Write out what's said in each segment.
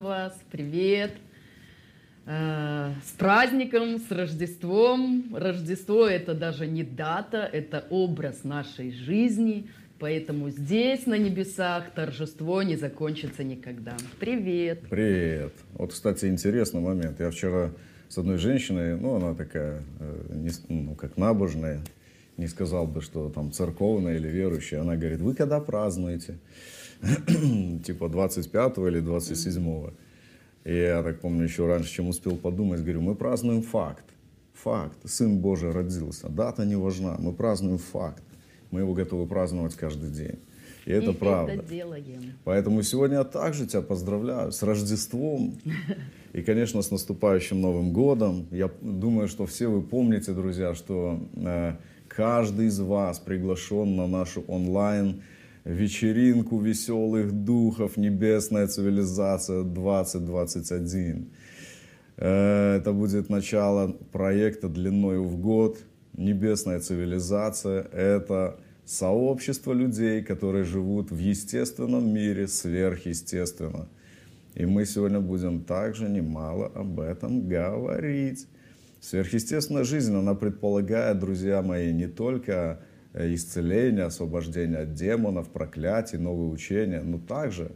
вас, привет! Э, С праздником, с Рождеством. Рождество это даже не дата, это образ нашей жизни. Поэтому здесь, на небесах, торжество не закончится никогда. Привет! Привет. Вот, кстати, интересный момент. Я вчера с одной женщиной, ну, она такая, э, ну, как набожная, не сказал бы, что там церковная или верующая. Она говорит, вы когда празднуете? Типа 25 или 27 И я так помню, еще раньше, чем успел подумать, говорю, мы празднуем факт. Факт. Сын Божий родился. Дата не важна. Мы празднуем факт. Мы его готовы праздновать каждый день. И это И правда. это делаем. Поэтому сегодня я также тебя поздравляю с Рождеством и, конечно, с наступающим Новым годом. Я думаю, что все вы помните, друзья, что э, каждый из вас приглашен на нашу онлайн вечеринку веселых духов «Небесная цивилизация 2021». Э, Это будет начало проекта длиною в год. Небесная цивилизация – это сообщество людей, которые живут в естественном мире сверхъестественно. И мы сегодня будем также немало об этом говорить. Сверхъестественная жизнь, она предполагает, друзья мои, не только э, исцеление, освобождение от демонов, проклятий, новые учения, но также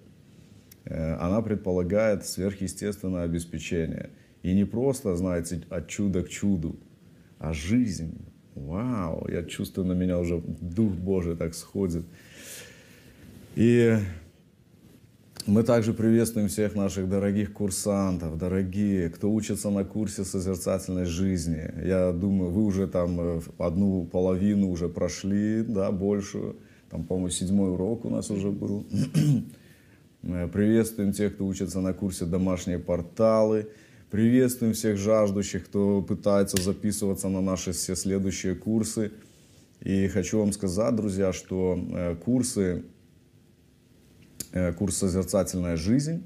Э, она предполагает сверхъестественное обеспечение. И не просто, знаете, от чуда к чуду, а жизнь. Вау, я чувствую, на меня уже Дух Божий так сходит. И мы также приветствуем всех наших дорогих курсантов, дорогие, кто учится на курсе созерцательной жизни. Я думаю, вы уже там э, одну половину уже прошли, да, большую. Там, по-моему, седьмой урок у нас уже был. Э, Приветствуем тех, кто учится на курсе «Домашние порталы». Приветствуем всех жаждущих, кто пытается записываться на наши все следующие курсы. И хочу вам сказать, друзья, что э, курсы, курс «Созерцательная жизнь»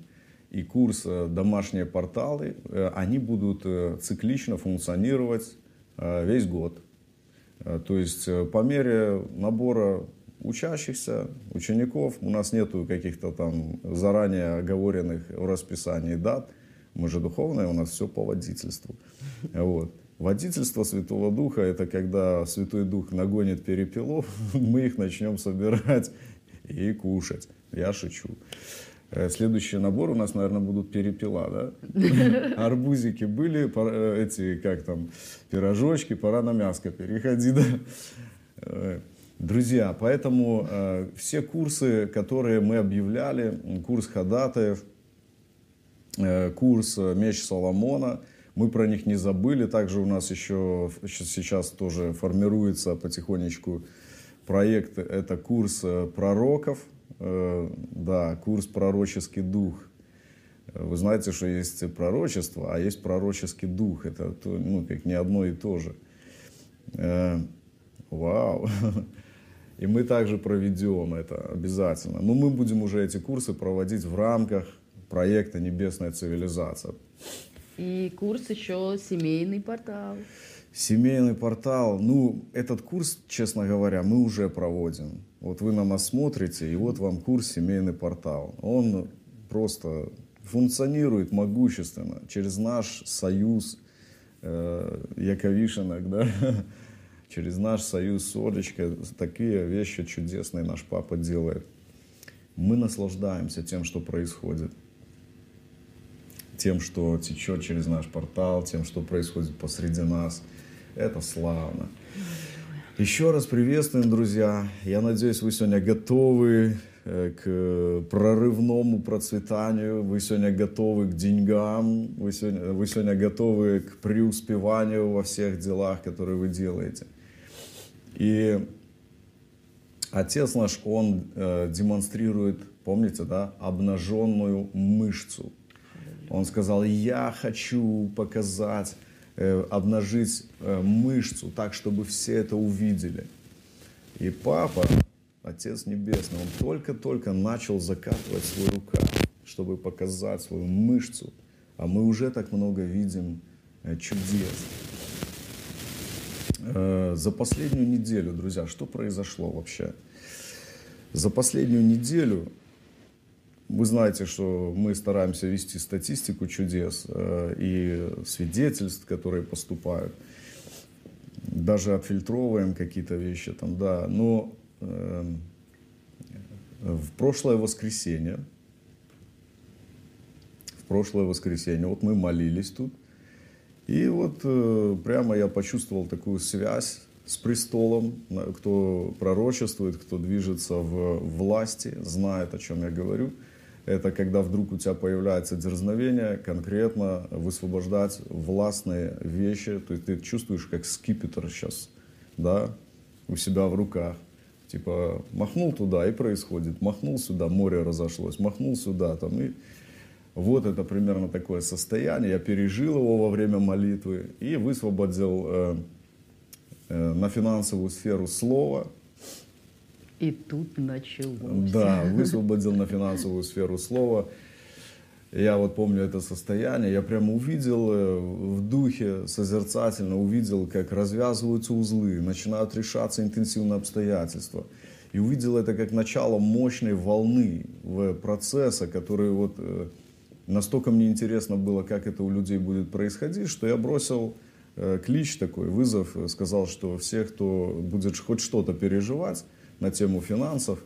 и курс э, «Домашние порталы», э, они будут э, циклично функционировать э, весь год. Э, То есть э, по мере набора учащихся, учеников, у нас нету каких-то там заранее оговоренных в расписании дат. Мы же духовные, у нас все по водительству. Вот. Водительство Святого Духа – это когда Святой Дух нагонит перепелов, мы их начнем собирать и кушать. Я шучу. Э, Следующий набор у нас, наверное, будут перепела, да? Арбузики были, э, эти, как там, пирожочки, пора на мяско переходить, да? Э, Друзья, поэтому э, все курсы, которые мы объявляли, курс ходатаев, э, курс э, «Меч Соломона», мы про них не забыли. Также у нас еще сейчас тоже формируется потихонечку проект. Это курс э, пророков, э, да, курс «Пророческий дух». Э, Вы знаете, что есть пророчество, а есть пророческий дух. Это то- ну, как не одно и то же. Вау. И мы также проведем это обязательно. Но мы будем уже эти курсы проводить в рамках проекта «Небесная цивилизация». И курс еще семейный портал. Семейный портал, ну, этот курс, честно говоря, мы уже проводим. Вот вы на нас смотрите, и вот вам курс «Семейный портал». Он просто функционирует могущественно через наш союз э, Яковишинок, да, через наш союз с Олечкой. Такие вещи чудесные наш папа делает. Мы наслаждаемся тем, что происходит тем, что течет через наш портал, тем, что происходит посреди нас. Это славно. Еще раз приветствуем, друзья. Я надеюсь, вы сегодня готовы э, к прорывному процветанию, вы сегодня готовы к деньгам, вы сегодня, вы сегодня готовы к преуспеванию во всех делах, которые вы делаете. И Отец наш, Он э, демонстрирует, помните, да, обнаженную мышцу. Он сказал, я хочу показать, обнажить э, мышцу так, чтобы все это увидели. И папа, Отец Небесный, он только-только начал закатывать свой рукав, чтобы показать свою мышцу. А мы уже так много видим э, чудес. Э, За последнюю неделю, друзья, что произошло вообще? За последнюю неделю вы знаете, что мы стараемся вести статистику чудес э, и свидетельств, которые поступают. Даже отфильтровываем какие-то вещи там, да. Но э, в прошлое воскресенье, в прошлое воскресенье, вот мы молились тут, и вот э, прямо я почувствовал такую связь с престолом, кто пророчествует, кто движется в власти, знает, о чем я говорю. Это когда вдруг у тебя появляется дерзновение конкретно высвобождать властные вещи. То есть ты чувствуешь, как скипетр сейчас, да, у себя в руках. Типа махнул туда и происходит, махнул сюда, море разошлось, махнул сюда, там и вот это примерно такое состояние. Я пережил его во время молитвы и высвободил э, э, на финансовую сферу слова. И тут началось. Да, высвободил на финансовую сферу слова. Я вот помню это состояние, я прямо увидел э, в духе созерцательно, увидел, как развязываются узлы, начинают решаться интенсивные обстоятельства. И увидел это как начало мощной волны в процесса, который вот э, настолько мне интересно было, как это у людей будет происходить, что я бросил э, клич такой, вызов, сказал, что все, кто будет хоть что-то переживать на тему финансов,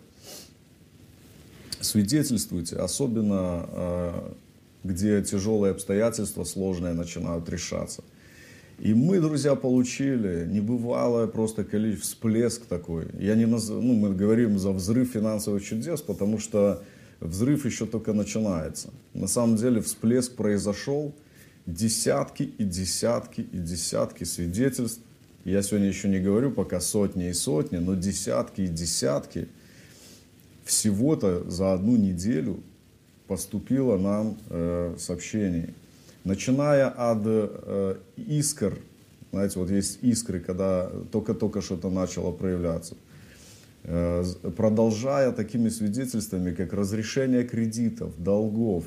свидетельствуйте, особенно э, где тяжелые обстоятельства, сложные, начинают решаться. И мы, друзья, получили небывалое просто количество, всплеск такой. Я не наз... ну, мы говорим за взрыв финансовых чудес, потому что взрыв еще только начинается. На самом деле всплеск произошел, десятки и десятки и десятки свидетельств. Я сегодня еще не говорю пока сотни и сотни, но десятки и десятки всего-то за одну неделю поступило нам э, сообщений. Начиная от э, искр, знаете, вот есть искры, когда только-только что-то начало проявляться – Э, продолжая такими свидетельствами, как разрешение кредитов, долгов,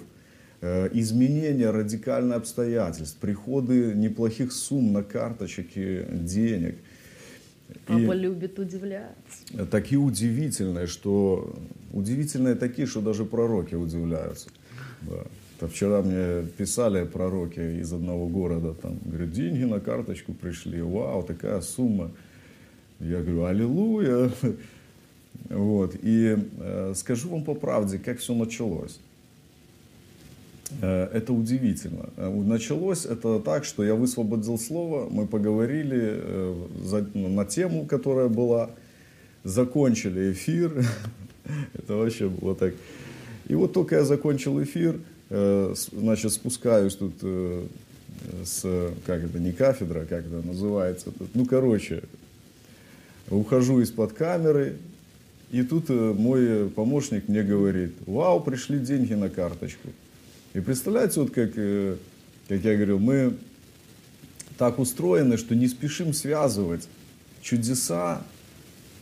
э, изменение радикальных обстоятельств, приходы неплохих сумм на карточки денег. Папа и любит удивляться. Такие удивительные, что удивительные такие, что даже пророки удивляются. Да. Это вчера мне писали пророки из одного города, там, говорят, деньги на карточку пришли, вау, такая сумма. Я говорю, аллилуйя, вот. И э, скажу вам по правде, как все началось. Э, это удивительно. Э, началось это так, что я высвободил слово, мы поговорили э, за, на тему, которая была, закончили эфир. это вообще было так. И вот только я закончил эфир, значит, спускаюсь тут с, как это, не кафедра, как это называется, ну, короче, ухожу из-под камеры, и тут мой помощник мне говорит, вау, пришли деньги на карточку. И представляете, вот как, э, как я говорил, мы так устроены, что не спешим связывать чудеса,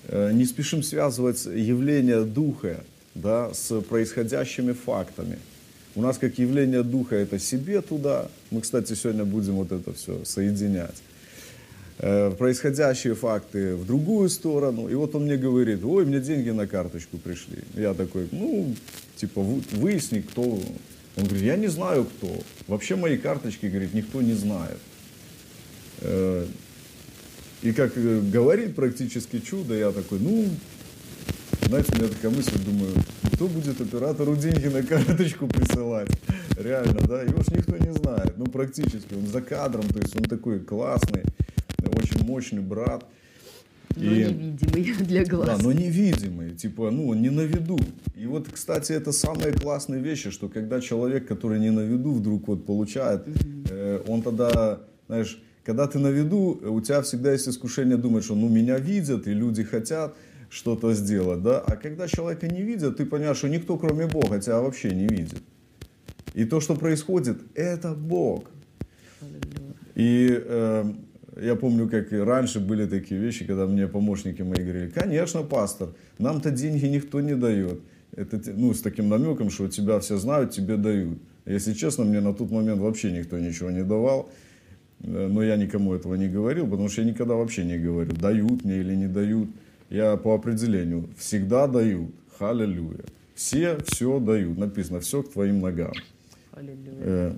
э, не спешим связывать явление Духа да, с происходящими фактами. У нас как явление Духа это себе туда. Мы, кстати, сегодня будем вот это все соединять. Э, происходящие факты в другую сторону. И вот он мне говорит, ой, мне деньги на карточку пришли. Я такой, ну, типа, выясни, кто. Он говорит, я не знаю, кто. Вообще мои карточки, говорит, никто не знает. Э, и как э, говорит практически чудо, я такой, ну, знаете, у меня такая мысль, думаю, кто будет оператору деньги на карточку присылать? Реально, да? Его ж никто не знает. Ну, практически. Он за кадром, то есть он такой классный очень мощный брат. Но и, невидимый для глаз. Да, но невидимый, типа, ну, он не на виду. И вот, кстати, это самые классные вещи, что когда человек, который не на виду, вдруг вот получает, э, он тогда, знаешь, когда ты на виду, у тебя всегда есть искушение думать, что ну меня видят, и люди хотят что-то сделать, да, а когда человека не видят, ты понимаешь, что никто, кроме Бога, тебя вообще не видит. И то, что происходит, это Бог. И э, я помню, как и раньше были такие вещи, когда мне помощники мои говорили, конечно, пастор, нам-то деньги никто не дает. Это, ну, с таким намеком, что тебя все знают, тебе дают. Если честно, мне на тот момент вообще никто ничего не давал. Э, но я никому этого не говорил, потому что я никогда вообще не говорю, дают мне или не дают. Я по определению всегда дают. Халилюя. Все все дают. Написано, все к твоим ногам. Э,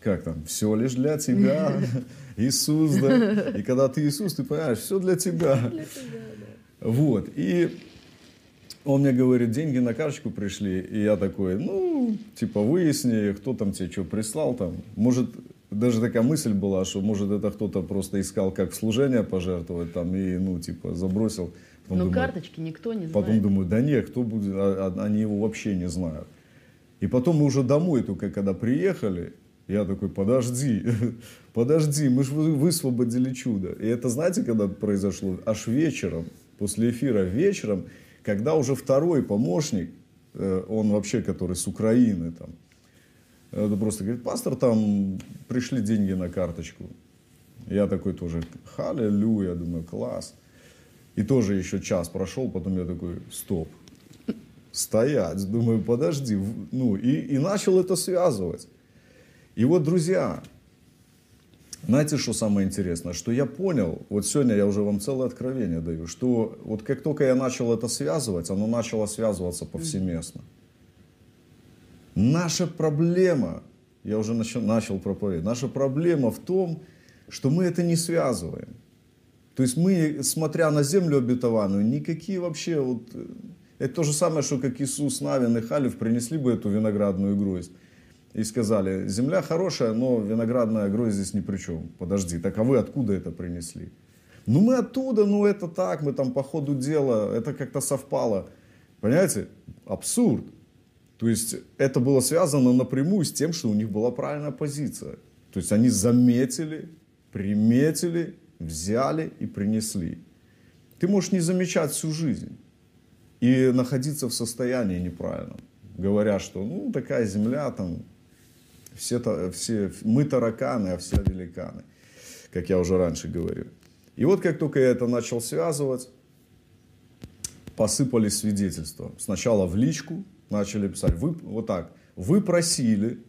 как там? Все лишь для тебя. Иисус, да. И когда ты Иисус, ты понимаешь, все для тебя. Для тебя да. Вот. И он мне говорит, деньги на карточку пришли. И я такой, ну, типа, выясни, кто там тебе что прислал там. Может, даже такая мысль была, что может это кто-то просто искал как служение пожертвовать там и, ну, типа, забросил. Потом Но думаю, карточки никто не знает. Потом думаю, да нет, кто будет, а, а, они его вообще не знают. И потом мы уже домой только когда приехали, я такой, подожди, подожди, мы же высвободили чудо. И это знаете, когда произошло? Аж вечером, после эфира вечером, когда уже второй помощник, э, он вообще, который с Украины там, это просто говорит, пастор, там пришли деньги на карточку. Я такой тоже, халилюя, думаю, класс. И тоже еще час прошел, потом я такой, стоп, стоять. Думаю, подожди. Ну, и, и начал это связывать. И вот, друзья, знаете, что самое интересное? Что я понял, вот сегодня я уже вам целое откровение даю, что вот как только я начал это связывать, оно начало связываться повсеместно. Наша проблема, я уже начал, начал проповедовать, наша проблема в том, что мы это не связываем. То есть мы, смотря на землю обетованную, никакие вообще вот... Э, это то же самое, что как Иисус, Навин и Халев принесли бы эту виноградную гроздь и сказали, земля хорошая, но виноградная гроздь здесь ни при чем. Подожди, так а вы откуда это принесли? Ну мы оттуда, ну это так, мы там по ходу дела, это как-то совпало. Понимаете? Абсурд. То есть это было связано напрямую с тем, что у них была правильная позиция. То есть они заметили, приметили, взяли и принесли. Ты можешь не замечать всю жизнь и находиться в состоянии неправильном, говоря, что ну такая земля там, все, все, мы тараканы, а все великаны, как я уже раньше говорил. И вот как только я это начал связывать, посыпались свидетельства. Сначала в личку, начали писать, вы, вот так, вы просили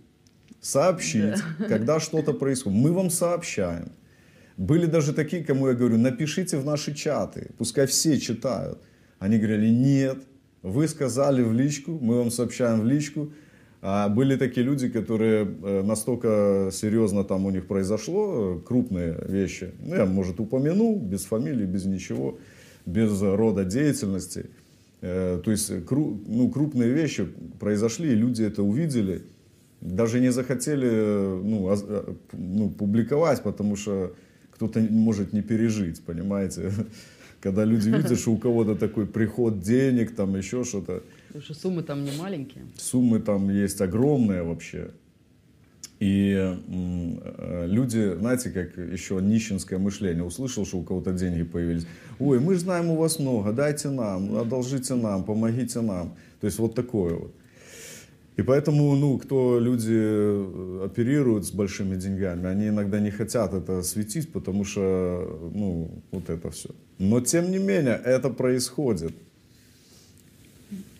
сообщить, да. когда что-то происходит. Мы вам сообщаем. Были даже такие, кому я говорю, напишите в наши чаты, пускай все читают. Они говорили, нет, вы сказали в личку, мы вам сообщаем в личку. А были такие люди, которые э, настолько серьезно там у них произошло, э, крупные вещи. Ну, я, может, упомяну, без фамилии, без ничего, без рода деятельности – Э, то есть ну, крупные вещи произошли, и люди это увидели, даже не захотели ну, а, ну, публиковать, потому что кто-то может не пережить, понимаете? Когда люди видят, что у кого-то такой приход денег, там еще что-то. Потому что суммы там не маленькие. Суммы там есть огромные вообще. И э, люди, знаете, как еще нищенское мышление, услышал, что у кого-то деньги появились. Ой, мы же знаем, у вас много, дайте нам, одолжите нам, помогите нам. То есть вот такое вот. И поэтому, ну, кто люди э, оперируют с большими деньгами, они иногда не хотят это светить, потому что, ну, вот это все. Но, тем не менее, это происходит.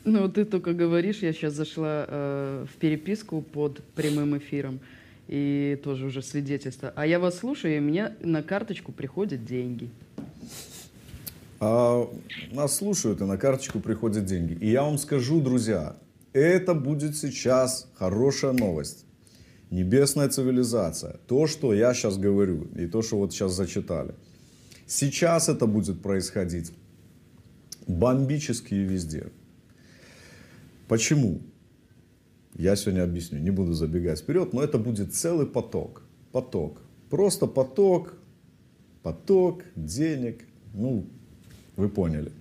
Ну, ты только говоришь, я сейчас зашла э, в переписку под прямым эфиром, и тоже уже свидетельство. А я вас слушаю, и мне на карточку приходят деньги. А, нас слушают, и на карточку приходят деньги. И я вам скажу, друзья, это будет сейчас хорошая новость. Небесная цивилизация. То, что я сейчас говорю, и то, что вот сейчас зачитали. Сейчас это будет происходить бомбически везде. Почему? Я сегодня объясню, не буду забегать вперед, но это будет целый поток. Поток. Просто поток, поток денег. Ну, вы поняли.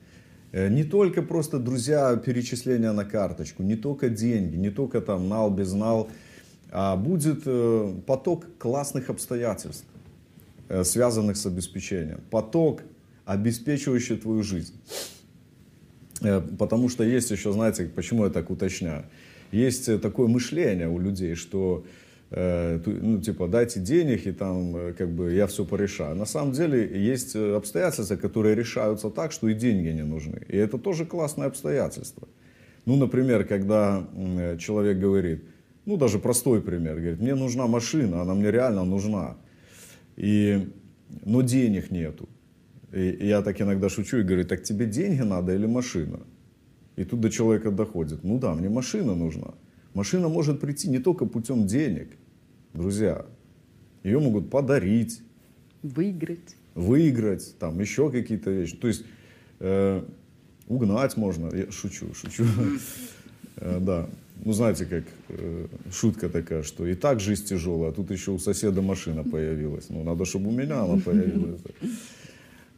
Э, не только просто, друзья, перечисления на карточку, не только деньги, не только там нал, без нал, а будет э, поток классных обстоятельств, э, связанных с обеспечением. Поток, обеспечивающий твою жизнь. Э, потому что есть еще, знаете, почему я так уточняю? Есть э, такое мышление у людей, что э, ну, типа, дайте денег, и там, как бы, я все порешаю. На самом деле, есть обстоятельства, которые решаются так, что и деньги не нужны. И это тоже классное обстоятельство. Ну, например, когда человек говорит, ну, даже простой пример, говорит, мне нужна машина, она мне реально нужна, и, но денег нету. И я так иногда шучу и говорю, так тебе деньги надо или машина? И тут до человека доходит, ну да, мне машина нужна. Машина может прийти не только путем денег, друзья. Ее могут подарить, Выиграть. выиграть, там еще какие-то вещи. То есть э, угнать можно. Я шучу, шучу. Э, Да. Ну, знаете, как э, шутка такая, что и так жизнь тяжелая, а тут еще у соседа машина появилась. Ну, надо, чтобы у меня она появилась.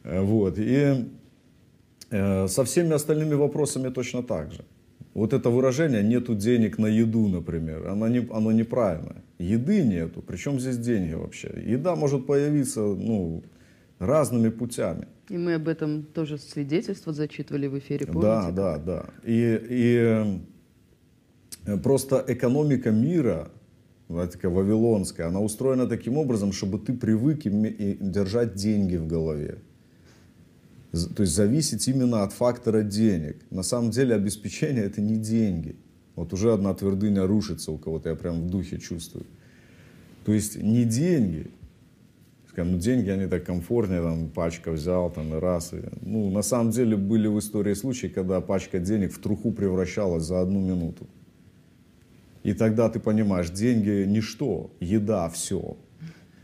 Э, Вот. И э, со всеми остальными вопросами точно так же. Вот это выражение «нету денег на еду», например, оно, не, оно неправильное. Еды нету, причем здесь деньги вообще? Еда может появиться ну, разными путями. И мы об этом тоже свидетельство зачитывали в эфире, помните? Да, да, да. И, и э, просто экономика мира, такая вавилонская, она устроена таким образом, чтобы ты привык держать деньги в голове. То есть зависеть именно от фактора денег. На самом деле обеспечение это не деньги. Вот уже одна твердыня рушится у кого-то, я прям в духе чувствую. То есть не деньги. Ну деньги, они так комфортнее, там пачка взял, там и раз. И, ну, на самом деле были в истории случаи, когда пачка денег в труху превращалась за одну минуту. И тогда ты понимаешь, деньги ничто, еда все.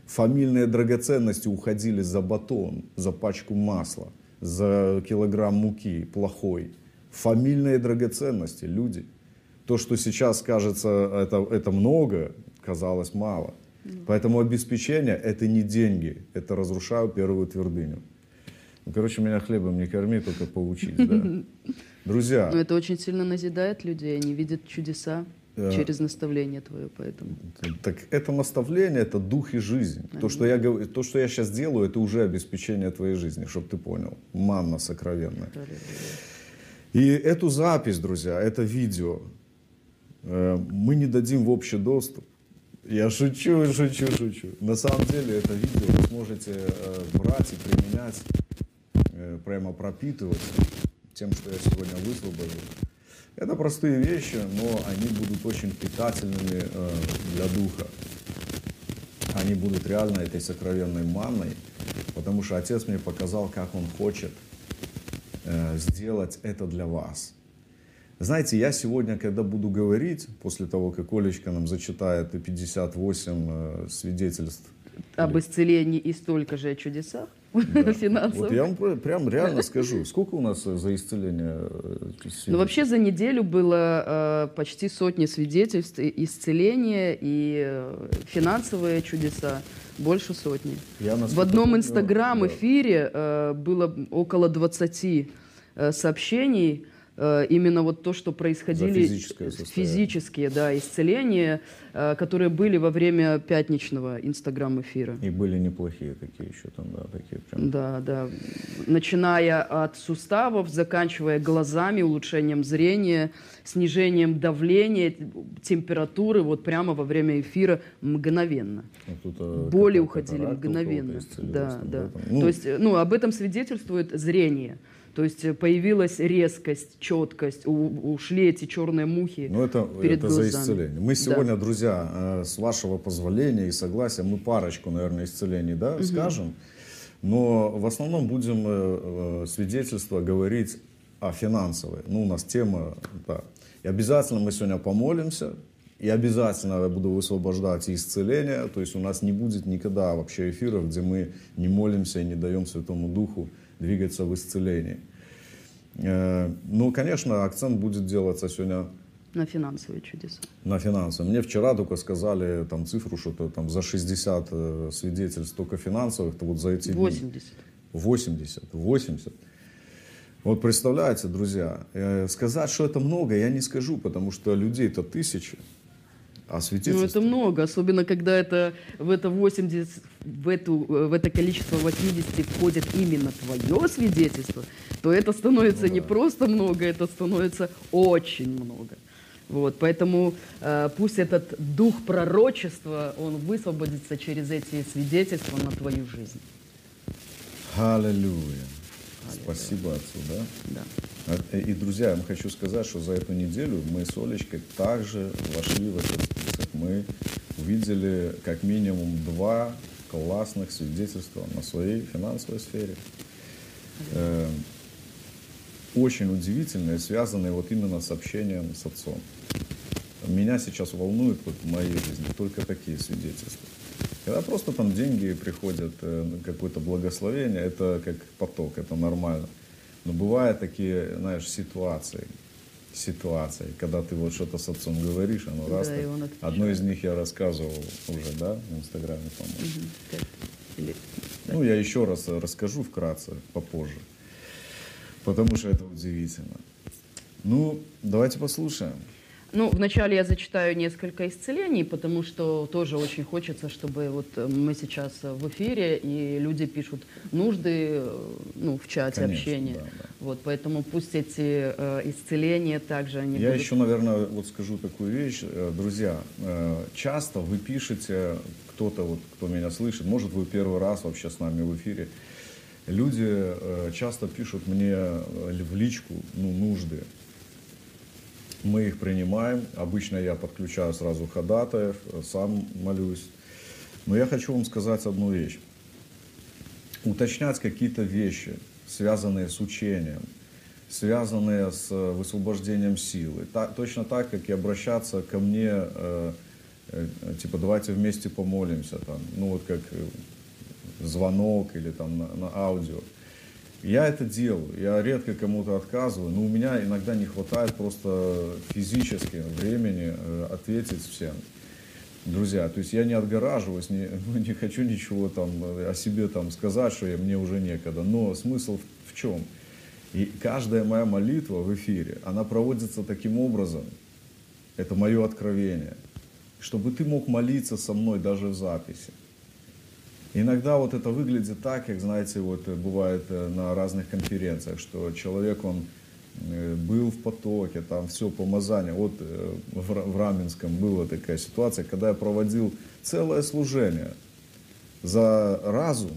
Фамильные драгоценности уходили за батон, за пачку масла, за килограмм муки плохой. Фамильные драгоценности, люди. То, что сейчас кажется, это, это много, казалось мало. Поэтому обеспечение – это не деньги, это разрушаю первую твердыню. Ну, короче, меня хлебом не корми, только поучить, да. Друзья, Но это очень сильно назидает людей, они видят чудеса. Через наставление твое, поэтому. Так это наставление, это дух и жизнь. То что, я, гов- то, что я сейчас делаю, это уже обеспечение твоей жизни, чтобы ты понял. Манна сокровенная. И эту запись, друзья, это видео, э, мы не дадим в общий доступ. Я шучу, шучу, шучу. На самом деле это видео вы сможете э, брать и применять, э, прямо пропитывать тем, что я сегодня высвободил. Это простые вещи, но они будут очень питательными э, для духа. Они будут реально этой сокровенной манной, потому что Отец мне показал, как Он хочет э, сделать это для вас. Знаете, я сегодня, когда буду говорить, после того, как Олечка нам зачитает 58 э, свидетельств, Об исцелении и столько же о чудесах да, финансовых. вот я вам пр- прям реально скажу, сколько у нас э, за исцеление? Ну, вообще за неделю было э, почти сотни свидетельств исцеления и э, финансовые чудеса. Больше сотни. Я, В одном инстаграм-эфире э, было около 20 э, сообщений, именно вот то, что происходили... Физические, да, исцеления, э, которые были во время пятничного инстаграм-эфира. И были неплохие такие еще там, да, такие прям. Да, да. Начиная от суставов, заканчивая глазами, улучшением зрения, снижением давления, температуры, вот прямо во время эфира мгновенно. Э, Боли уходили мгновенно. Да, да. там. Ну, То есть, э, ну, об этом свидетельствует зрение. То есть э, появилась резкость, четкость, у- ушли эти черные мухи. Ну, это, перед это за исцеление. Мы Да. сегодня, друзья, э, с вашего позволения и согласия, мы парочку, наверное, исцелений да, скажем. Но в основном будем э, свидетельства говорить о финансовой. Ну, у нас тема, да. И обязательно мы сегодня помолимся. И обязательно я буду высвобождать исцеление. То есть у нас не будет никогда вообще эфиров, где мы не молимся и не даем Святому Духу двигаться в исцелении. Э, Ну, конечно, акцент будет делаться сегодня На финансовые чудеса. на финансы. Мне вчера только сказали там цифру, что-то там за 60 э, свидетельств только финансовых, то вот за эти дни. 80. 80, 80. Вот представляете, друзья, э, сказать, что это много, я не скажу, потому что людей-то тысячи, а Ну, это много, особенно когда это в это 80, в, эту, в это количество 80 входит именно твое свидетельство, то это становится Ну не да. просто много, это становится очень много. Вот, поэтому э, пусть этот дух пророчества, он высвободится через эти свидетельства на твою жизнь. Аллилуйя. Спасибо Отцу, да? Да. И, друзья, я хочу сказать, что за эту неделю мы с Олечкой также вошли в этот список. Мы увидели как минимум два классных свидетельства на своей финансовой сфере. Э, очень удивительные, связанные вот именно с общением с отцом. Меня сейчас волнует вот в моей жизни только такие свидетельства. Когда просто там деньги приходят, э, какое-то благословение, это как поток, это нормально. Но бывают такие, знаешь, ситуации, ситуации, когда ты вот что-то с отцом говоришь, оно Да, раз и так. Одно из них я рассказывал уже, да, в Инстаграме, по-моему. Так. Или- Ну, я еще раз расскажу вкратце, попозже. Потому что это удивительно. Ну, давайте послушаем. Ну, вначале я зачитаю несколько исцелений, потому что тоже очень хочется, чтобы вот э, мы сейчас в эфире, и люди пишут нужды э, ну, в чате Конечно, общения. да, да. Вот, поэтому пусть эти э, исцеления также они Я будут... еще, наверное, вот скажу такую вещь. Э, Друзья, э, часто вы пишете, кто-то, вот, кто меня слышит, может, вы первый раз вообще с нами в эфире, люди э, часто пишут мне в личку ну, нужды. Мы их принимаем. Обычно я подключаю сразу ходатаев, э, сам молюсь. Но я хочу вам сказать одну вещь. Уточнять какие-то вещи, связанные с учением, связанные с э, высвобождением силы. Та- точно так, как и обращаться ко мне, э, э, типа, давайте вместе помолимся, там, ну вот как э, звонок или там на, на аудио. Я это делаю, я редко кому-то отказываю, но у меня иногда не хватает просто физически времени э, ответить всем. Друзья, то есть я не отгораживаюсь, не, ну, не хочу ничего там э, о себе там сказать, что я, мне уже некогда. Но смысл в, в чем? И каждая моя молитва в эфире, она проводится таким образом, это мое откровение, чтобы ты мог молиться со мной даже в записи. Иногда вот это выглядит так, как, знаете, вот э, бывает э, на разных конференциях, что человек, он э, был в потоке, там все помазание. Вот в Ра- в Раменском была такая ситуация, когда я проводил целое служение за разум,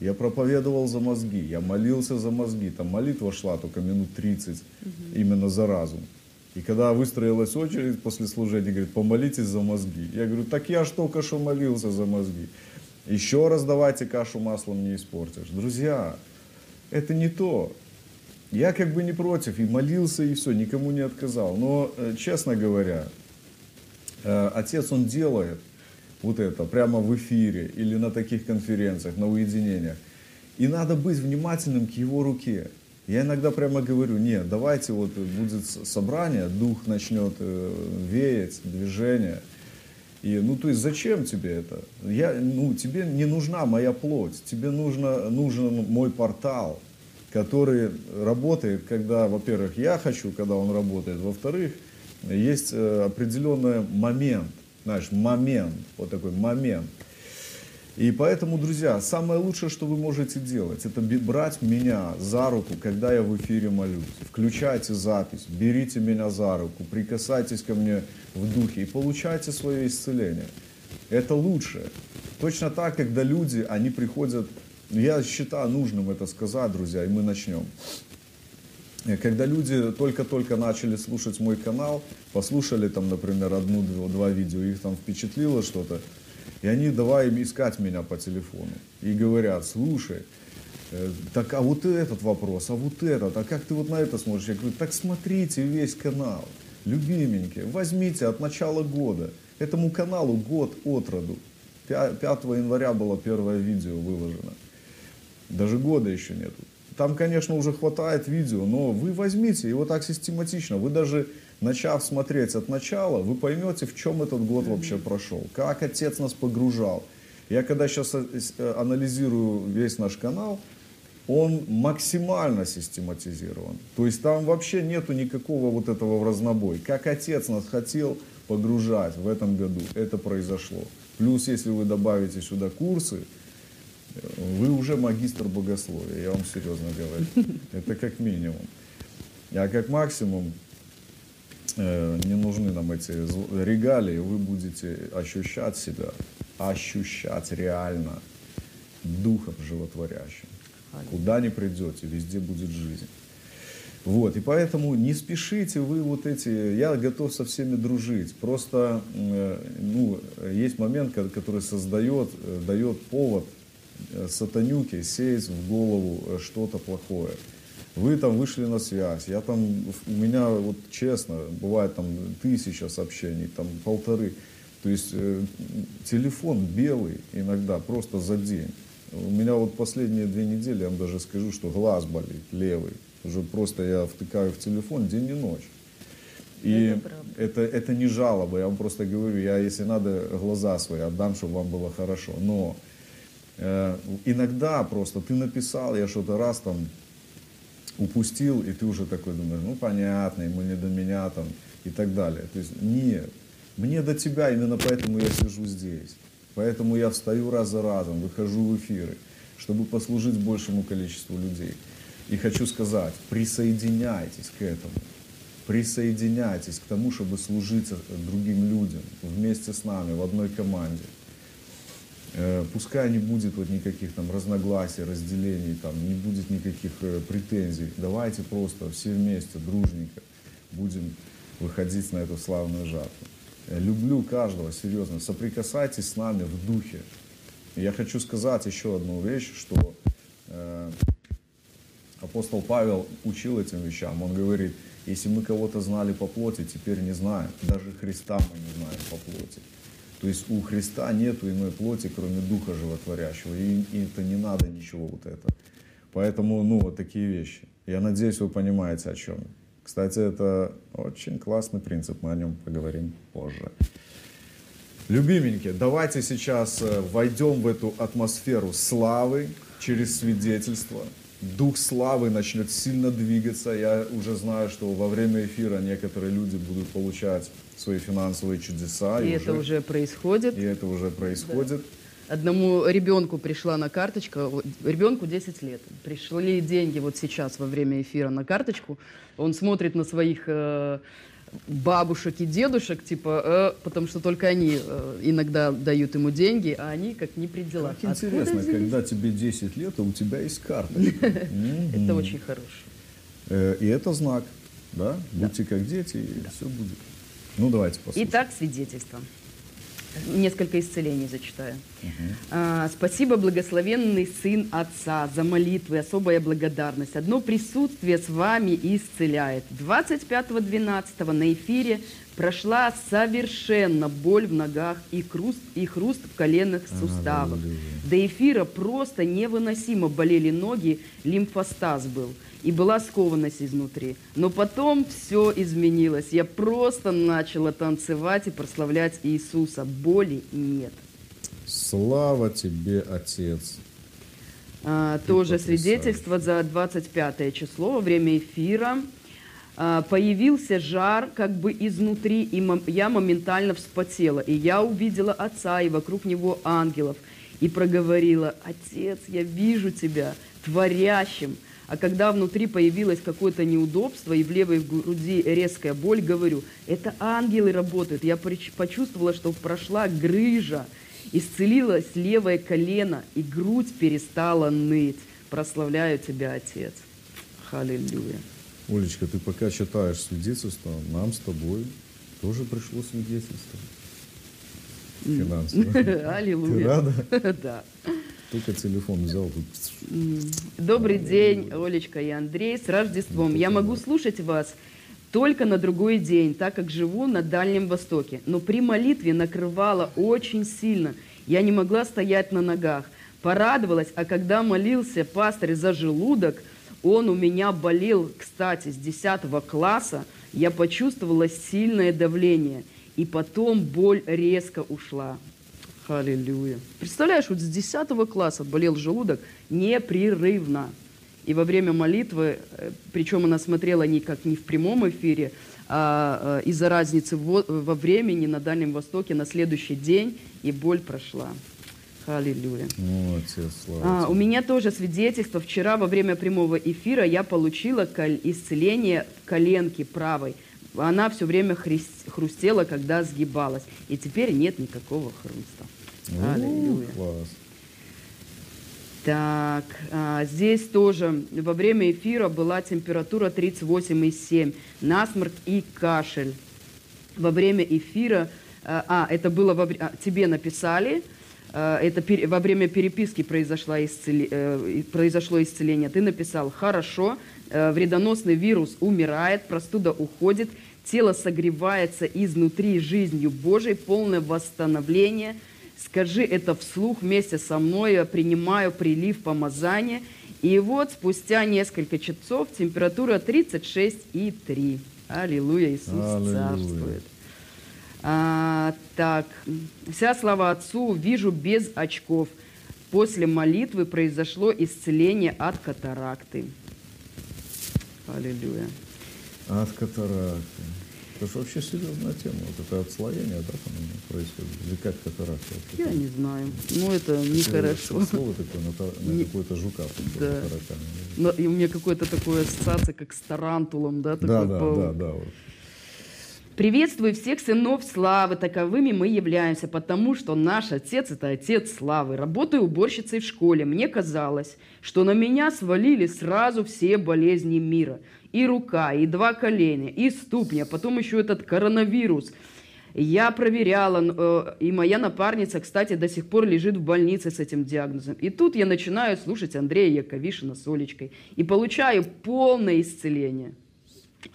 я проповедовал за мозги, я молился за мозги, там молитва шла только минут 30 именно за разум. И когда выстроилась очередь после служения, говорит, помолитесь за мозги. Я говорю, так я ж только что молился за мозги. Еще раз давайте кашу маслом не испортишь. Друзья, это не то. Я как бы не против, и молился, и все, никому не отказал. Но, э, честно говоря, э, отец, он делает вот это прямо в эфире или на таких конференциях, на уединениях. И надо быть внимательным к его руке. Я иногда прямо говорю, нет, давайте вот будет собрание, дух начнет э, веять, движение. И, ну, то есть, зачем тебе это? Я, ну, тебе не нужна моя плоть, тебе нужно, нужен мой портал, который работает, когда, во-первых, я хочу, когда он работает, во-вторых, есть э, определенный момент, знаешь, момент, вот такой момент. И поэтому, друзья, самое лучшее, что вы можете делать, это брать меня за руку, когда я в эфире молюсь. Включайте запись, берите меня за руку, прикасайтесь ко мне в духе и получайте свое исцеление. Это лучше. Точно так, когда люди, они приходят, я считаю нужным это сказать, друзья, и мы начнем. Э, Когда люди только-только начали слушать мой канал, послушали там, например, одну-два видео, их там впечатлило что-то, и они давай им искать меня по телефону. И говорят, слушай, э, так а вот этот вопрос, а вот этот, а как ты вот на это смотришь? Я говорю, так смотрите весь канал, любименькие, возьмите от начала года. Этому каналу год от роду. 5 января было первое видео выложено. Даже года еще нету. Там, конечно, уже хватает видео, но вы возьмите его так систематично. Вы даже начав смотреть от начала, вы поймете, в чем этот год вообще прошел. Как отец нас погружал. Я когда сейчас анализирую весь наш канал, он максимально систематизирован. То есть там вообще нету никакого вот этого в разнобой. Как отец нас хотел погружать в этом году, это произошло. Плюс, если вы добавите сюда курсы, вы уже магистр богословия, я вам серьезно говорю. Это как минимум. А как максимум, э, не нужны нам эти регалии, вы будете ощущать себя, ощущать реально духом животворящим. Куда ни придете, везде будет жизнь. Вот, и поэтому не спешите вы вот эти, я готов со всеми дружить. Просто, э, ну, есть момент, ко- который создает, э, дает повод э, сатанюке сеять в голову э, что-то плохое. Вы там вышли на связь, я там, у меня вот честно, бывает там тысяча сообщений, там полторы. То есть э, телефон белый иногда просто за день. У меня вот последние две недели, я вам даже скажу, что глаз болит, левый. Уже просто я втыкаю в телефон день и ночь. И Это это, это не жалоба, я вам просто говорю, я, если надо, глаза свои отдам, чтобы вам было хорошо. Но э, иногда просто ты написал, я что-то раз там упустил, и ты уже такой думаешь, ну понятно, ему не до меня там и так далее. То есть нет, мне до тебя, именно поэтому я сижу здесь. Поэтому я встаю раз за разом, выхожу в эфиры, чтобы послужить большему количеству людей. И хочу сказать, присоединяйтесь к этому. Присоединяйтесь к тому, чтобы служить другим людям вместе с нами, в одной команде. Э, Пускай не будет вот никаких там разногласий, разделений, там, не будет никаких э, претензий. Давайте просто все вместе, дружненько будем выходить на эту славную жатву. Э, Люблю каждого, серьезно. Соприкасайтесь с нами в духе. Я хочу сказать еще одну вещь, что э, апостол Павел учил этим вещам. Он говорит, если мы кого-то знали по плоти, теперь не знаем. Даже Христа мы не знаем по плоти. То есть у Христа нету иной плоти, кроме Духа Животворящего. И, и это не надо ничего вот это. Поэтому, ну, вот такие вещи. Я надеюсь, вы понимаете, о чем. Кстати, это очень классный принцип, мы о нем поговорим позже. Любименькие, давайте сейчас э, войдем в эту атмосферу славы через свидетельство. Дух славы начнет сильно двигаться. Я уже знаю, что во время эфира некоторые люди будут получать свои финансовые чудеса. И это уже происходит. и это уже происходит. Одному ребенку пришла на карточка, вот, ребенку 10 лет, пришли деньги вот сейчас во время эфира на карточку, он смотрит на своих э, бабушек и дедушек, типа, э, потому что только они э, иногда дают ему деньги, а они как не при делах. Как Откуда интересно, взялись? когда тебе 10 лет, а у тебя есть карточка. Мгм. Это очень хорошо. Э, И это знак, да? Будьте как дети, и все будет. Ну, давайте послушаем. Итак, свидетельство. Несколько исцелений зачитаю. А, спасибо, благословенный Сын Отца, за молитвы, особая благодарность. Одно присутствие с вами исцеляет. 25.12 на эфире прошла совершенно боль в ногах и хруст, и хруст в коленных суставах. До эфира просто невыносимо болели ноги, лимфостаз был. И была скованность изнутри. Но потом все изменилось. Я просто начала танцевать и прославлять Иисуса. Боли нет. Слава тебе, Отец. А, Ты тоже потрясаешь. свидетельство за 25 число во время эфира. А, появился жар как бы изнутри, и мом- я моментально вспотела. И я увидела отца, и вокруг него ангелов. И проговорила, «Отец, я вижу тебя творящим». А когда внутри появилось какое-то неудобство, и в левой груди резкая боль, говорю, это ангелы работают. Я почувствовала, что прошла грыжа, исцелилось левое колено, и грудь перестала ныть. Прославляю тебя, Отец. Аллилуйя. Олечка, ты пока читаешь свидетельство, нам с тобой тоже пришло свидетельство. Финансовое. Ты Аллилуйя. рада? Да. Только телефон взял. Добрый день, Олечка и Андрей, с Рождеством. Я могу слушать вас только на другой день, так как живу на Дальнем Востоке. Но при молитве накрывало очень сильно. Я не могла стоять на ногах. Порадовалась, а когда молился пастор за желудок, он у меня болел, кстати, с 10 класса. Я почувствовала сильное давление. И потом боль резко ушла. Аллилуйя. Представляешь, вот с 10 класса болел желудок непрерывно. И во время молитвы, э, причем она смотрела не как не в прямом эфире, а э, из-за разницы во, времени на Дальнем Востоке на следующий день, и боль прошла. Аллилуйя. О, Отец, слава А, у меня тоже свидетельство. Вчера во время прямого эфира я получила исцеление коленки правой. Она все время хрустела, когда сгибалась. И теперь нет никакого хруста. Аллилуйя. класс. Так, а, здесь тоже во время эфира была температура 38,7, насморк и кашель. Во время эфира, а, а, это было, во а, тебе написали, э, это пер- во время переписки произошло, исцели- э, произошло исцеление. Ты написал, хорошо, э, вредоносный вирус умирает, простуда уходит, тело согревается изнутри жизнью Божией, полное восстановление. Скажи это вслух вместе со мной, я принимаю прилив помазания. И вот спустя несколько часов температура 36,3. Аллилуйя, Иисус Аллилуйя. царствует. А, так, вся слава Отцу вижу без очков. После молитвы произошло исцеление от катаракты. Аллилуйя. От катаракты. Это же вообще серьезная тема. Вот это отслоение, да, там происходит. Или как катаракта? Я не знаю. Ну, это нехорошо. Слово такое на, на Не- какой-то жука. Да. Но и у меня какое-то такое ассоциация, как с тарантулом, да? Да, да, паук. да, да. вот. Приветствую всех сынов славы, таковыми мы являемся, потому что наш отец – это отец славы. Работаю уборщицей в школе. Мне казалось, что на меня свалили сразу все болезни мира. И рука, и два коленя, и ступня, потом еще этот коронавирус. Я проверяла, э, и моя напарница, кстати, до сих пор лежит в больнице с этим диагнозом. И тут я начинаю слушать Андрея Яковишина с Олечкой и получаю полное исцеление.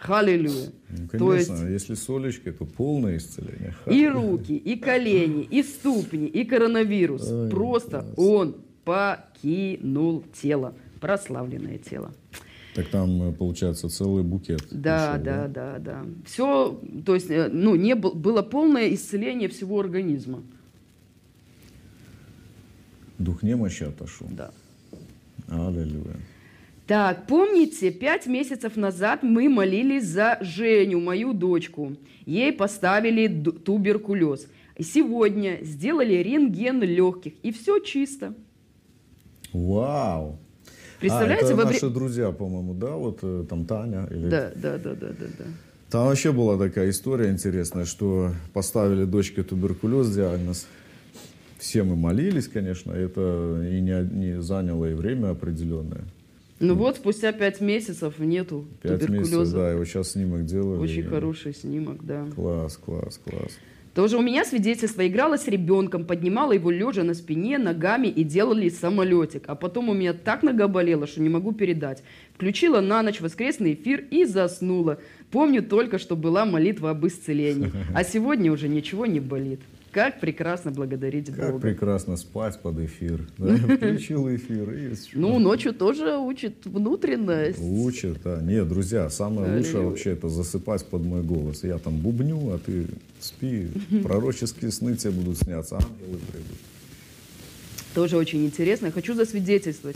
Аллилуйя. Ну, То есть конечно, если с Олечкой, то полное исцеление. Ха. и руки, и колени, и ступни, и коронавирус. Ой, Просто класс. он покинул тело, прославленное тело. Так там, э, получается, целый букет. Да, пришел, да, да, да. Все, то есть, э, ну, не был- было полное исцеление всего организма. Дух немощи отошел. Да. Аллилуйя. Так, помните, пять месяцев назад мы молились за Женю, мою дочку. Ей поставили туберкулез. Сегодня сделали рентген легких, и все чисто. Вау. Представляете, а, это во наши друзья, по-моему, да? Вот э, там Таня. Или... Да, да, да, да, да, да. Там вообще была такая история интересная, что поставили дочке туберкулез диагноз. Все мы молились, конечно, это и не, не заняло и время определенное. Ну вот, спустя пять месяцев нету Пять туберкулеза. месяцев, да, и вот сейчас снимок делали. Очень и- хороший снимок, да. Класс, класс, класс. Тоже у меня свидетельство. Играла с ребенком, поднимала его лежа на спине, ногами и делали самолетик. А потом у меня так нога болела, что не могу передать. Включила на ночь воскресный эфир и заснула. Помню только, что была молитва об исцелении. А сегодня уже ничего не болит. Как прекрасно благодарить Как Бога. прекрасно спать под эфир. Да, включил эфир и Ну, ночью тоже учит внутренность. Учат, да. Нет, друзья, самое лучшее вообще это засыпать под мой голос. Я там бубню, а ты спи. Пророческие сны тебе будут сняться, ангелы придут. Тоже очень интересно. Хочу засвидетельствовать,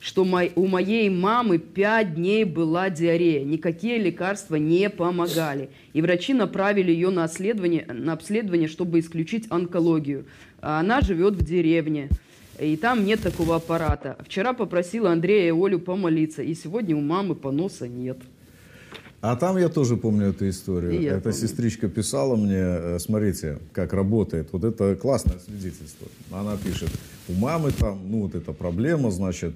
что мой- у моей мамы пять дней была диарея. Никакие лекарства не помогали. И врачи направили ее на, обследование, на обследование, чтобы исключить онкологию. А она живет в деревне. И там нет такого аппарата. Вчера попросила Андрея и Олю помолиться. И сегодня у мамы поноса нет. А там я тоже помню эту историю. И Эта помню. сестричка писала мне, э, смотрите, как работает. Вот это классное свидетельство. Она пишет, у мамы там, ну вот эта проблема, значит,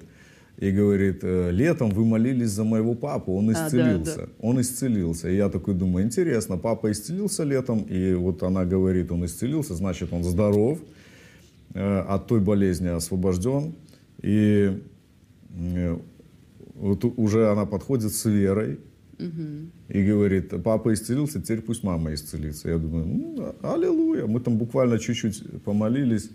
и говорит, «Э, летом вы молились за моего папу, он А, да, исцелился. да. Он исцелился. И я такой думаю, интересно, папа исцелился летом, и вот она говорит, он исцелился, значит, он здоров, э, от той болезни освобожден. И э, вот уже она подходит с верой и говорит, папа исцелился, теперь пусть мама исцелится. Я думаю, ну, аллилуйя. Мы там буквально чуть-чуть помолились.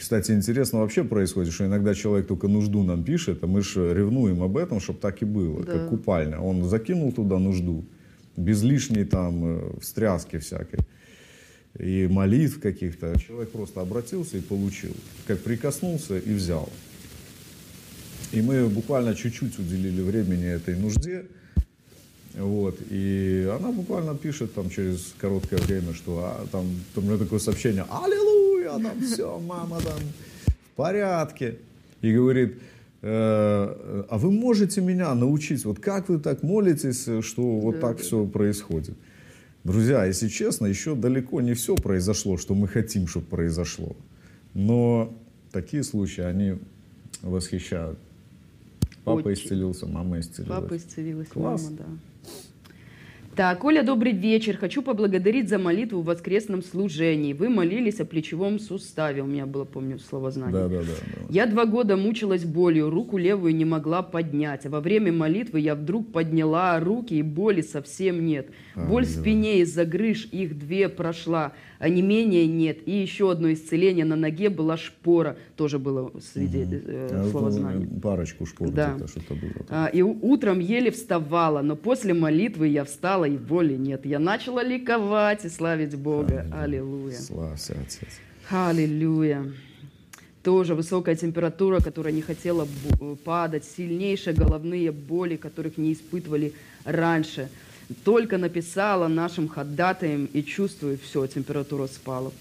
Кстати, интересно вообще происходит, что иногда человек только нужду нам пишет, а мы же ревнуем об этом, чтобы так и было, Да. как купальня. Он закинул туда нужду, без лишней там э, встряски всякой и молитв каких-то. Человек просто обратился и получил. Как прикоснулся и взял. И мы буквально чуть-чуть уделили времени этой нужде. Вот, и она буквально пишет там через короткое время, что а, там, там у меня такое сообщение, аллилуйя, там все, мама там в порядке. И говорит, «Э, а вы можете меня научить, вот как вы так молитесь, что вот так все происходит? Друзья, если честно, еще далеко не все произошло, что мы хотим, чтобы произошло. Но такие случаи, они восхищают. Папа Очень. исцелился, мама исцелилась. Папа исцелилась, Класс. мама, да. Так, Оля, добрый вечер. Хочу поблагодарить за молитву в воскресном служении. Вы молились о плечевом суставе. У меня было, помню, слово знание. Да, да, да, да. Я два года мучилась болью, руку левую не могла поднять. А во время молитвы я вдруг подняла руки, и боли совсем нет. Боль в спине из-за грыж, их две прошла, а не менее нет. И еще одно исцеление на ноге была шпора. Тоже было свиде... э, А вот, слово ну, знание. Парочку шпор Да. что-то было. там. А, И утром еле вставала, но после молитвы я встала, и боли нет. Я начала ликовать и славить Бога. Аллилуйя. Славься, Отец. Аллилуйя. Тоже высокая температура, которая не хотела падать, сильнейшие головные боли, которых не испытывали раньше. Только написала нашим ходатаям и чувствую, все, температура спала,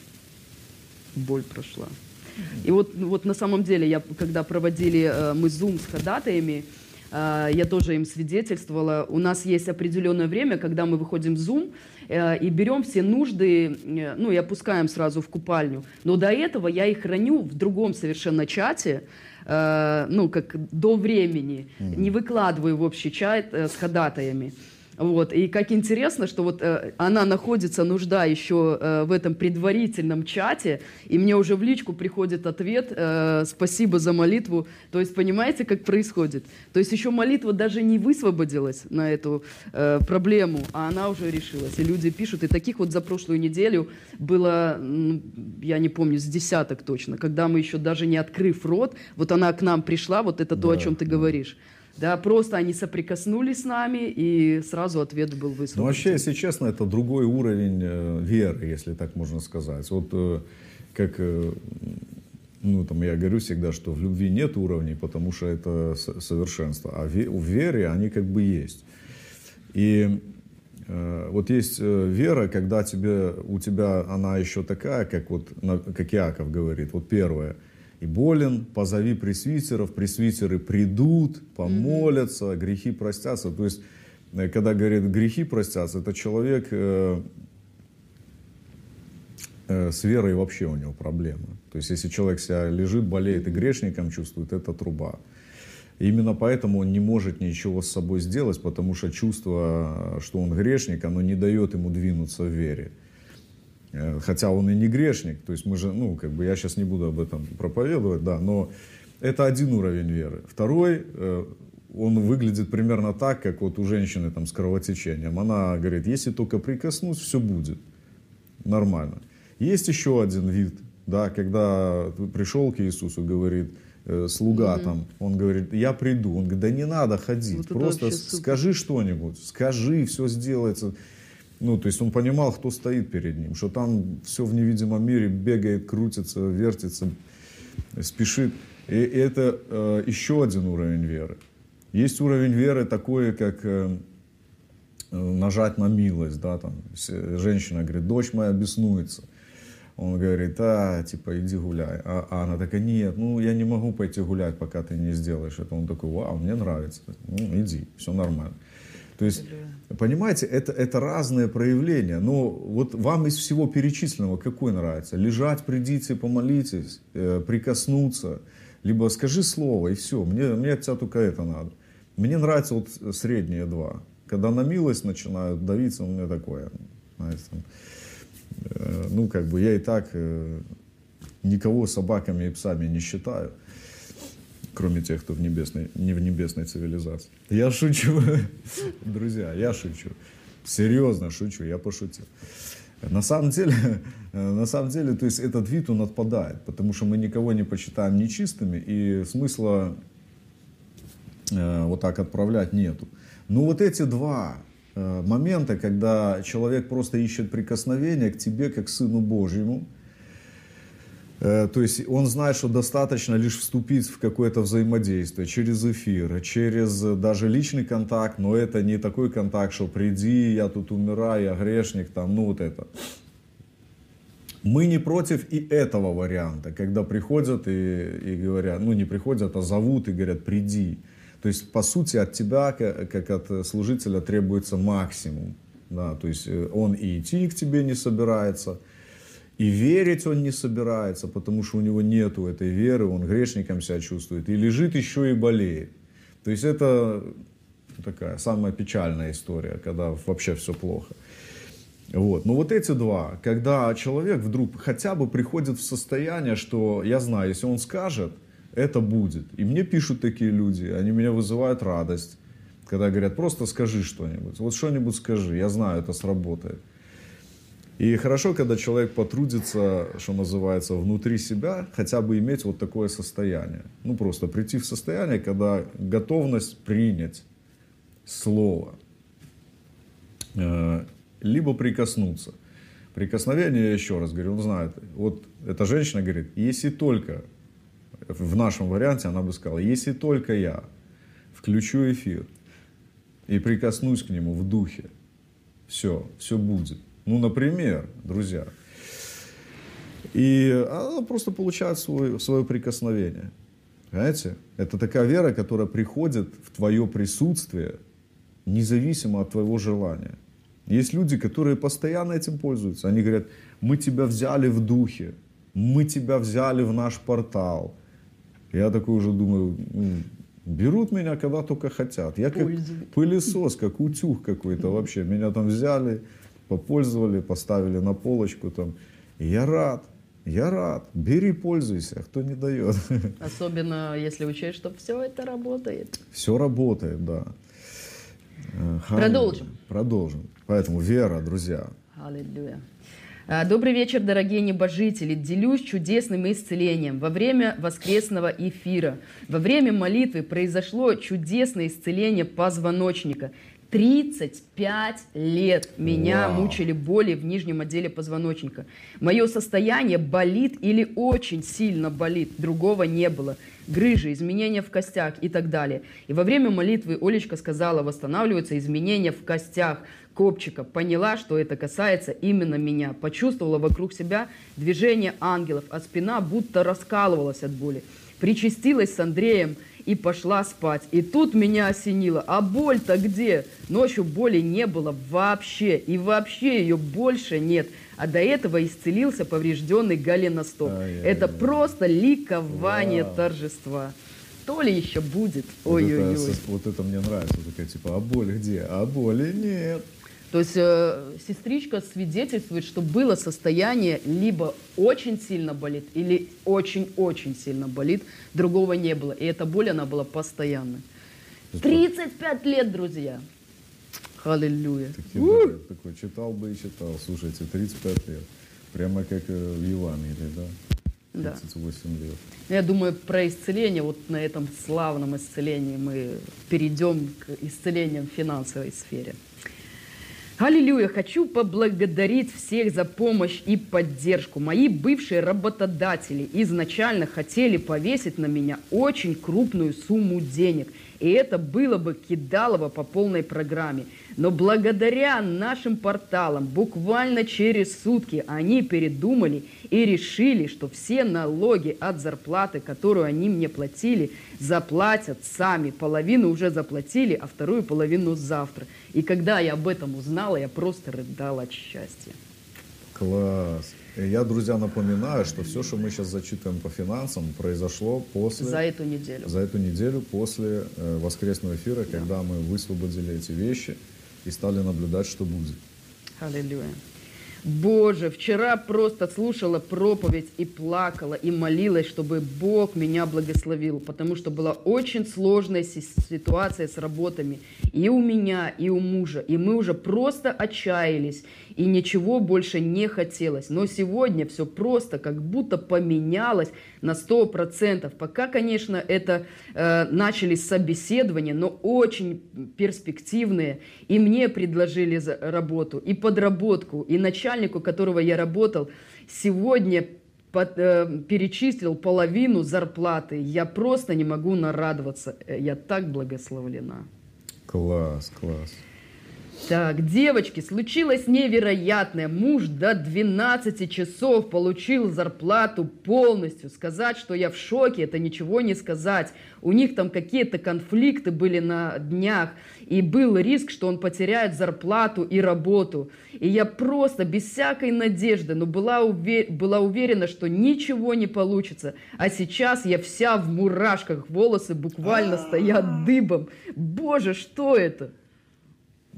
боль прошла. И вот, вот на самом деле, я, когда проводили э, мы зум с ходатаями, я тоже им свидетельствовала. У нас есть определенное время, когда мы выходим в зум э, и берем все нужды, э, ну и опускаем сразу в купальню. Но до этого я их храню в другом совершенно чате, э, ну как до времени, не выкладываю в общий чат с ходатаями. Вот. И как интересно, что вот э, она находится, нужда еще э, в этом предварительном чате, и мне уже в личку приходит ответ э, «Спасибо за молитву». То есть понимаете, как происходит? То есть еще молитва даже не высвободилась на эту э, проблему, а она уже решилась. И люди пишут, и таких вот за прошлую неделю было, м, я не помню, с десяток точно, когда мы еще даже не открыв рот, вот она к нам пришла, вот это то, о Да, чем ты да. говоришь. Да, просто они соприкоснулись с нами, и сразу ответ был Ну, высвобожден. вообще, если честно, это другой уровень э, веры, если так можно сказать. Вот э, как, э, ну, там, я говорю всегда, что в любви нет уровней, потому что это совершенство, а в вере они как бы есть. И вот есть вера, когда тебе, у тебя она еще такая, как, вот, как Иаков говорит, вот первое, и болен, позови пресвитеров, пресвитеры придут, помолятся, грехи простятся. То есть, э, когда говорит грехи простятся, это человек э, э, с верой вообще у него проблемы. То есть, если человек себя лежит, болеет и грешником чувствует, это труба. Именно поэтому он не может ничего с собой сделать, потому что чувство, что он грешник, оно не дает ему двинуться в вере. Э, Хотя он и не грешник, то есть мы же, ну, как бы я сейчас не буду об этом проповедовать, да, но это один уровень веры. Второй, э, он выглядит примерно так, как вот у женщины там с кровотечением. Она говорит, если только прикоснусь, все будет нормально. Есть еще один вид, да, когда пришел к Иисусу, говорит, э, слуга там, он говорит, я приду. Он говорит, да не надо ходить, Вот просто скажи что-нибудь, скажи, все сделается. Ну, то есть он понимал, кто стоит перед ним, что там все в невидимом мире бегает, крутится, вертится, спешит. И это э, еще один уровень веры. Есть уровень веры такой, как э, нажать на милость, да, там, женщина говорит, дочь моя беснуется. Он говорит, а, типа, иди гуляй. А, а она такая, нет, ну, я не могу пойти гулять, пока ты не сделаешь это. Он такой, вау, мне нравится. Ну, иди, все нормально. То есть, понимаете, это, это разные проявления. Но вот вам из всего перечисленного какой нравится? Лежать, придите, помолитесь, э, прикоснуться, либо скажи слово, и все. Мне, мне от тебя только это надо. Мне нравятся вот средние два. Когда на милость начинают давиться, у меня такое. знаете, там, э, ну, как бы я и так э, никого собаками и псами не считаю, кроме тех, кто в небесной, не в небесной цивилизации. Я шучу, друзья, я шучу. Серьезно шучу, я пошутил. На самом деле, на самом деле, то есть этот вид, он отпадает, потому что мы никого не почитаем нечистыми, и смысла э, вот так отправлять нету. Но вот эти два э, момента, когда человек просто ищет прикосновения к тебе, как к Сыну Божьему, то есть он знает, что достаточно лишь вступить в какое-то взаимодействие через эфир, через э, даже личный контакт, но это не такой контакт, что приди, я тут умираю, я грешник, там, ну вот это. Мы не против и этого варианта, когда приходят и, и говорят, ну не приходят, а зовут и говорят, приди. То есть, по сути, от тебя, ка- как от служителя, требуется максимум. Да, то есть, э, он и идти к тебе не собирается, и верить он не собирается, потому что у него нету этой веры, он грешником себя чувствует, и лежит еще и болеет. То есть, это такая самая печальная история, когда вообще все плохо. Вот. Но вот эти два, когда человек вдруг хотя бы приходит в состояние, что я знаю, если он скажет, это будет. И мне пишут такие люди, они меня вызывают радость, когда говорят, просто скажи что-нибудь. Вот что-нибудь скажи, я знаю, это сработает. И хорошо, когда человек потрудится, что называется, внутри себя, хотя бы иметь вот такое состояние. Ну, просто прийти в состояние, когда готовность принять слово, э, либо прикоснуться. Прикосновение, я еще раз говорю, он знает. Вот эта женщина говорит, если только, в нашем варианте она бы сказала, если только я включу эфир и прикоснусь к нему в духе, все, все будет. Ну, например, друзья. И она просто получает свой, свое прикосновение. Понимаете? Это такая вера, которая приходит в твое присутствие, независимо от твоего желания. Есть люди, которые постоянно этим пользуются. Они говорят, мы тебя взяли в духе, мы тебя взяли в наш портал. Я такой уже думаю, берут меня, когда только хотят. Я как пылесос, как утюг какой-то вообще. Меня там взяли, попользовали, поставили на полочку там. И я рад, я рад. Бери, пользуйся, кто не дает. Особенно если учесть, что все это работает. Все работает, да. Э, Продолжим. Продолжим. Поэтому вера, друзья. Аллилуйя. А, добрый вечер, дорогие небожители. Делюсь чудесным исцелением. Во время воскресного эфира, во время молитвы произошло чудесное исцеление позвоночника. 35 лет меня Вау. мучили боли в нижнем отделе позвоночника. Мое состояние болит или очень сильно болит, другого не было. Грыжи, изменения в костях и так далее. И во время молитвы Олечка сказала, восстанавливаются изменения в костях копчика. Поняла, что это касается именно меня. Почувствовала вокруг себя движение ангелов, а спина будто раскалывалась от боли. Причастилась с Андреем – и пошла спать. И тут меня осенило. А боль-то где? Ночью боли не было вообще. И вообще ее больше нет. А до этого исцелился поврежденный голеностоп. Это просто ликование Вау. торжества. То ли еще будет. Ой-ой-ой. Вот, вот это мне нравится. Такая типа, а боль где? А боли нет. То есть э, сестричка свидетельствует, что было состояние либо очень сильно болит, или очень-очень сильно болит, другого не было. И эта боль, она была постоянной. 35 лет, друзья. Аллилуйя. Такой читал бы и читал. Слушайте, 35 лет. Прямо как э, в Евангелии, да? 38 да. лет. Я думаю, про исцеление, вот на этом славном исцелении мы перейдем к исцелениям в финансовой сфере. Аллилуйя! Хочу поблагодарить всех за помощь и поддержку. Мои бывшие работодатели изначально хотели повесить на меня очень крупную сумму денег. И это было бы кидалово по полной программе. Но благодаря нашим порталам буквально через сутки они передумали и решили, что все налоги от зарплаты, которую они мне платили, заплатят сами. Половину уже заплатили, а вторую половину завтра. И когда я об этом узнала, я просто рыдала от счастья. Класс. Я, друзья, напоминаю, что все, что мы сейчас зачитываем по финансам, произошло после... За эту неделю. За эту неделю после э, воскресного эфира, да. когда мы высвободили эти вещи и стали наблюдать, что будет. Аллилуйя. Боже, вчера просто слушала проповедь и плакала, и молилась, чтобы Бог меня благословил, потому что была очень сложная ситуация с работами и у меня, и у мужа, и мы уже просто отчаялись, и ничего больше не хотелось. Но сегодня все просто как будто поменялось на 100%. Пока, конечно, это э, начались собеседования, но очень перспективные. И мне предложили работу, и подработку, и начальнику, которого я работал, сегодня под, э, перечислил половину зарплаты. Я просто не могу нарадоваться. Э, я так благословлена. Класс, класс. Так, девочки, случилось невероятное. Муж до 12 часов получил зарплату полностью. Сказать, что я в шоке, это ничего не сказать. У них там какие-то конфликты были на днях. И был риск, что он потеряет зарплату и работу. И я просто без всякой надежды, но была, увер... была уверена, что ничего не получится. А сейчас я вся в мурашках, волосы буквально стоят дыбом. Боже, что это?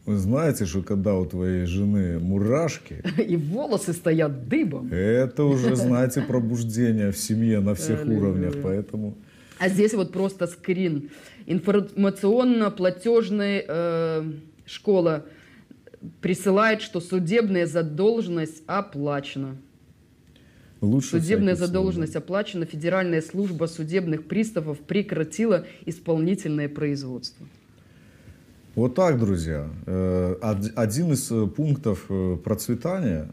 Вы знаете, что когда у твоей жены мурашки, И волосы стоят дыбом. это уже, знаете, пробуждение в семье на всех уровнях. Поэтому А здесь вот просто скрин. Информационно-платежная э, школа присылает, что судебная задолженность оплачена. лучше Судебная задолженность оплачена. Федеральная служба судебных приставов прекратила исполнительное производство. Вот так, друзья. Э, од- Один из э, пунктов э, процветания,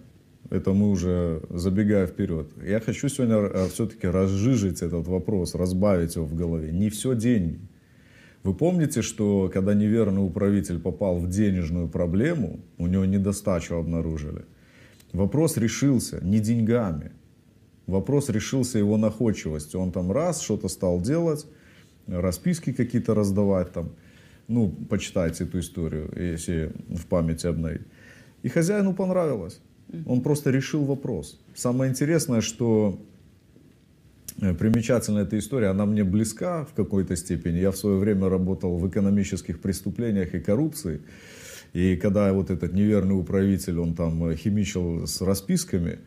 это мы уже забегая вперед, я хочу сегодня все-таки разжижить этот вопрос, разбавить его в голове. Не все деньги. Вы помните, что когда неверный управитель попал в денежную проблему, у него недостачу обнаружили. Вопрос решился не деньгами. Вопрос решился его находчивостью. Он там раз что-то стал делать, расписки какие-то раздавать там. Ну, почитайте эту историю, если в памяти обновить. И хозяину понравилось. Он просто решил вопрос. Самое интересное, что э, примечательная эта история, она мне близка в какой-то степени. Я в свое время работал в экономических преступлениях и коррупции. И когда вот этот неверный управитель, он там э, химичил с расписками,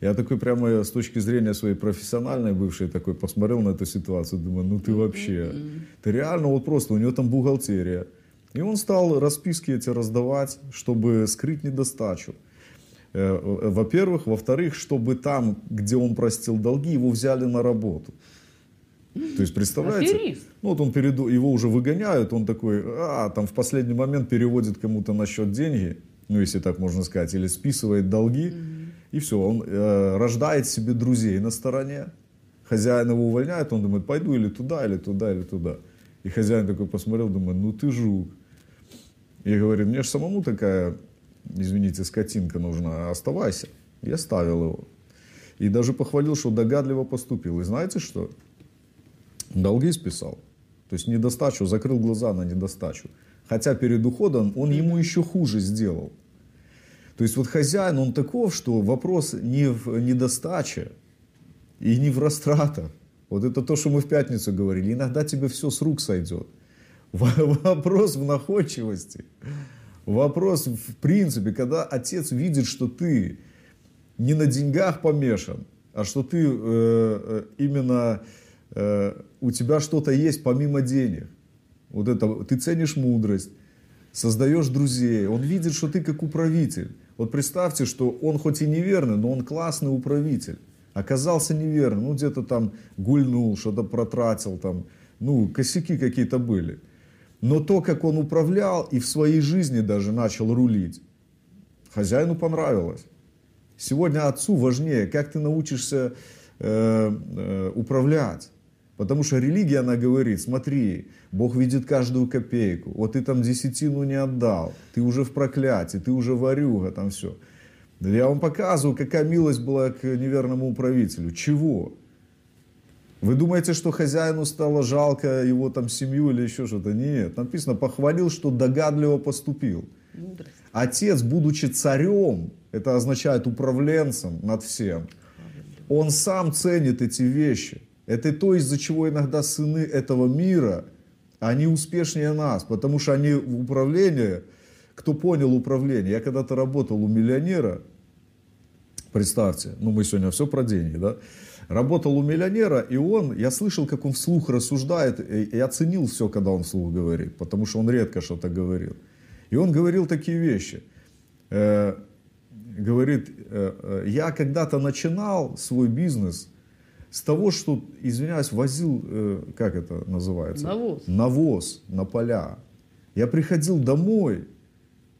я такой прямо с точки зрения своей профессиональной бывшей такой посмотрел на эту ситуацию, думаю, ну ты вообще, ты реально вот просто, у него там бухгалтерия. И он стал расписки эти раздавать, чтобы скрыть недостачу. Э, э, Во-первых. Во-вторых, чтобы там, где он простил долги, его взяли на работу. То есть, представляете? Аферист. Ну, вот он перед, его уже выгоняют, он такой, а, там в последний момент переводит кому-то на счет деньги, ну, если так можно сказать, или списывает долги, и все, он э, рождает себе друзей на стороне, хозяин его увольняет, он думает, пойду или туда, или туда, или туда. И хозяин такой посмотрел, думает, ну ты жук. И говорит, мне же самому такая, извините, скотинка нужна, оставайся. Я ставил его. И даже похвалил, что догадливо поступил. И знаете что? Долги списал. То есть недостачу, закрыл глаза на недостачу. Хотя перед уходом он ему еще хуже сделал. То есть вот хозяин, он таков, что вопрос не в недостаче и не в растратах. Вот это то, что мы в пятницу говорили. Иногда тебе все с рук сойдет. Во- Вопрос в находчивости. Вопрос в принципе, когда отец видит, что ты не на деньгах помешан, а что ты э, э, именно э, у тебя что-то есть помимо денег. Вот это ты ценишь мудрость, создаешь друзей. Он видит, что ты как управитель. Вот представьте, что он хоть и неверный, но он классный управитель. Оказался неверным, ну где-то там гульнул, что-то протратил, там, ну косяки какие-то были. Но то, как он управлял и в своей жизни даже начал рулить, хозяину понравилось. Сегодня отцу важнее, как ты научишься э, э, управлять. Потому что религия, она говорит, смотри, Бог видит каждую копейку. Вот ты там десятину не отдал, ты уже в проклятии, ты уже варюга, там все. Я вам показываю, какая милость была к неверному управителю. Чего? Вы думаете, что хозяину стало жалко его там семью или еще что-то? Нет. Написано, похвалил, что догадливо поступил. Мудрость. Отец, будучи царем, это означает управленцем над всем, он сам ценит эти вещи. Это то, из-за чего иногда сыны этого мира, они успешнее нас, потому что они в управлении, кто понял управление, я когда-то работал у миллионера, представьте, ну мы сегодня все про деньги, да, работал у миллионера, и он, я слышал, как он вслух рассуждает, и я ценил все, когда он вслух говорит, потому что он редко что-то говорил. И он говорил такие вещи. Э, говорит, э, э, я когда-то начинал свой бизнес с того, что, извиняюсь, возил, э, как это называется? Навоз. Навоз на поля. Я приходил домой,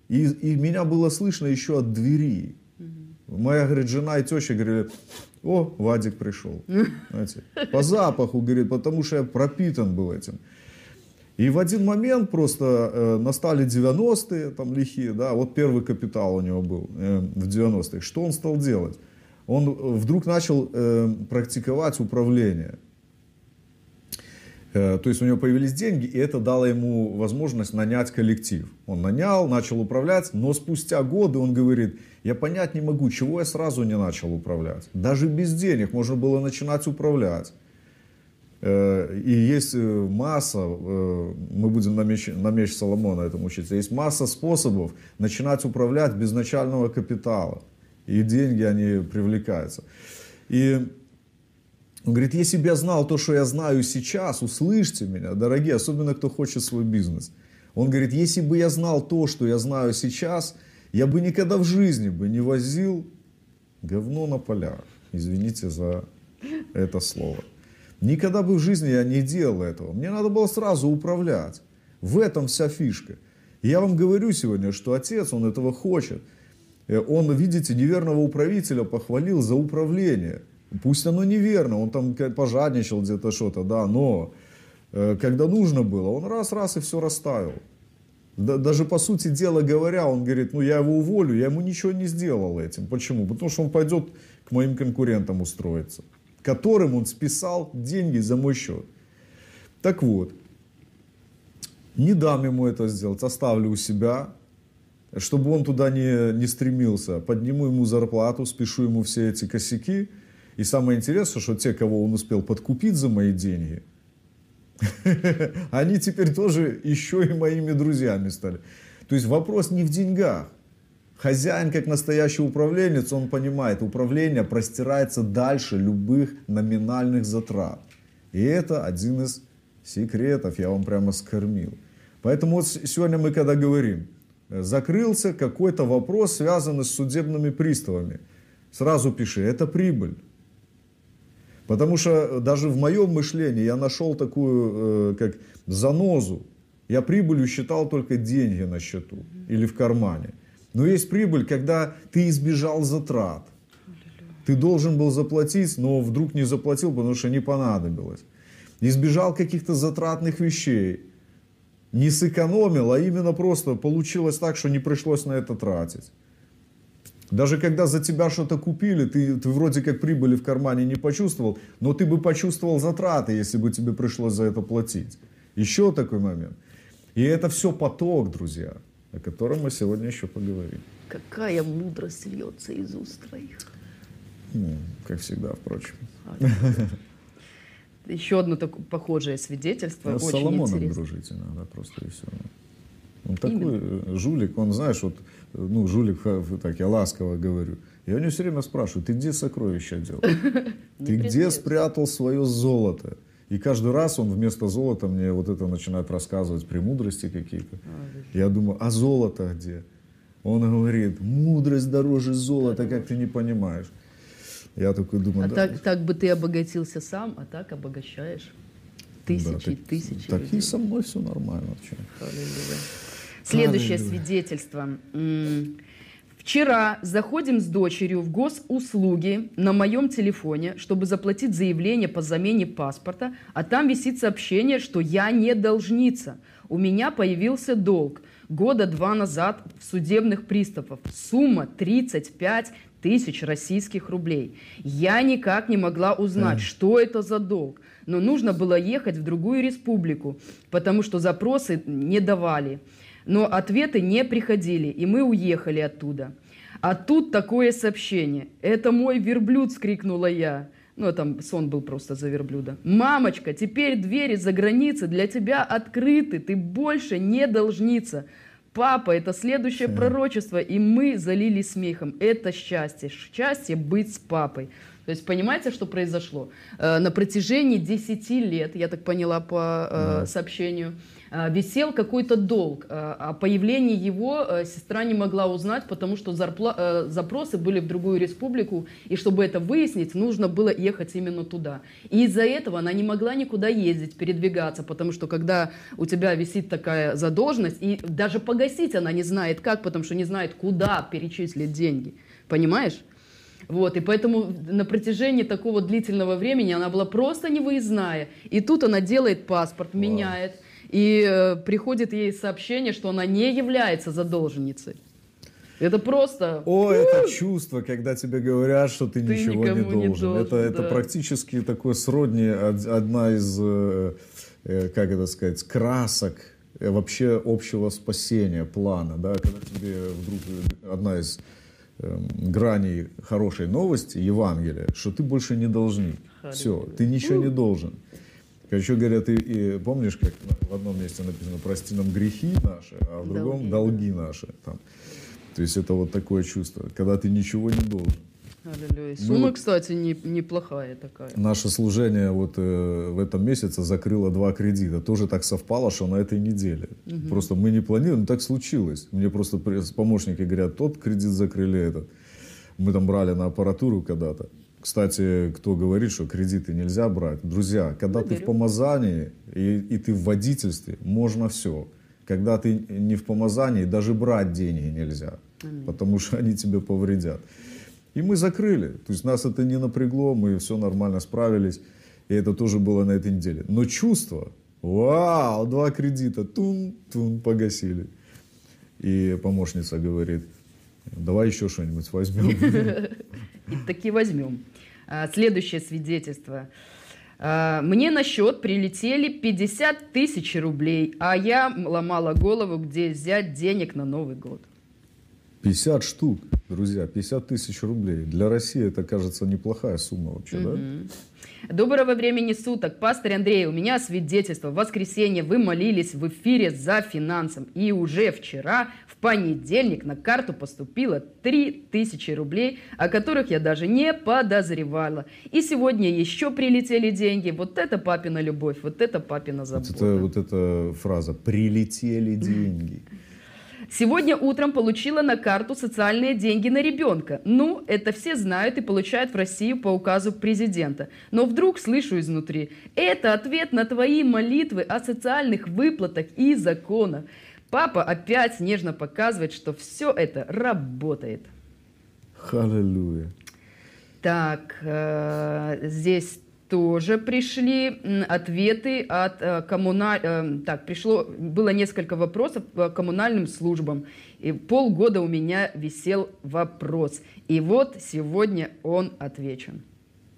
и, и меня было слышно еще от двери. Моя, говорит, жена и теща говорили, о, Вадик пришел. Знаете, по запаху, говорит, потому что я пропитан был этим. И в один момент просто э, настали 90-е, там лихие, да, вот первый капитал у него был э, в 90-х. Что он стал делать? Он э, вдруг начал э, практиковать управление. Э, то есть у него появились деньги, и это дало ему возможность нанять коллектив. Он нанял, начал управлять, но спустя годы он говорит, я понять не могу, чего я сразу не начал управлять. Даже без денег можно было начинать управлять. Э, и есть э, масса, мы будем на меч, на меч Соломона этому учиться, есть масса способов начинать управлять без начального капитала. И деньги, они привлекаются. И он говорит, если бы я знал то, что я знаю сейчас, услышьте меня, дорогие, особенно кто хочет свой бизнес. Он говорит, если бы я знал то, что я знаю сейчас, я бы никогда в жизни бы не возил говно на полях. Извините за это слово. Никогда бы в жизни я не делал этого. Мне надо было сразу управлять. В этом вся фишка. Я вам говорю сегодня, что отец, он этого хочет. Э, он, видите, неверного управителя похвалил за управление. Пусть оно неверно, он там пожадничал где-то что-то, да, но э, когда нужно было, он раз-раз и все расставил. Да, даже по сути дела говоря, он говорит, ну я его уволю, я ему ничего не сделал этим. Почему? Потому что он пойдет к моим конкурентам устроиться, которым он списал деньги за мой счет. Так вот, не дам ему это сделать, оставлю у себя, чтобы он туда не, не стремился. Подниму ему зарплату, спешу ему все эти косяки – и самое интересное, что те, кого он успел подкупить за мои деньги, они теперь тоже еще и моими друзьями стали. То есть вопрос не в деньгах. Хозяин, как настоящий управленец, он понимает, управление простирается дальше любых номинальных затрат. И это один из секретов, я вам прямо скормил. Поэтому вот сегодня мы когда говорим, закрылся какой-то вопрос, связанный с судебными приставами, сразу пиши, это прибыль. Потому что даже в моем мышлении я нашел такую, э, как занозу. Я прибылью считал только деньги на счету или в кармане. Но есть прибыль, когда ты избежал затрат. Ты должен был заплатить, но вдруг не заплатил, потому что не понадобилось. Избежал каких-то затратных вещей. Не сэкономил, а именно просто получилось так, что не пришлось на это тратить. Даже когда за тебя что-то купили, ты, ты вроде как прибыли в кармане не почувствовал, но ты бы почувствовал затраты, если бы тебе пришлось за это платить. Еще такой момент. И это все поток, друзья, о котором мы сегодня еще поговорим. Какая мудрость льется из уст твоих. Ну, как всегда, впрочем. Еще одно такое похожее свидетельство. Ну, с Соломоном интересно. дружите надо просто и все. Он такой Именно. жулик, он, знаешь, вот ну, жулик, так я ласково говорю. Я у него все время спрашиваю, ты где сокровища дел? Ты где спрятал свое золото? И каждый раз он вместо золота мне вот это начинает рассказывать премудрости какие-то. Я думаю, а золото где? Он говорит, мудрость дороже золота, как ты не понимаешь. Я такой думаю, а да. так, так бы ты обогатился сам, а так обогащаешь тысячи, да, так, тысячи. Так людей. и со мной все нормально. Следующее свидетельство. Вчера заходим с дочерью в госуслуги на моем телефоне, чтобы заплатить заявление по замене паспорта, а там висит сообщение, что я не должница. У меня появился долг года два назад в судебных приставов. Сумма 35 тысяч российских рублей. Я никак не могла узнать, что это за долг. Но нужно было ехать в другую республику, потому что запросы не давали но ответы не приходили, и мы уехали оттуда. А тут такое сообщение. «Это мой верблюд!» – скрикнула я. Ну, там сон был просто за верблюда. «Мамочка, теперь двери за границей для тебя открыты, ты больше не должница!» Папа, это следующее пророчество, и мы залились смехом. Это счастье, счастье быть с папой. То есть понимаете, что произошло? Э, на протяжении 10 лет, я так поняла по э, сообщению, висел какой-то долг. Э, о появлении его э, сестра не могла узнать, потому что зарпла... запросы были в другую республику, и чтобы это выяснить, нужно было ехать именно туда. И из-за этого она не могла никуда ездить, передвигаться, потому что когда у тебя висит такая задолженность, и даже погасить она не знает как, потому что не знает, куда перечислить деньги. Понимаешь? Вот, и поэтому на протяжении такого длительного времени она была просто невыездная. И тут она делает паспорт, меняет и э, приходит ей сообщение, что она не является задолженницей. Это просто... О, это чувство, когда тебе говорят, что ты, Ты ничего не никому не должен. должен, это, это да. практически такое сродни, од- одна из, э, э, как это сказать, красок вообще общего спасения, плана. Да? Когда тебе вдруг одна из эм, граней хорошей новости, Евангелия, что ты больше не должник. Все, ты ничего не должен. Еще говорят, и, и помнишь, как в одном месте написано, прости нам грехи наши, а в другом Долги, долги наши. Там. То есть это вот такое чувство, когда ты ничего не должен. Аллилуйя. Ну Сумма, вот- кстати, не- неплохая такая. Наше служение вот э, в этом месяце закрыло два кредита. Тоже так совпало, что на этой неделе. Просто мы не планировали, но так случилось. Мне просто помощники говорят, тот кредит закрыли этот. Мы там брали на аппаратуру когда-то. Кстати, кто говорит, что кредиты нельзя брать. Друзья, когда Я ты в верю. помазании и, и ты в водительстве, можно все. Когда ты не в помазании, даже брать деньги нельзя. Потому что они тебе повредят. И мы закрыли. То есть нас это не напрягло, мы все нормально справились. И это тоже было на этой неделе. Но чувство, вау, два кредита, тун-тун, погасили. И помощница говорит, давай еще что-нибудь возьмем. И таки возьмем. А, Следующее свидетельство. А, Мне на счет прилетели 50 тысяч рублей, а я ломала голову, где взять денег на Новый год. 50 штук, друзья, 50 тысяч рублей. Для России это, кажется, неплохая сумма вообще, да? Доброго времени суток. Пастор Андрей, у меня свидетельство. В воскресенье вы молились в эфире за финансом. И уже вчера, понедельник, на карту поступило 3000 рублей, о которых я даже не подозревала. И сегодня еще прилетели деньги. Вот это папина любовь, вот это папина Вот забота. это, вот эта фраза «прилетели деньги». Сегодня утром получила на карту социальные деньги на ребенка. Ну, это все знают и получают в Россию по указу президента. Но вдруг слышу изнутри, это ответ на твои молитвы о социальных выплатах и законах. Папа опять нежно показывает, что все это работает. Аллилуйя. Так, э, здесь тоже пришли ответы от э, коммуналь... э, так, пришло, было несколько вопросов по коммунальным службам. И полгода у меня висел вопрос. И вот сегодня он отвечен.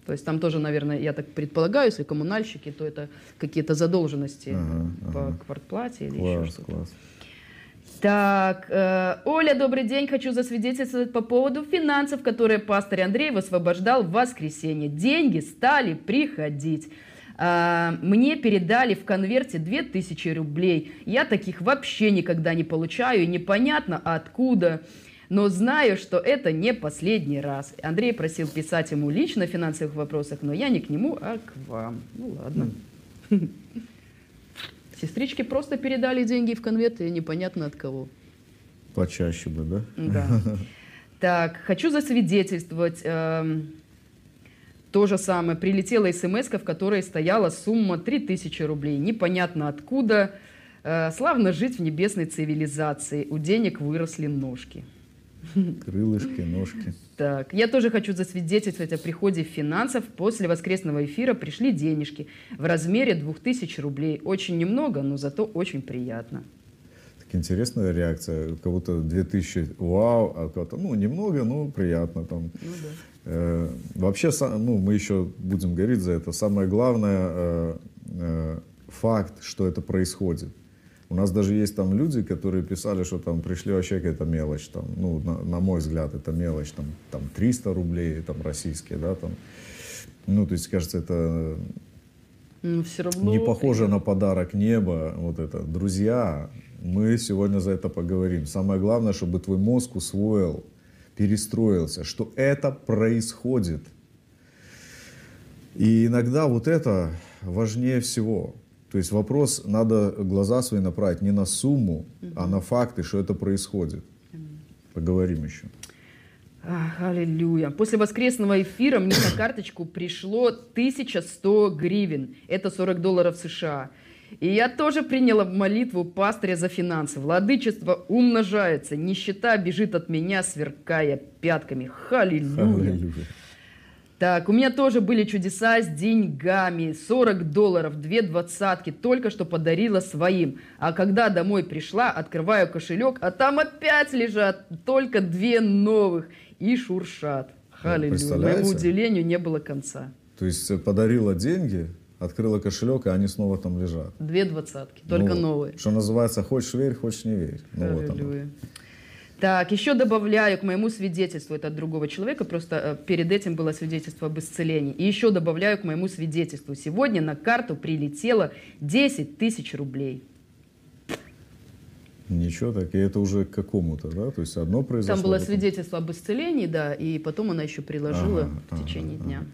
То есть там тоже, наверное, я так предполагаю, если коммунальщики, то это какие-то задолженности Ага, по ага. квартплате или еще Класс, что-то. класс. Так, э, Оля, добрый день. Хочу засвидетельствовать по поводу финансов, которые пастор Андрей высвобождал в воскресенье. Деньги стали приходить. А, Мне передали в конверте 2000 рублей. Я таких вообще никогда не получаю, и непонятно откуда. Но знаю, что это не последний раз. Андрей просил писать ему лично о финансовых вопросах, но я не к нему, а к вам. Ну ладно. Сестрички просто передали деньги в конверт, и непонятно от кого. Почаще бы, да? Да. Так, хочу засвидетельствовать. эм, то же самое. Прилетела смс в которой стояла сумма 3000 рублей. Непонятно откуда. Э, славно жить в небесной цивилизации. У денег выросли ножки. Крылышки, ножки. Так, я тоже хочу засвидетельствовать о приходе финансов. После воскресного эфира пришли денежки в размере 2000 рублей. Очень немного, но зато очень приятно. Так интересная реакция. У кого-то 2000, вау, а у кого-то, ну, немного, но приятно там. Ну да. Э, вообще, ну, мы еще будем говорить за это. Самое главное, э, э, факт, что это происходит. У нас даже есть там люди, которые писали, что там пришли вообще какая-то мелочь, там, ну, на, на мой взгляд, это мелочь, там, там 300 рублей, там, российские, да, там. Ну, то есть, кажется, это Но все равно... не похоже на подарок неба, вот это. Друзья, мы сегодня за это поговорим. Самое главное, чтобы твой мозг усвоил, перестроился, что это происходит. И иногда вот это важнее всего. То есть вопрос, надо глаза свои направить не на сумму, а на факты, что это происходит. Поговорим еще. Ах, аллилуйя. После воскресного эфира мне на карточку пришло 1100 гривен. Это 40 долларов США. И я тоже приняла молитву пастыря за финансы. Владычество умножается, нищета бежит от меня, сверкая пятками. Аллилуйя. Аллилуйя. Так, у меня тоже были чудеса с деньгами. 40 долларов, две двадцатки только что подарила своим. А когда домой пришла, открываю кошелек, а там опять лежат только две новых и шуршат. Халилюя. Моему удивлению не было конца. То есть э, подарила деньги, открыла кошелек, и они снова там лежат. Две двадцатки, только Ну, новые. Что называется, хочешь верь, хочешь не верь. Ну, вот оно. Так, еще добавляю к моему свидетельству, это от другого человека, просто э, перед этим было свидетельство об исцелении. И еще добавляю к моему свидетельству. Сегодня на карту прилетело 10 тысяч рублей. Ничего так, и это уже к какому-то, да? То есть одно произошло. Там было потом- свидетельство об исцелении, да, и потом она еще приложила Ага, в течение ага, дня.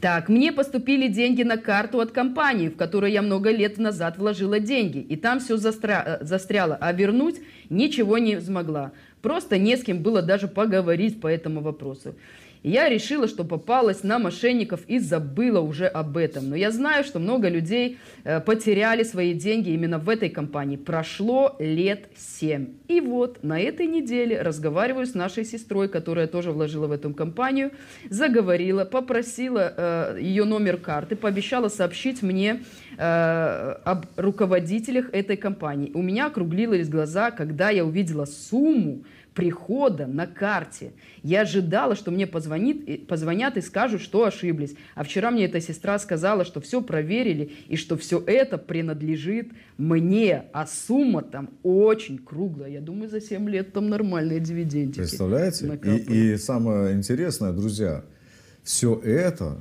Так, мне поступили деньги на карту от компании, в которую я много лет назад вложила деньги, и там все застря- э, застряло, а вернуть ничего не смогла. Просто не с кем было даже поговорить по этому вопросу. Я решила, что попалась на мошенников и забыла уже об этом. Но я знаю, что много людей э, потеряли свои деньги именно в этой компании. Прошло лет семь. И вот на этой неделе разговариваю с нашей сестрой, которая тоже вложила в эту компанию, заговорила, попросила э, ее номер карты, пообещала сообщить мне э, об руководителях этой компании. У меня округлились глаза, когда я увидела сумму прихода на карте. Я ожидала, что мне позвонит, позвонят и скажут, что ошиблись. А вчера мне эта сестра сказала, что все проверили и что все это принадлежит мне. А сумма там очень круглая. Я думаю, за 7 лет там нормальные дивидендики. Представляете? И, и самое интересное, друзья, все это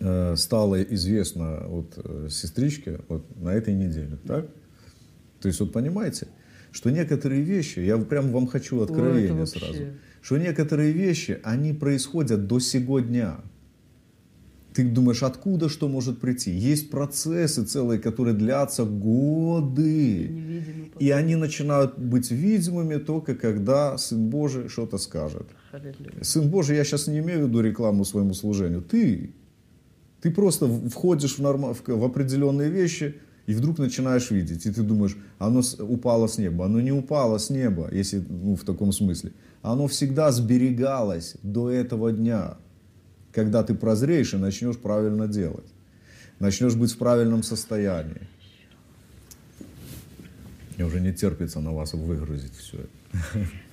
э, стало известно вот э, сестричке вот на этой неделе, так? То есть вот понимаете, что некоторые вещи, я прям вам хочу откровение вообще. сразу, что некоторые вещи, они происходят до сего дня. Ты думаешь, откуда что может прийти? Есть процессы целые, которые длятся годы. И они начинают быть видимыми только когда Сын Божий что-то скажет. Сын Божий, я сейчас не имею в виду рекламу своему служению. Ты, ты просто входишь в, к- в определенные вещи и вдруг начинаешь видеть. И ты думаешь, оно упало с неба. Оно не упало с неба, если ну, в таком смысле. Оно всегда сберегалось до этого дня, когда ты прозреешь и начнешь правильно делать. Начнешь быть в правильном состоянии. Мне уже не терпится на вас выгрузить все это.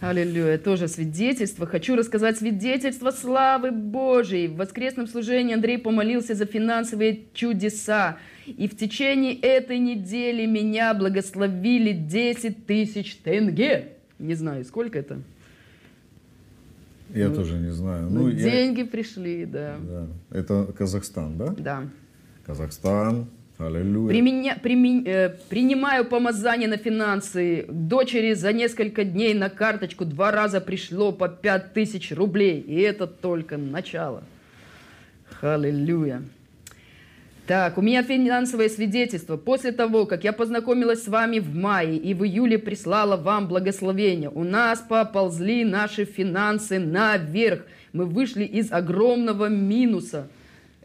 Аллилуйя. Тоже свидетельство. Хочу рассказать свидетельство славы Божией. В воскресном служении Андрей помолился за финансовые чудеса. И в течение этой недели меня благословили 10 тысяч тенге. Не знаю, сколько это. Я тоже не знаю. Ну, я- деньги пришли, да. Да. Это Казахстан, да? Да. Казахстан, аллилуйя. Применя- примен- э, принимаю помазание на финансы. Дочери за несколько дней на карточку два раза пришло по 5000 рублей. И это только начало. Аллилуйя. Так, у меня финансовое свидетельство. После того, как я познакомилась с вами в мае и в июле прислала вам благословение, у нас поползли наши финансы наверх. Мы вышли из огромного минуса.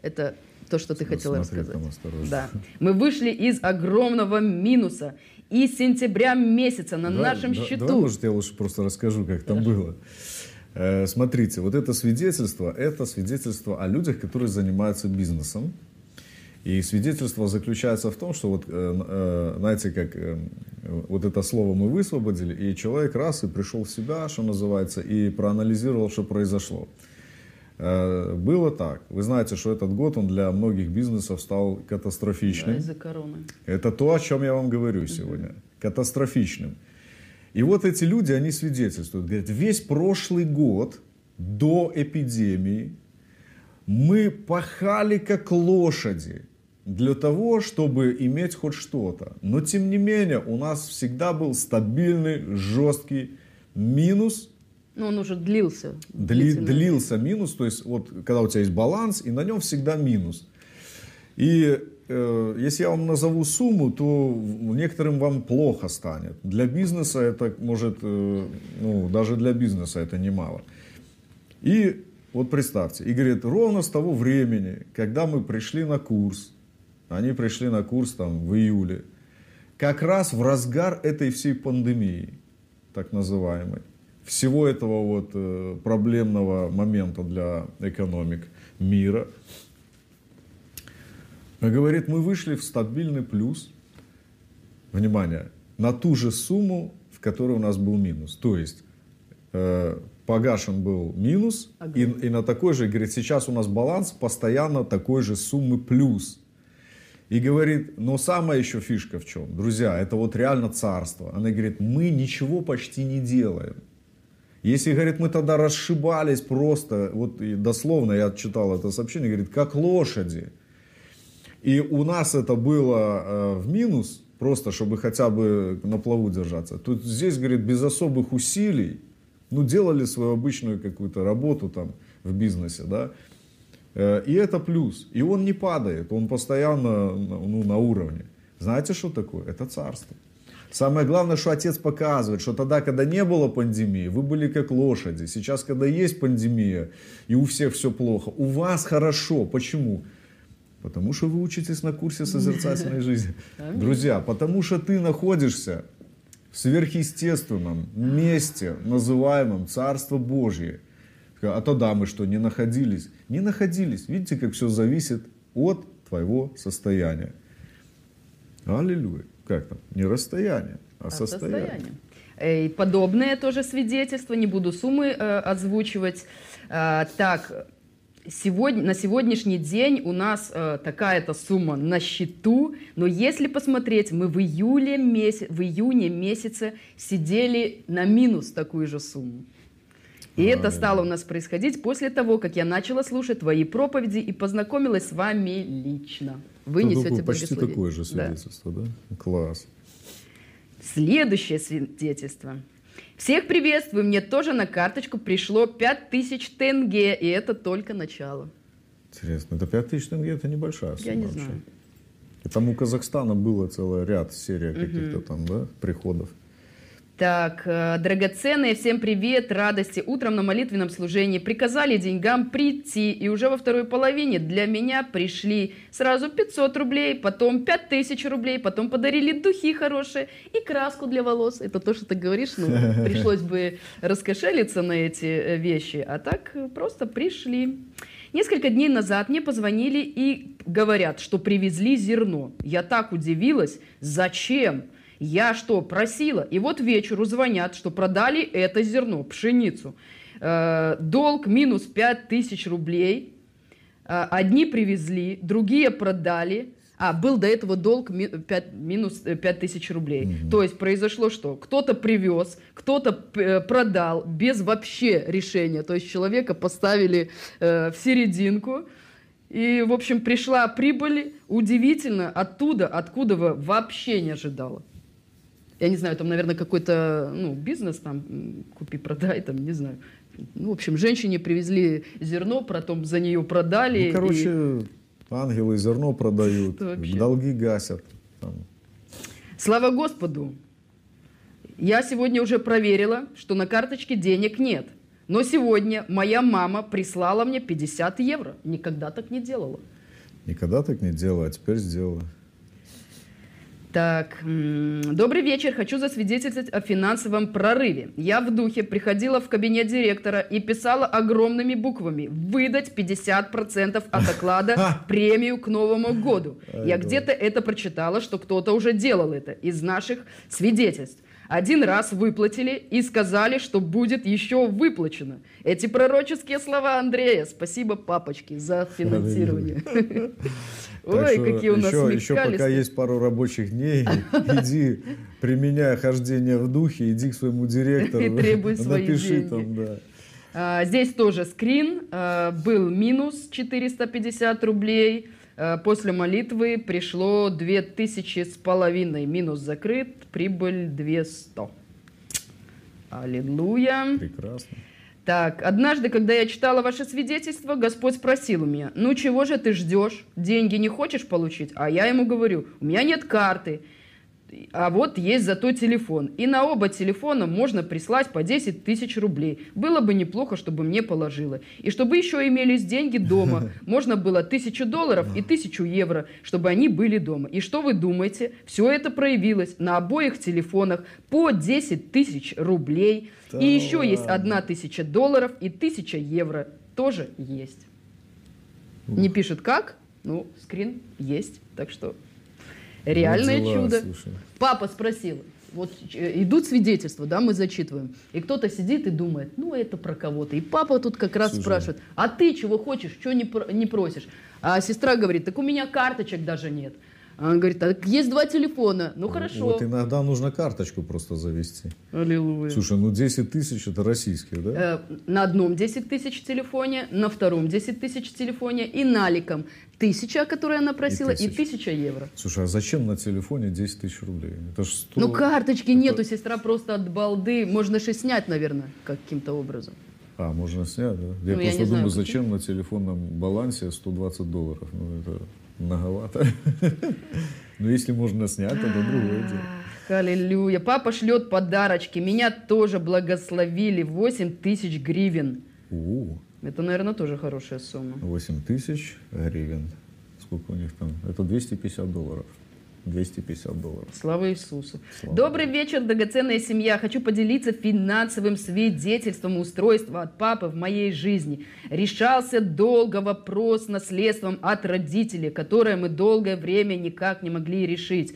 Это то, что ты хотела Смотри рассказать. там осторожно. Да. Мы вышли из огромного минуса. И с сентября месяца на Да, нашем да, счету. Давай, может, я лучше просто расскажу, как там было. Э, Смотрите, вот это свидетельство, это свидетельство о людях, которые занимаются бизнесом. И свидетельство заключается в том, что вот, э, э, знаете, как э, вот это слово мы высвободили, и человек раз и пришел в себя, что называется, и проанализировал, что произошло. Было так. Вы знаете, что этот год, он для многих бизнесов стал Да, катастрофичным. из-за короны. Это то, о чем я вам говорю сегодня. Катастрофичным. И вот эти люди, они свидетельствуют. Говорят, весь прошлый год до эпидемии мы пахали как лошади для того, чтобы иметь хоть что-то. Но тем не менее, у нас всегда был стабильный, жесткий минус, Ну, он уже длился. Дли- длился минус, то есть вот когда у тебя есть баланс, и на нем всегда минус. И э, если я вам назову сумму, то некоторым вам плохо станет. Для бизнеса это может, э, ну даже для бизнеса это немало. И вот представьте, и говорит, ровно с того времени, когда мы пришли на курс, они пришли на курс там в июле, как раз в разгар этой всей пандемии, так называемой, всего этого вот э, проблемного момента для экономик мира. Говорит, мы вышли в стабильный плюс, внимание, на ту же сумму, в которой у нас был минус. То есть э, погашен был минус, и, и на такой же, говорит, сейчас у нас баланс постоянно такой же суммы плюс. И говорит, но самая еще фишка в чем? Друзья, это вот реально царство. Она говорит, мы ничего почти не делаем. Если, говорит, мы тогда расшибались просто, вот и дословно я читал это сообщение, говорит, как лошади. И у нас это было э, в минус, просто чтобы хотя бы на плаву держаться. Тут здесь, говорит, без особых усилий, ну, делали свою обычную какую-то работу там в бизнесе, да, Э, и это плюс. И он не падает, он постоянно ну, на уровне. Знаете, что такое? Это царство. Самое главное, что отец показывает, что тогда, когда не было пандемии, вы были как лошади. Сейчас, когда есть пандемия, и у всех все плохо, у вас хорошо. Почему? Потому что вы учитесь на курсе созерцательной жизни. Друзья, потому что ты находишься сверхъестественном месте, называемом Царство Божье. А тогда мы что, не находились? Не находились. Видите, как все зависит от твоего состояния. Аллилуйя. Как там? Не расстояние, а, а состояние. состояние. И подобное тоже свидетельство, не буду суммы э, озвучивать. Э, так, сегодня, на сегодняшний день у нас э, такая-то сумма на счету, но если посмотреть, мы в, июле меся, в июне месяце сидели на минус такую же сумму. И это стало у нас происходить после того, как я начала слушать твои проповеди и познакомилась с вами лично. Вы несете Почти такое же свидетельство, да? да? Класс. Следующее свидетельство. Всех приветствую, мне тоже на карточку пришло 5000 тенге, и это только начало. Интересно, это 5000 тенге, это небольшая сумма Я не вообще. знаю. И там у Казахстана было целый ряд, серия каких-то там, да, приходов. Так, э, драгоценные, всем привет, радости. Утром на молитвенном служении приказали деньгам прийти, и уже во второй половине для меня пришли сразу 500 рублей, потом 5000 рублей, потом подарили духи хорошие и краску для волос. Это то, что ты говоришь, ну, пришлось бы раскошелиться на эти э, вещи, а так просто пришли. Несколько дней назад мне позвонили и говорят, что привезли зерно. Я так удивилась, зачем? Я что, просила? И вот вечеру звонят, что продали это зерно, пшеницу. Э, долг минус 5 тысяч рублей. Э, одни привезли, другие продали. А, был до этого долг 5, минус 5 э, тысяч рублей. Угу. То есть произошло что? Кто-то привез, кто-то продал без вообще решения. То есть человека поставили э, в серединку. И, в общем, пришла прибыль удивительно оттуда, откуда вы вообще не ожидала я не знаю, там, наверное, какой-то ну, бизнес, там, купи-продай, там, не знаю. Ну, в общем, женщине привезли зерно, потом за нее продали. Ну, короче, и... ангелы зерно продают, долги гасят. Там. Слава Господу! Я сегодня уже проверила, что на карточке денег нет. Но сегодня моя мама прислала мне 50 евро. Никогда так не делала. Никогда так не делала, а теперь сделала. Так, добрый вечер. Хочу засвидетельствовать о финансовом прорыве. Я в духе приходила в кабинет директора и писала огромными буквами «Выдать 50% от оклада премию к Новому году». Я где-то это прочитала, что кто-то уже делал это из наших свидетельств. Один раз выплатили и сказали, что будет еще выплачено. Эти пророческие слова Андрея. Спасибо, папочки, за финансирование. Ой, какие у нас еще, пока есть пару рабочих дней, иди, применяя хождение в духе, иди к своему директору. И требуй свои Напиши там, да. А, здесь тоже скрин. А, был минус 450 рублей. А, после молитвы пришло 2000 с половиной. Минус закрыт, прибыль 200. Аллилуйя. Прекрасно. Так, однажды, когда я читала ваше свидетельство, Господь спросил у меня, ну чего же ты ждешь? Деньги не хочешь получить? А я ему говорю, у меня нет карты. А вот есть зато телефон. И на оба телефона можно прислать по 10 тысяч рублей. Было бы неплохо, чтобы мне положило. И чтобы еще имелись деньги дома. Можно было тысячу долларов и тысячу евро, чтобы они были дома. И что вы думаете? Все это проявилось на обоих телефонах по 10 тысяч рублей. Да и еще есть одна тысяча долларов и тысяча евро. Тоже есть. Не пишет как, ну, скрин есть. Так что реальное Ну, дела, чудо. слушай. Папа спросил, вот э, идут свидетельства, да, мы зачитываем, и кто-то сидит и думает, ну это про кого-то. И папа тут как раз Слушай. спрашивает, а ты чего хочешь, что не, про- не просишь? А сестра говорит, так у меня карточек даже нет. А он говорит, так есть два телефона, ну хорошо. Вот иногда нужно карточку просто завести. Аллилуйя. Слушай, ну 10 тысяч это российские, да? Э, на одном 10 тысяч телефоне, на втором 10 тысяч телефоне и наликом тысяча, которую она просила, и тысяча. тысяча евро. Слушай, а зачем на телефоне 10 тысяч рублей? Это ж 100... Ну карточки это- нету, сестра просто от балды. Можно же снять, наверное, каким-то образом. А, можно снять, да? Я Ну, я просто знаю, думаю, какие. зачем на телефонном балансе 120 долларов? Ну, это многовато. Но если можно снять, тогда другое дело. Аллилуйя. Папа шлет подарочки. Меня тоже благословили. 8 тысяч гривен. Это, наверное, тоже хорошая сумма. 8 тысяч гривен. Сколько у них там? Это 250 долларов. 250 долларов. Слава Иисусу. Слава Добрый вечер, драгоценная семья. Хочу поделиться финансовым свидетельством устройства от папы в моей жизни. Решался долго вопрос с наследством от родителей, которое мы долгое время никак не могли решить.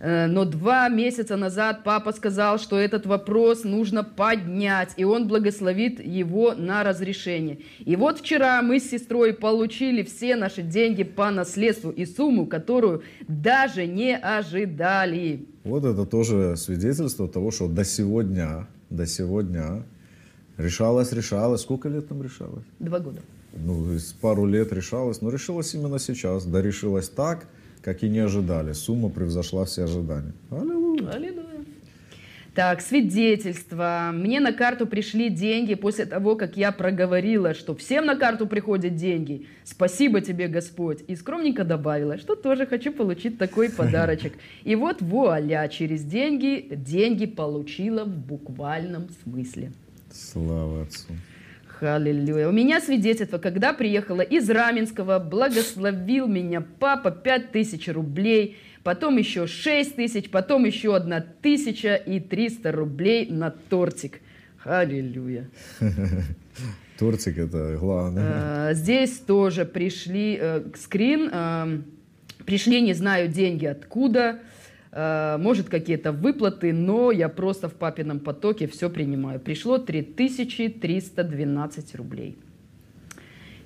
Э, Но два месяца назад папа сказал, что этот вопрос нужно поднять, и он благословит его на разрешение. И вот вчера мы с сестрой получили все наши деньги по наследству и сумму, которую даже не ожидали. Вот это тоже свидетельство того, что до сегодня, до сегодня решалось, решалось. Сколько лет там решалось? Два года. Ну, пару лет решалось, но решилось именно сейчас. Да решилось так, как и не ожидали. Сумма превзошла все ожидания. Аллилуйя. Аллилуйя. Так, свидетельство. Мне на карту пришли деньги после того, как я проговорила, что всем на карту приходят деньги. Спасибо тебе, Господь. И скромненько добавила, что тоже хочу получить такой подарочек. И вот вуаля, через деньги, деньги получила в буквальном смысле. Слава Отцу. Аллилуйя. У меня свидетельство, когда приехала из Раменского, благословил меня папа 5000 рублей, потом еще 6 тысяч, потом еще одна тысяча и 300 рублей на тортик. Аллилуйя. Тортик это главное. Э, Здесь тоже пришли э, скрин, э, пришли, не знаю, деньги откуда, может какие-то выплаты, но я просто в папином потоке все принимаю. Пришло 3312 рублей.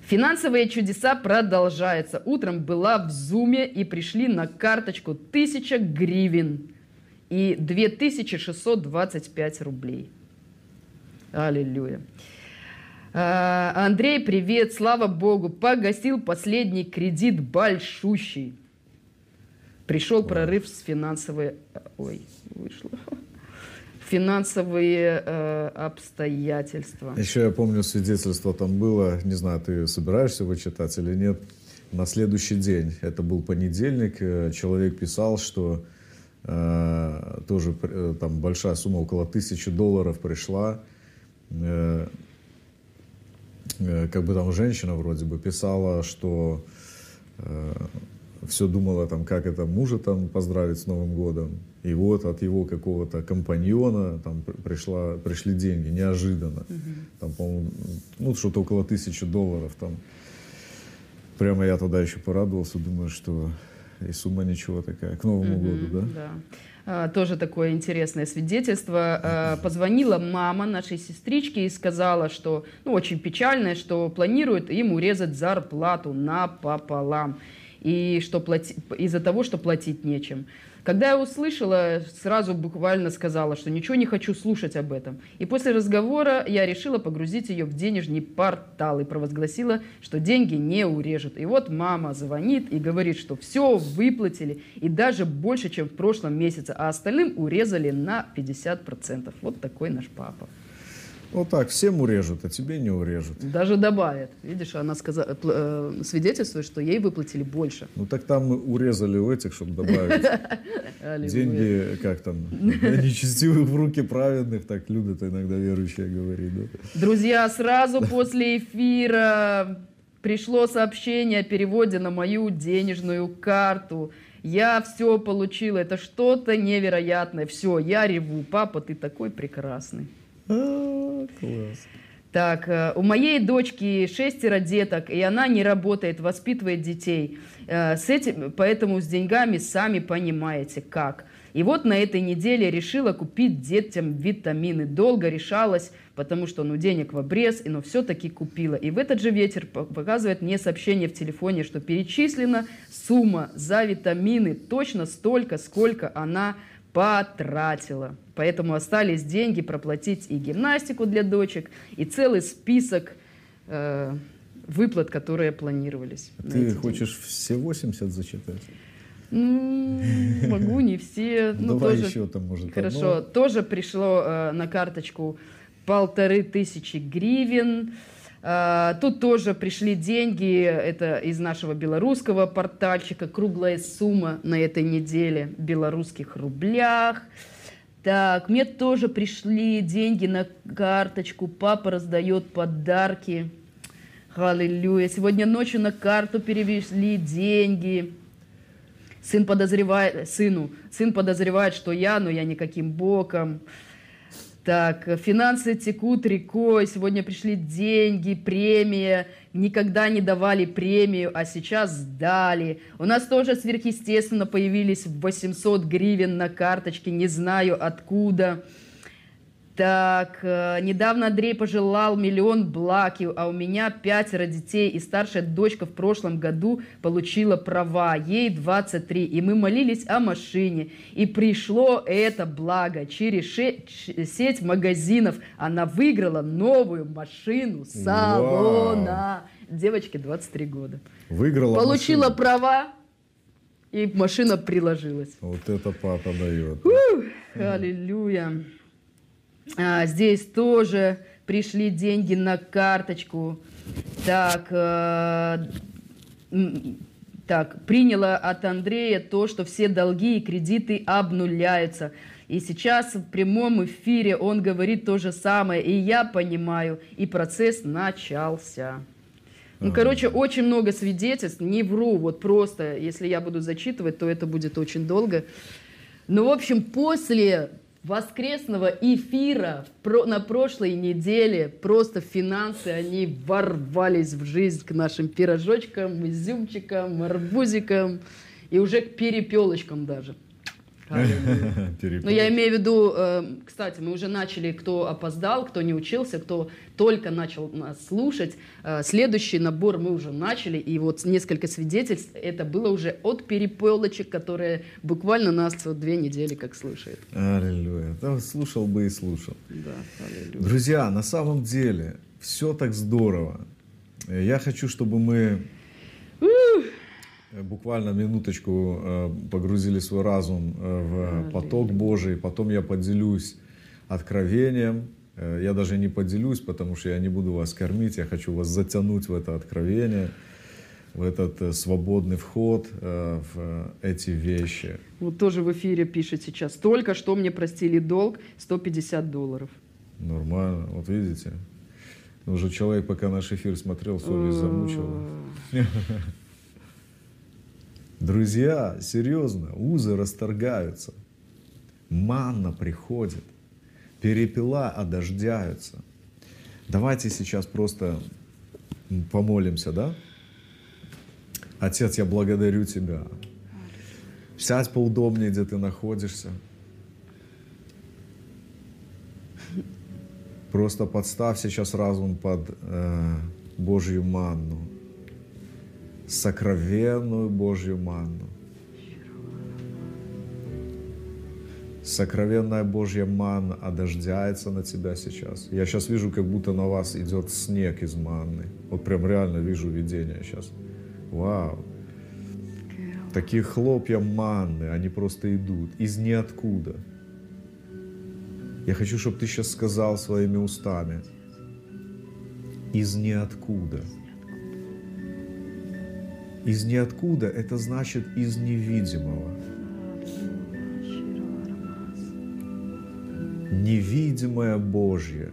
Финансовые чудеса продолжаются. Утром была в Зуме и пришли на карточку 1000 гривен и 2625 рублей. Аллилуйя. А, Андрей, привет, слава богу, погасил последний кредит большущий. Пришел прорыв с финансовые... Ой, вышло. Финансовые э, обстоятельства. Еще я помню свидетельство там было, не знаю, ты собираешься его читать или нет, на следующий день, это был понедельник, э, человек писал, что э, тоже э, там большая сумма, около тысячи долларов пришла, Э, э, как бы там женщина вроде бы писала, что все думала там, как это мужа там поздравить с Новым годом. И вот от его какого-то компаньона там при- пришла, пришли деньги неожиданно. Там, по-моему, ну, что-то около тысячи долларов там. Прямо я тогда еще порадовался, думаю, что и сумма ничего такая, к Новому году, да? Да. А, Тоже такое интересное свидетельство. А, Позвонила мама нашей сестрички и сказала, что, ну, очень печальное, что планирует им урезать зарплату напополам. И что плати- из-за того, что платить нечем. Когда я услышала, сразу буквально сказала, что ничего не хочу слушать об этом. И после разговора я решила погрузить ее в денежный портал и провозгласила, что деньги не урежут. И вот мама звонит и говорит, что все выплатили и даже больше, чем в прошлом месяце, а остальным урезали на 50%. Вот такой наш папа. Вот так, всем урежут, а тебе не урежут. Даже добавят. Видишь, она сказала, э, свидетельствует, что ей выплатили больше. Ну так там мы урезали у этих, чтобы добавить. Деньги, как там, нечестивых в руки праведных, так любят иногда верующие говорить. Да? Друзья, сразу после эфира пришло сообщение о переводе на мою денежную карту. Я все получила, это что-то невероятное. Все, я реву. Папа, ты такой прекрасный. А, класс. Так, э, у моей дочки шестеро деток, и она не работает, воспитывает детей. Э, с этим, поэтому с деньгами сами понимаете как. И вот на этой неделе решила купить детям витамины. Долго решалась, потому что ну денег в обрез, но все-таки купила. И в этот же вечер показывает мне сообщение в телефоне, что перечислена сумма за витамины точно столько, сколько она потратила. Поэтому остались деньги проплатить и гимнастику для дочек, и целый список э, выплат, которые планировались. Ты хочешь деньги. все 80 зачитать? Ну, могу, не все. Ну, Давай тоже, еще там, может, Хорошо. Одно. Тоже пришло э, на карточку полторы тысячи гривен. Э, тут тоже пришли деньги, это из нашего белорусского портальчика, круглая сумма на этой неделе в белорусских рублях. Так, мне тоже пришли деньги на карточку, папа раздает подарки. Аллилуйя. Сегодня ночью на карту перевезли деньги. Сын подозревает, сыну, сын подозревает, что я, но я никаким боком. Так, финансы текут рекой, сегодня пришли деньги, премия, никогда не давали премию, а сейчас дали. У нас тоже сверхъестественно появились 800 гривен на карточке, не знаю откуда. Так, э, недавно Андрей пожелал миллион благ, а у меня пятеро детей, и старшая дочка в прошлом году получила права, ей 23, и мы молились о машине, и пришло это благо через сеть магазинов, она выиграла новую машину салона. Вау. Девочке 23 года. Выиграла Получила машину. права, и машина приложилась. Вот это папа дает. Ух, аллилуйя. А, здесь тоже пришли деньги на карточку. Так, э, так, приняла от Андрея то, что все долги и кредиты обнуляются. И сейчас в прямом эфире он говорит то же самое, и я понимаю, и процесс начался. Ну, короче, очень много свидетельств, не вру, вот просто, если я буду зачитывать, то это будет очень долго. Ну, в общем, после воскресного эфира на прошлой неделе просто финансы, они ворвались в жизнь к нашим пирожочкам, изюмчикам, арбузикам и уже к перепелочкам даже. Но я имею в виду, э, кстати, мы уже начали, кто опоздал, кто не учился, кто только начал нас слушать. Э, следующий набор мы уже начали, и вот несколько свидетельств, это было уже от перепелочек, которые буквально нас вот две недели как слушают. Аллилуйя. Да, слушал бы и слушал. Да, аллилуйя. Друзья, на самом деле все так здорово. Я хочу, чтобы мы буквально минуточку э, погрузили свой разум э, в поток Божий. Потом я поделюсь откровением. Э, я даже не поделюсь, потому что я не буду вас кормить. Я хочу вас затянуть в это откровение, в этот свободный вход в эти вещи. Вот тоже в эфире пишет сейчас. Только что мне простили долг 150 долларов. Нормально. Вот видите? Уже человек, пока наш эфир смотрел, совесть замучила. Друзья, серьезно, узы расторгаются, манна приходит, перепела одождяются. Давайте сейчас просто помолимся, да? Отец, я благодарю Тебя. Сядь поудобнее, где ты находишься. Просто подставь сейчас разум под э, Божью манну сокровенную Божью манну. Сокровенная Божья манна одождается на тебя сейчас. Я сейчас вижу, как будто на вас идет снег из манны. Вот прям реально вижу видение сейчас. Вау. Такие хлопья манны, они просто идут из ниоткуда. Я хочу, чтобы ты сейчас сказал своими устами. Из ниоткуда. Из ниоткуда это значит из невидимого. Невидимое Божье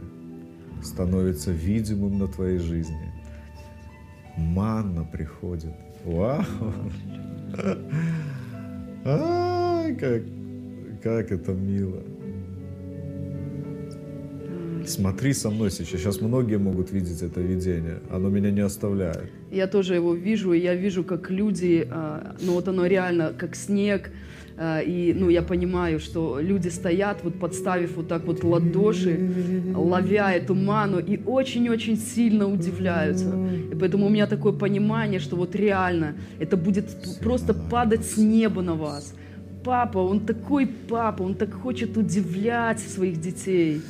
становится видимым на твоей жизни. Манна приходит. Вау! Ай, как, как это мило. Смотри со мной сейчас. Сейчас многие могут видеть это видение. Оно меня не оставляет. Я тоже его вижу, и я вижу, как люди, а, ну вот оно реально как снег, а, и ну, я понимаю, что люди стоят, вот подставив вот так вот ладоши, ловя эту ману, и очень-очень сильно удивляются. И поэтому у меня такое понимание, что вот реально это будет просто падать с неба на вас. Папа, он такой папа, он так хочет удивлять своих детей.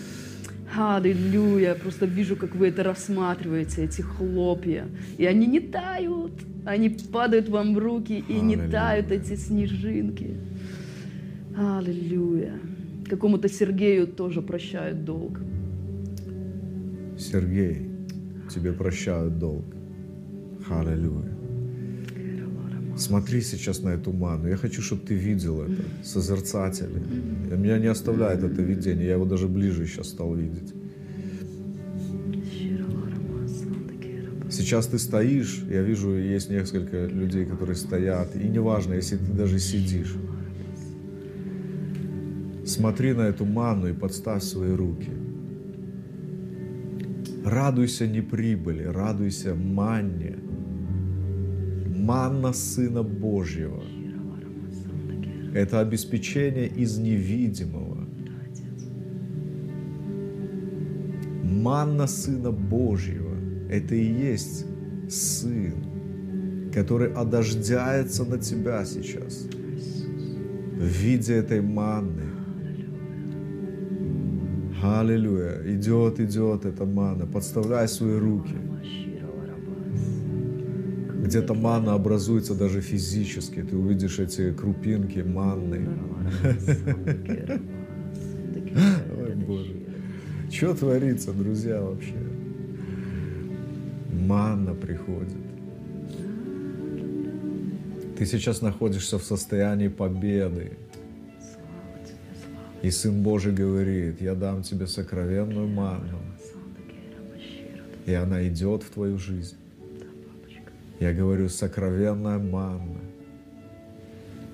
Аллилуйя. Просто вижу, как вы это рассматриваете, эти хлопья. И они не тают. Они падают вам в руки, и не тают эти снежинки. Аллилуйя. Какому-то Сергею тоже прощают долг. Сергей, тебе прощают долг. Аллилуйя. Смотри сейчас на эту ману. Я хочу, чтобы ты видел это, созерцатель. Меня не оставляет это видение. Я его даже ближе сейчас стал видеть. Сейчас ты стоишь, я вижу, есть несколько людей, которые стоят, и неважно, если ты даже сидишь. Смотри на эту ману и подставь свои руки. Радуйся не прибыли, радуйся манне – манна Сына Божьего. Это обеспечение из невидимого. Манна Сына Божьего – это и есть Сын, который одождается на тебя сейчас в виде этой манны. Аллилуйя. Идет, идет эта манна. Подставляй свои руки – где-то манна образуется даже физически. Ты увидишь эти крупинки манны. Ой, Боже. Что творится, друзья, вообще? Манна приходит. Ты сейчас находишься в состоянии победы. И Сын Божий говорит, я дам тебе сокровенную манну. И она идет в твою жизнь. Я говорю, сокровенная манна.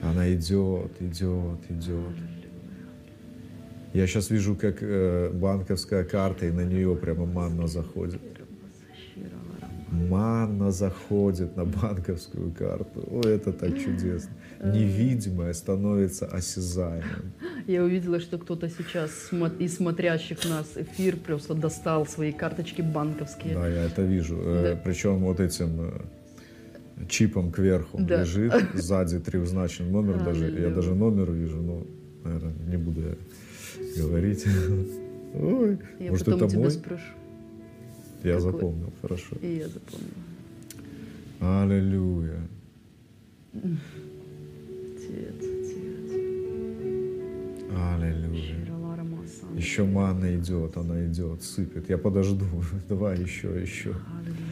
Она идет, идет, идет. Я сейчас вижу, как э, банковская карта, и на нее прямо манна заходит. Манна заходит на банковскую карту. О, это так чудесно. Невидимое становится осязаемым. Я увидела, что кто-то сейчас из смотрящих нас эфир просто достал свои карточки банковские. Да, я это вижу. Э, да. Причем вот этим э, чипом кверху да. лежит, сзади трехзначный номер даже. Я даже номер вижу, но, наверное, не буду я говорить. Ой, я может, потом это тебя мой? спрошу. Я Какой? запомнил, хорошо. И я запомнила. Аллилуйя. Отец, отец. Аллилуйя. Еще манна идет, она идет, сыпет. Я подожду. Давай еще, еще. Аллилуйя.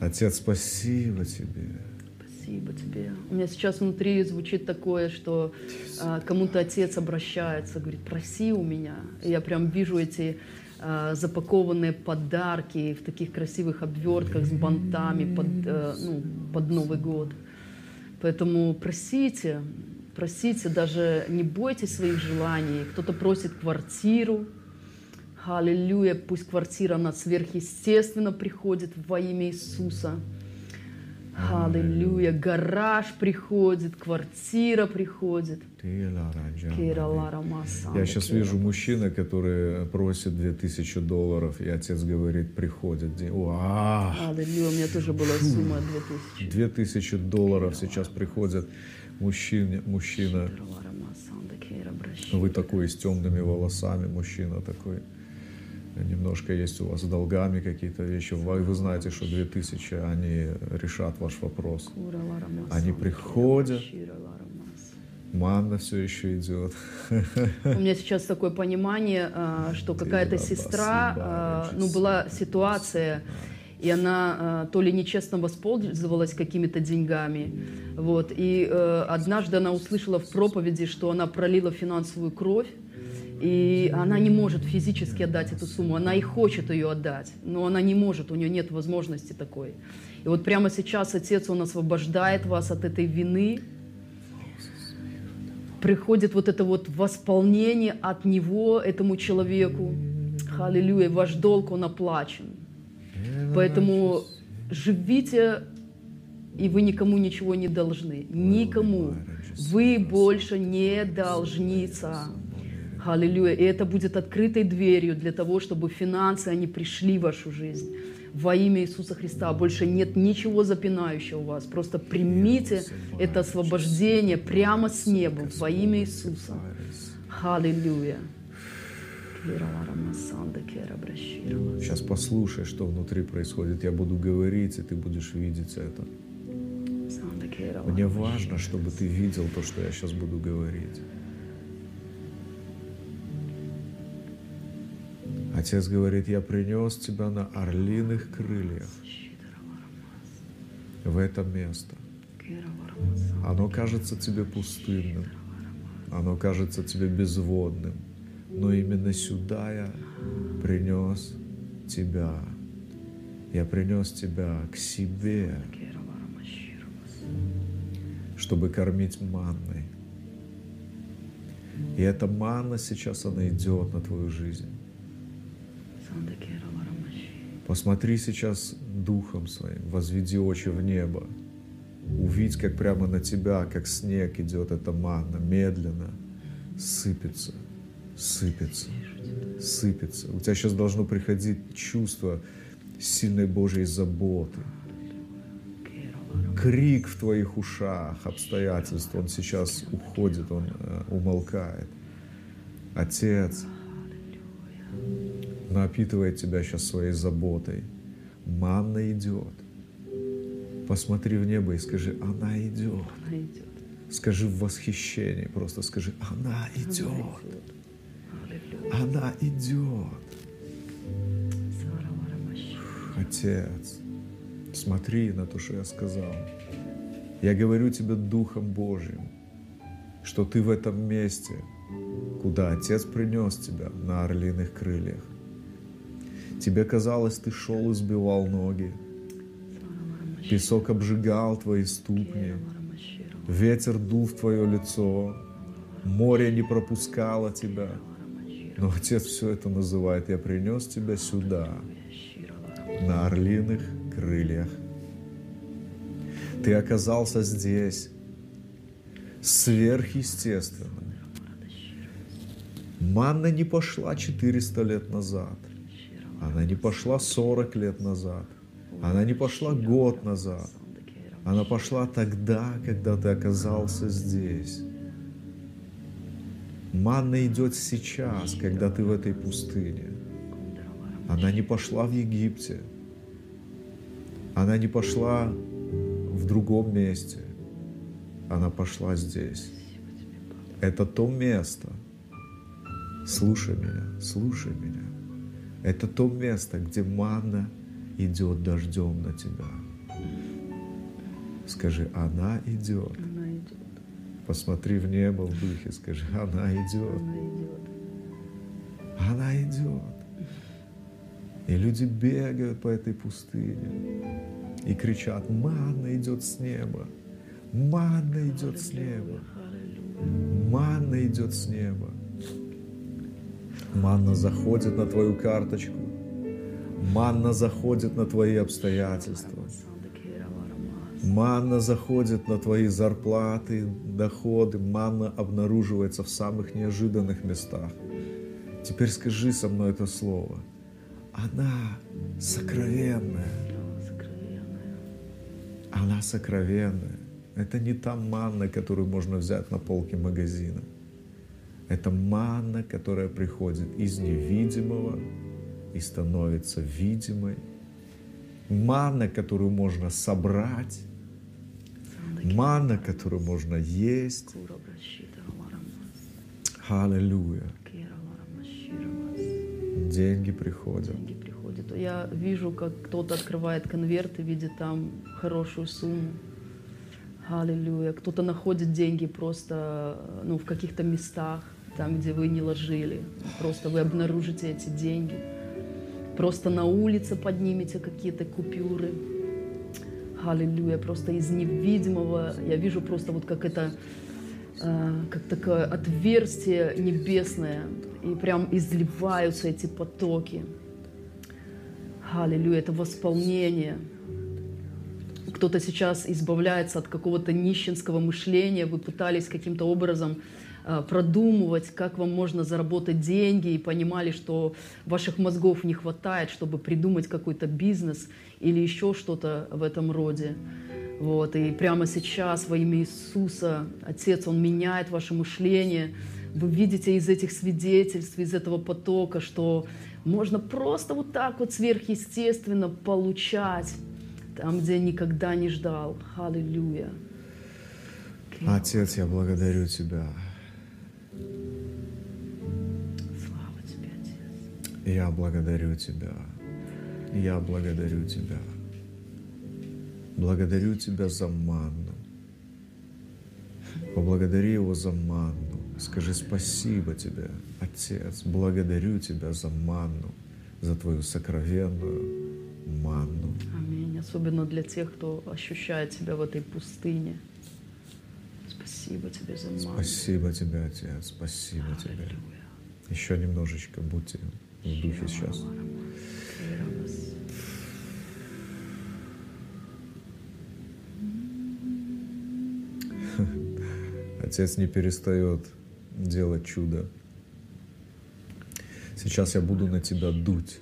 Отец, спасибо тебе. Спасибо тебе. У меня сейчас внутри звучит такое, что а, кому-то отец обращается, говорит, проси у меня. И я прям вижу эти а, запакованные подарки в таких красивых обвертках с бантами под, а, ну, под Новый год. Поэтому просите, Просите, даже не бойтесь своих желаний. Кто-то просит квартиру. Аллилуйя, пусть квартира, она сверхъестественно приходит во имя Иисуса. Аллилуйя, гараж приходит, квартира приходит. Я сейчас вижу мужчины, которые просят 2000 долларов, и отец говорит, приходит. Аллилуйя, у меня тоже была сумма 2000. 2000 долларов сейчас приходят мужчина, мужчина. Вы такой с темными волосами, мужчина такой. Немножко есть у вас долгами какие-то вещи. Вы, вы знаете, что 2000, они решат ваш вопрос. Они приходят, Манна все еще идет. У меня сейчас такое понимание, а, что какая-то сестра, а, ну, была ситуация, и она а, то ли нечестно воспользовалась какими-то деньгами, вот, и э, однажды она услышала в проповеди, что она пролила финансовую кровь, и она не может физически отдать эту сумму, она и хочет ее отдать, но она не может, у нее нет возможности такой. И вот прямо сейчас Отец, Он освобождает вас от этой вины, приходит вот это вот восполнение от Него, этому человеку. Аллилуйя, ваш долг, он оплачен. Поэтому живите, и вы никому ничего не должны. Никому. Вы больше не должница. Аллилуйя. И это будет открытой дверью для того, чтобы финансы, они пришли в вашу жизнь. Во имя Иисуса Христа. Больше нет ничего запинающего вас. Просто примите это освобождение прямо с неба во имя Иисуса. Аллилуйя. Сейчас послушай, что внутри происходит. Я буду говорить, и ты будешь видеть это. Мне важно, чтобы ты видел то, что я сейчас буду говорить. Отец говорит, я принес тебя на орлиных крыльях в это место. Оно кажется тебе пустынным, оно кажется тебе безводным, но именно сюда я принес тебя. Я принес тебя к себе, чтобы кормить манной. И эта манна сейчас, она идет на твою жизнь. Посмотри сейчас духом своим, возведи очи в небо. Увидь, как прямо на тебя, как снег идет эта манна, медленно сыпется, сыпется, сыпется. У тебя сейчас должно приходить чувство сильной Божьей заботы. Крик в твоих ушах, обстоятельств, он сейчас уходит, он э, умолкает. Отец, напитывает тебя сейчас своей заботой. Манна идет. Посмотри в небо и скажи, она идет. Она идет. Скажи в восхищении, просто скажи, она идет. Она идет. Отец, смотри на то, что я сказал. Я говорю тебе Духом Божьим, что ты в этом месте, куда Отец принес тебя на орлиных крыльях, Тебе казалось, ты шел и сбивал ноги. Песок обжигал твои ступни. Ветер дул в твое лицо. Море не пропускало тебя. Но Отец все это называет. Я принес тебя сюда, на орлиных крыльях. Ты оказался здесь, сверхъестественно. Манна не пошла 400 лет назад. Она не пошла 40 лет назад. Она не пошла год назад. Она пошла тогда, когда ты оказался здесь. Манна идет сейчас, когда ты в этой пустыне. Она не пошла в Египте. Она не пошла в другом месте. Она пошла здесь. Это то место. Слушай меня, слушай меня. Это то место, где манна идет дождем на тебя. Скажи, она идет. Она идет. Посмотри в небо в духе, скажи, она идет. Она идет. Она идет. И люди бегают по этой пустыне и кричат, манна идет с неба. Манна идет с неба. Манна идет с неба. Манна заходит на твою карточку. Манна заходит на твои обстоятельства. Манна заходит на твои зарплаты, доходы. Манна обнаруживается в самых неожиданных местах. Теперь скажи со мной это слово. Она сокровенная. Она сокровенная. Это не та манна, которую можно взять на полке магазина. Это манна, которая приходит из невидимого и становится видимой. Манна, которую можно собрать. манна, которую можно есть. Аллилуйя. Деньги приходят. Деньги приходят. Я вижу, как кто-то открывает конверт и видит там хорошую сумму. Аллилуйя. Кто-то находит деньги просто ну, в каких-то местах, там, где вы не ложили. Просто вы обнаружите эти деньги. Просто на улице поднимете какие-то купюры. Аллилуйя. Просто из невидимого я вижу просто вот как это а, как такое отверстие небесное, и прям изливаются эти потоки. Аллилуйя, это восполнение. Кто-то сейчас избавляется от какого-то нищенского мышления, вы пытались каким-то образом продумывать, как вам можно заработать деньги, и понимали, что ваших мозгов не хватает, чтобы придумать какой-то бизнес или еще что-то в этом роде. Вот, и прямо сейчас во имя Иисуса, Отец, Он меняет ваше мышление. Вы видите из этих свидетельств, из этого потока, что можно просто вот так вот сверхъестественно получать там, где никогда не ждал. Аллилуйя. Отец, я благодарю Тебя. Я благодарю Тебя. Я благодарю Тебя. Благодарю Тебя за манну. Поблагодари Его за манну. Скажи спасибо Тебе, Отец. Благодарю Тебя за манну, за Твою сокровенную манну. Аминь. Особенно для тех, кто ощущает себя в этой пустыне. Спасибо Тебе за ману. Спасибо Тебе, Отец. Спасибо Тебе. Аллилуйя. Еще немножечко будьте в духе сейчас. Отец не перестает делать чудо. Сейчас я буду на тебя дуть.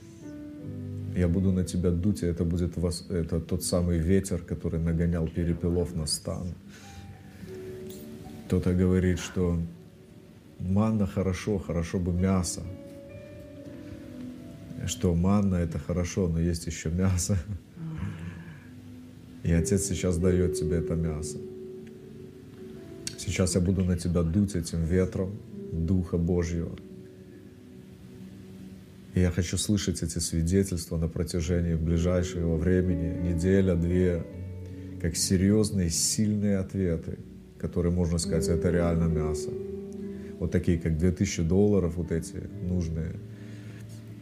Я буду на тебя дуть, и это будет вас, это тот самый ветер, который нагонял перепелов на стан. Кто-то говорит, что манна хорошо, хорошо бы мясо. Что манна это хорошо, но есть еще мясо. И Отец сейчас дает тебе это мясо. Сейчас я буду на тебя дуть этим ветром Духа Божьего. И я хочу слышать эти свидетельства на протяжении ближайшего времени, неделя, две, как серьезные, сильные ответы, которые, можно сказать, это реально мясо. Вот такие, как 2000 долларов, вот эти нужные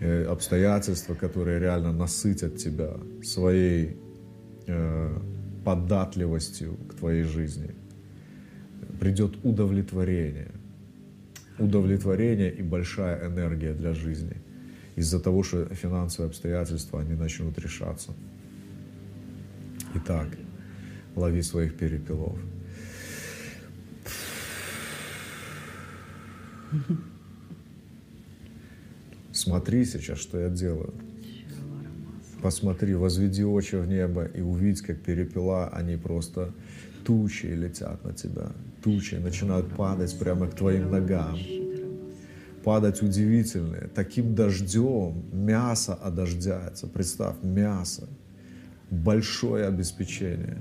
обстоятельства, которые реально насытят тебя своей э, податливостью к твоей жизни. Придет удовлетворение. Удовлетворение и большая энергия для жизни. Из-за того, что финансовые обстоятельства, они начнут решаться. Итак, лови своих перепелов. Смотри сейчас, что я делаю. Посмотри, возведи очи в небо и увидь, как перепела, они просто тучи летят на тебя. Тучи начинают падать прямо к твоим ногам. Падать удивительные. Таким дождем мясо одождяется. Представь, мясо. Большое обеспечение.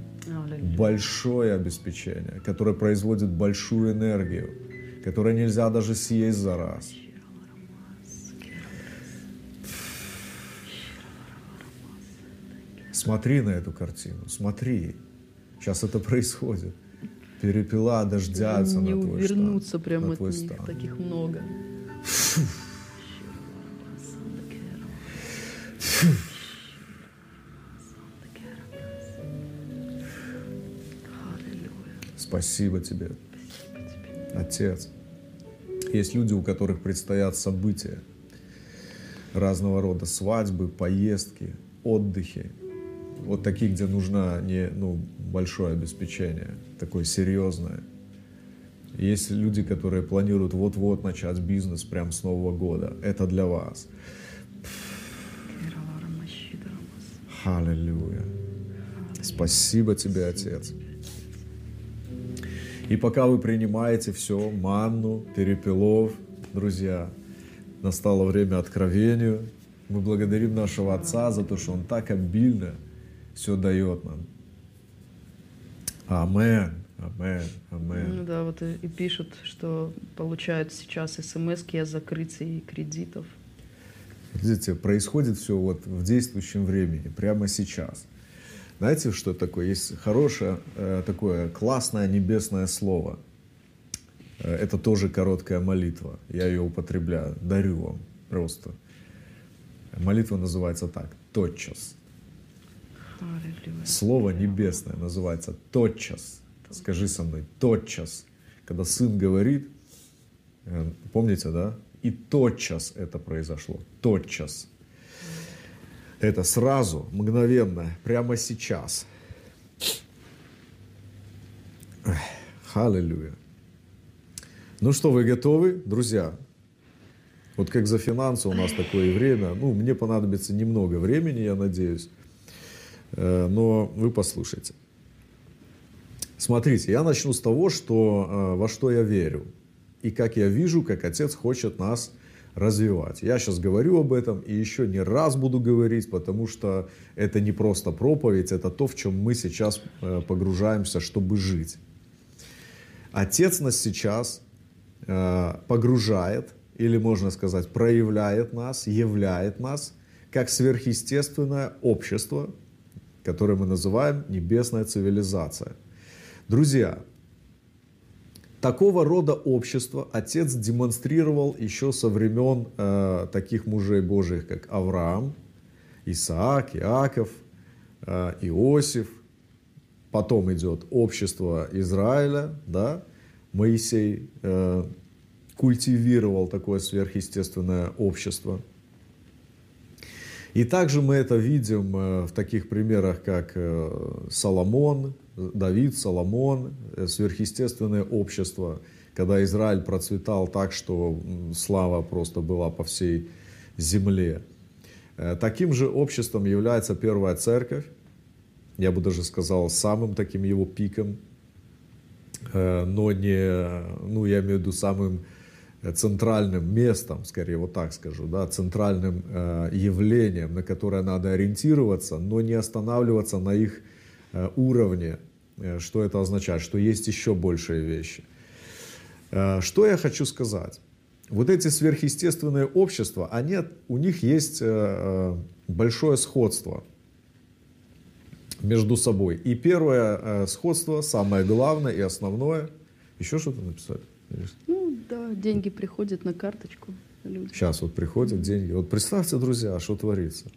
Большое обеспечение, которое производит большую энергию, которое нельзя даже съесть за раз. Смотри на эту картину, смотри. Сейчас это происходит. Перепела дождятся Не на твой увернуться штан, прямо на от них, стан. таких много. Спасибо тебе, Отец. Есть люди, у которых предстоят события разного рода, свадьбы, поездки, отдыхи. Вот такие, где нужно не, ну, большое обеспечение, такое серьезное. Есть люди, которые планируют вот-вот начать бизнес прямо с Нового года. Это для вас. Аллилуйя. Спасибо тебе, Отец. И пока вы принимаете все, манну, перепелов, друзья, настало время откровению. Мы благодарим нашего Отца за то, что Он так обильно все дает нам. Амен, амен, амен. Ну да, вот и, и пишут, что получают сейчас смс о закрытии кредитов. Видите, происходит все вот в действующем времени, прямо сейчас. Знаете, что такое? Есть хорошее, э, такое классное небесное слово. Э, Это тоже короткая молитва. Я ее употребляю. Дарю вам просто. Молитва называется так. Тотчас. Слово небесное называется тотчас. Скажи со мной, тотчас. Когда сын говорит, э, помните, да? И тотчас это произошло. Тотчас. Это сразу, мгновенно, прямо сейчас. Аллилуйя. Ну что, вы готовы, друзья? Вот как за финансы у нас такое время. Ну, мне понадобится немного времени, я надеюсь. Э, Но вы послушайте. Смотрите, я начну с того, что, э, во что я верю. И как я вижу, как Отец хочет нас развивать. Я сейчас говорю об этом и еще не раз буду говорить, потому что это не просто проповедь, это то, в чем мы сейчас э, погружаемся, чтобы жить. Отец нас сейчас погружает, или можно сказать, проявляет нас, являет нас, как сверхъестественное общество, которое мы называем небесная цивилизация. Друзья, такого рода общество Отец демонстрировал еще со времен э, таких мужей Божьих, как Авраам, Исаак, Иаков, э, Иосиф. Потом идет общество Израиля, да, Моисей э, культивировал такое сверхъестественное общество. И также мы это видим э, в таких примерах, как э, Соломон, Давид, Соломон, э, сверхъестественное общество, когда Израиль процветал так, что слава просто была по всей земле. Таким же обществом является первая церковь, я бы даже сказал, самым таким его пиком, но не, ну, я имею в виду самым центральным местом, скорее вот так скажу, да, центральным э, явлением, на которое надо ориентироваться, но не останавливаться на их э, уровне. Э, Что это означает? Что есть еще большие вещи. Э, Что я хочу сказать? Вот эти сверхъестественные общества, они, у них есть э, э, большое сходство между собой. И первое э, сходство, самое главное и основное, еще что-то написать? Ну да, деньги приходят на карточку. Люди. Сейчас вот приходят деньги. Вот представьте, друзья, что творится.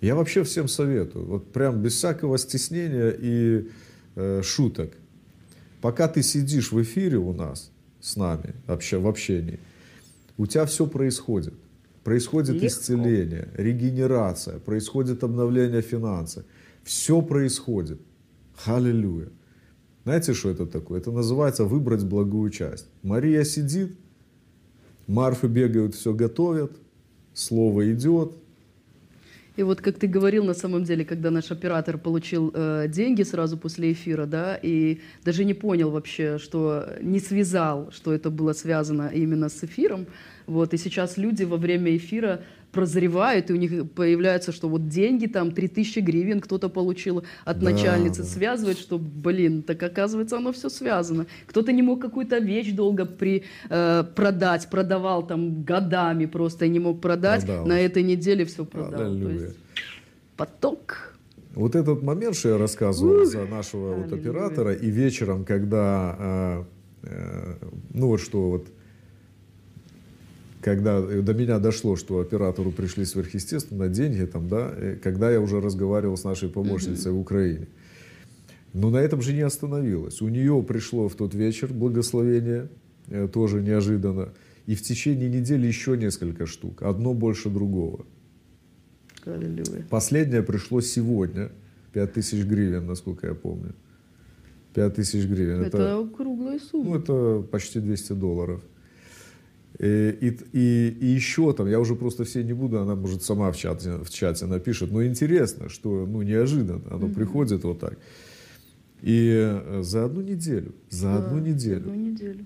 Я вообще всем советую, вот прям без всякого стеснения и э, шуток. Пока ты сидишь в эфире у нас с нами, вообще в общении, у тебя все происходит. Происходит Легко. исцеление, регенерация, происходит обновление финансов. Все происходит. Аллилуйя. Знаете, что это такое? Это называется выбрать благую часть. Мария сидит, Марфы бегают, все готовят, слово идет. И вот как ты говорил, на самом деле, когда наш оператор получил э, деньги сразу после эфира, да, и даже не понял вообще, что не связал, что это было связано именно с эфиром, вот, и сейчас люди во время эфира прозревают, и у них появляется, что вот деньги там 3000 гривен кто-то получил от Да, начальницы, да. связывает, что, блин, так оказывается оно все связано. Кто-то не мог какую-то вещь долго при, э, продать, продавал там годами просто не мог продать, Продал. на этой неделе все продал. То Аллилуйя. есть поток. Вот этот момент, что я рассказывал Ух, за нашего вот оператора, и вечером, когда, э, э, ну вот что вот, когда до меня дошло, что оператору пришли сверхъестественно деньги, там, да, э, когда я уже разговаривал с нашей помощницей в Украине. Но на этом же не остановилось. У нее пришло в тот вечер благословение, э, тоже неожиданно, и в течение недели еще несколько штук, одно больше другого. Аллилуйя. Последнее пришло сегодня. 5000 гривен, насколько я помню. 5000 гривен. Это, круглая сумма. ну, это почти 200 долларов. И, и, и- и еще там, я уже просто все не буду, она может сама в чате, в чате напишет. Но интересно, что ну, неожиданно оно приходит вот так. И э, за одну неделю, за Да, одну неделю. Одну неделю.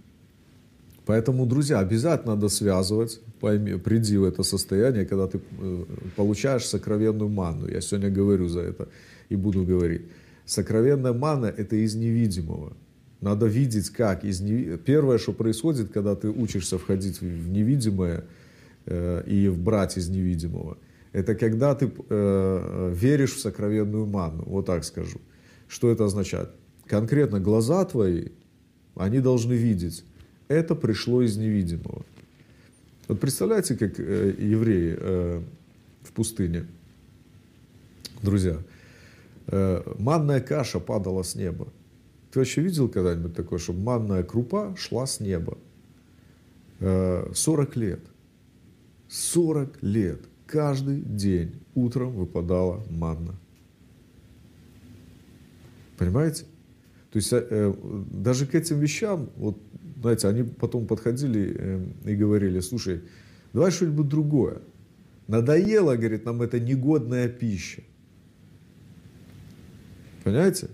Поэтому, друзья, обязательно надо связывать, пойми, приди в это состояние, когда ты э, получаешь сокровенную манну. Я сегодня говорю за это и буду говорить. Сокровенная манна – это из невидимого. Надо видеть, как из нев... Первое, что происходит, когда ты учишься входить в невидимое э, и брать из невидимого, это когда ты э, веришь в сокровенную манну. Вот так скажу. Что это означает? Конкретно глаза твои, они должны видеть. Это пришло из невидимого. Вот представляете, как э, евреи э, в пустыне, друзья, э, манная каша падала с неба. Ты вообще видел когда-нибудь такое, чтобы манная крупа шла с неба? 40 э, лет. 40 лет. Каждый день утром выпадала манна. Понимаете? То есть э, даже к этим вещам, вот, знаете, они потом подходили э, и говорили, слушай, давай что-нибудь другое. Надоело, говорит, нам это негодная пища. Понимаете?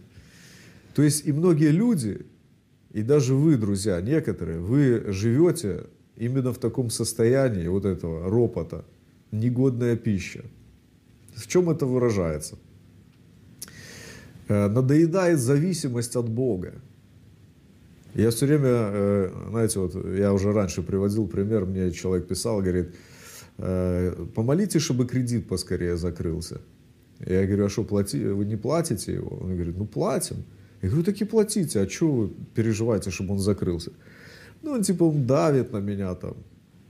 То есть и многие люди, и даже вы, друзья, некоторые, вы живете именно в таком состоянии вот этого ропота, негодная пища. В чем это выражается? Э, надоедает зависимость от Бога. Я все время, э, знаете, вот я уже раньше приводил пример, мне человек писал, говорит, «Э, помолитесь, чтобы кредит поскорее закрылся. Я говорю, а что, плати, вы не платите его? Он говорит, ну платим. Я говорю, таки платите, а что вы переживаете, чтобы он закрылся? Ну, он типа, он давит на меня там.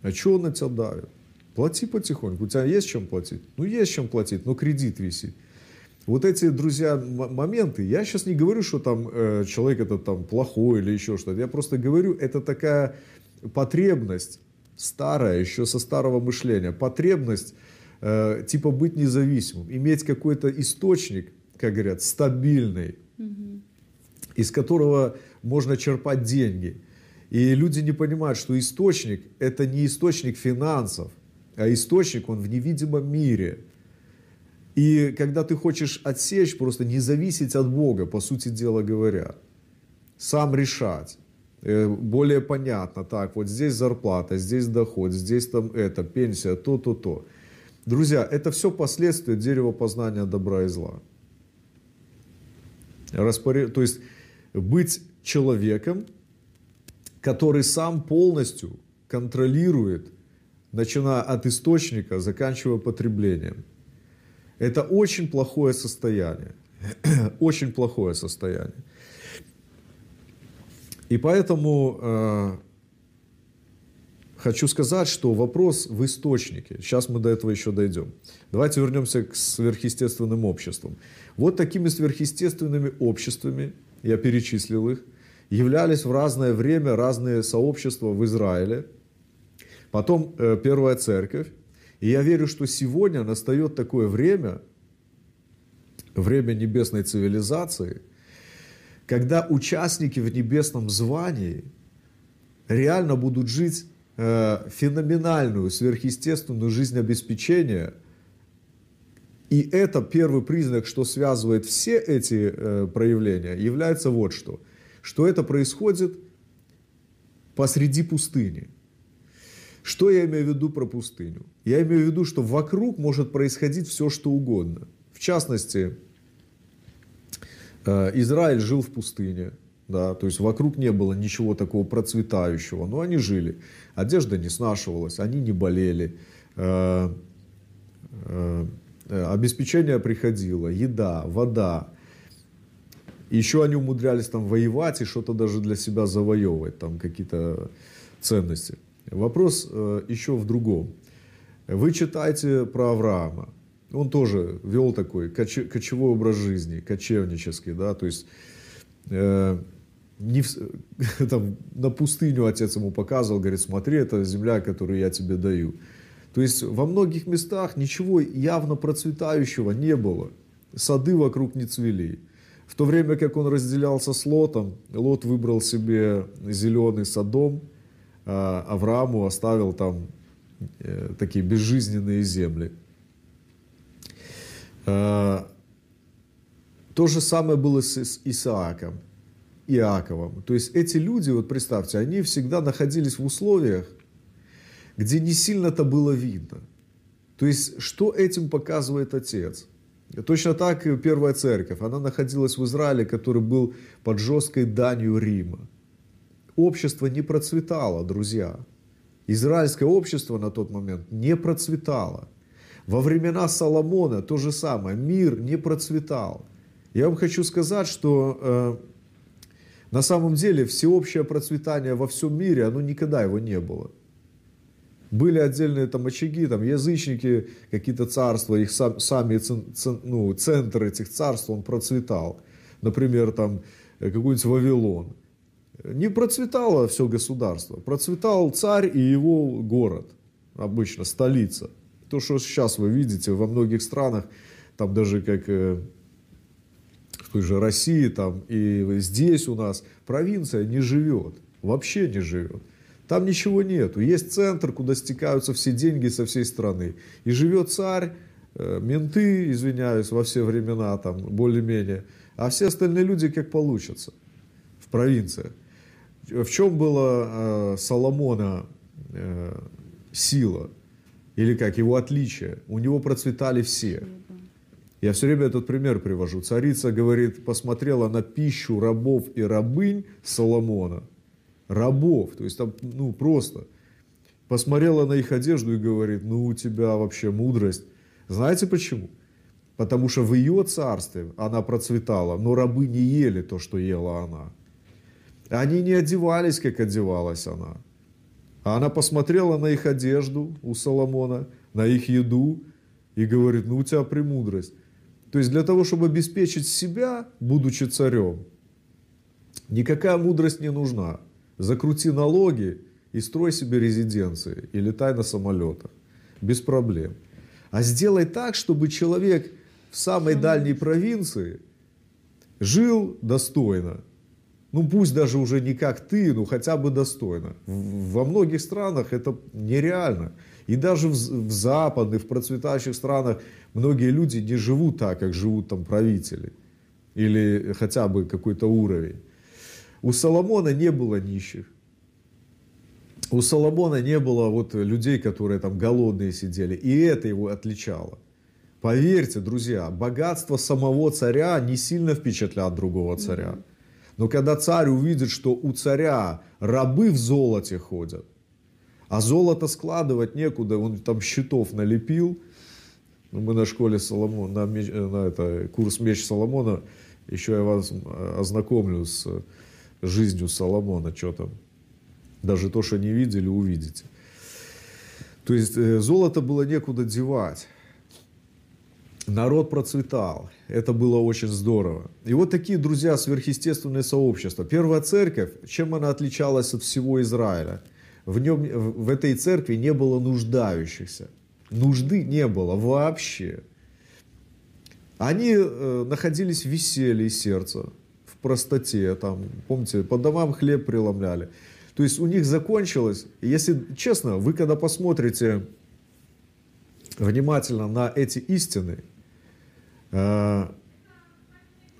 А что он на тебя давит? Плати потихоньку. У тебя есть чем платить? Ну, есть чем платить, но кредит висит. Вот эти, друзья, моменты, я сейчас не говорю, что там э, человек этот там плохой или еще что-то. Я просто говорю, это такая потребность старая, еще со старого мышления. Потребность э, типа быть независимым, иметь какой-то источник, как говорят, стабильный, угу из которого можно черпать деньги. И люди не понимают, что источник – это не источник финансов, а источник, он в невидимом мире. И когда ты хочешь отсечь, просто не зависеть от Бога, по сути дела говоря, сам решать, э, более понятно, так, вот здесь зарплата, здесь доход, здесь там это, пенсия, то, то, то. Друзья, это все последствия дерева познания добра и зла. Распоряд... То есть быть человеком, который сам полностью контролирует, начиная от источника, заканчивая потреблением. Это очень плохое состояние. очень плохое состояние. И поэтому э, хочу сказать, что вопрос в источнике. Сейчас мы до этого еще дойдем. Давайте вернемся к сверхъестественным обществам. Вот такими сверхъестественными обществами я перечислил их, являлись в разное время разные сообщества в Израиле, потом э, Первая Церковь. И я верю, что сегодня настает такое время, время небесной цивилизации, когда участники в небесном звании реально будут жить э, феноменальную, сверхъестественную жизнь обеспечения – и это первый признак, что связывает все эти э, проявления, является вот что. Что это происходит посреди пустыни. Что я имею в виду про пустыню? Я имею в виду, что вокруг может происходить все, что угодно. В частности, э, Израиль жил в пустыне, да, то есть вокруг не было ничего такого процветающего, но они жили. Одежда не снашивалась, они не болели, э, э, обеспечение приходило, еда, вода. Еще они умудрялись там воевать и что-то даже для себя завоевывать, там какие-то ценности. Вопрос э, еще в другом. Вы читаете про Авраама. Он тоже вел такой коч, кочевой образ жизни, кочевнический, да, то есть э, не в, там, на пустыню отец ему показывал, говорит, смотри, это земля, которую я тебе даю. То есть во многих местах ничего явно процветающего не было. Сады вокруг не цвели. В то время как он разделялся с Лотом, Лот выбрал себе зеленый садом, а Аврааму оставил там э, такие безжизненные земли. А, то же самое было с Исааком, Иаковом. То есть эти люди, вот представьте, они всегда находились в условиях, где не сильно-то было видно. То есть, что этим показывает отец? Точно так и первая церковь. Она находилась в Израиле, который был под жесткой данью Рима. Общество не процветало, друзья. Израильское общество на тот момент не процветало. Во времена Соломона то же самое. Мир не процветал. Я вам хочу сказать, что э, на самом деле всеобщее процветание во всем мире, оно никогда его не было. Были отдельные там очаги, там язычники, какие-то царства, их сам, сами ну, центр этих царств, он процветал. Например, там э, какой-нибудь Вавилон. Не процветало все государство, процветал царь и его город, обычно столица. То, что сейчас вы видите во многих странах, там даже как э, в той же России, там и здесь у нас провинция не живет, вообще не живет. Там ничего нету. Есть центр, куда стекаются все деньги со всей страны. И живет царь, э, менты, извиняюсь, во все времена, там, более-менее. А все остальные люди как получится в провинциях. В чем была э, Соломона э, сила? Или как его отличие? У него процветали все. Я все время этот пример привожу. Царица говорит, посмотрела на пищу рабов и рабынь Соломона – рабов. То есть там, ну, просто посмотрела на их одежду и говорит, ну, у тебя вообще мудрость. Знаете почему? Потому что в ее царстве она процветала, но рабы не ели то, что ела она. Они не одевались, как одевалась она. А она посмотрела на их одежду у Соломона, на их еду и говорит, ну у тебя премудрость. То есть для того, чтобы обеспечить себя, будучи царем, никакая мудрость не нужна закрути налоги и строй себе резиденции и летай на самолетах. Без проблем. А сделай так, чтобы человек в самой дальней провинции жил достойно. Ну пусть даже уже не как ты, но хотя бы достойно. Во многих странах это нереально. И даже в, в западных, в процветающих странах многие люди не живут так, как живут там правители. Или хотя бы какой-то уровень. У Соломона не было нищих. У Соломона не было вот людей, которые там голодные сидели. И это его отличало. Поверьте, друзья, богатство самого царя не сильно впечатляет другого царя. Но когда царь увидит, что у царя рабы в золоте ходят, а золото складывать некуда, он там щитов налепил. Ну, мы на школе Соломона, на, на это, курс меч Соломона, еще я вас ознакомлю с жизнью Соломона, что там. Даже то, что не видели, увидите. То есть э, золото было некуда девать. Народ процветал. Это было очень здорово. И вот такие, друзья, сверхъестественные сообщества. Первая церковь, чем она отличалась от всего Израиля? В, нем, в этой церкви не было нуждающихся. Нужды не было вообще. Они э, находились в веселье сердца простоте, там, помните, по домам хлеб преломляли. То есть у них закончилось, если честно, вы когда посмотрите внимательно на эти истины, э,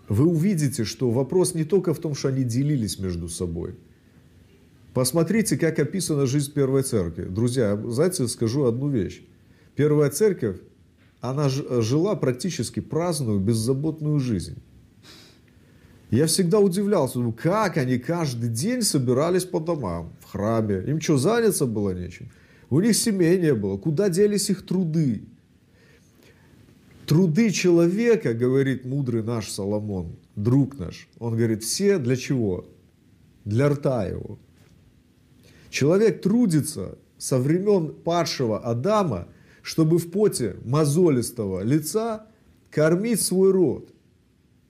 вы увидите, что вопрос не только в том, что они делились между собой. Посмотрите, как описана жизнь Первой Церкви. Друзья, знаете, скажу одну вещь. Первая Церковь, она жила практически праздную, беззаботную жизнь. Я всегда удивлялся, как они каждый день собирались по домам, в храме. Им что, заняться было нечем? У них семей не было. Куда делись их труды? Труды человека, говорит мудрый наш Соломон, друг наш, он говорит, все для чего? Для рта его. Человек трудится со времен падшего Адама, чтобы в поте мозолистого лица кормить свой род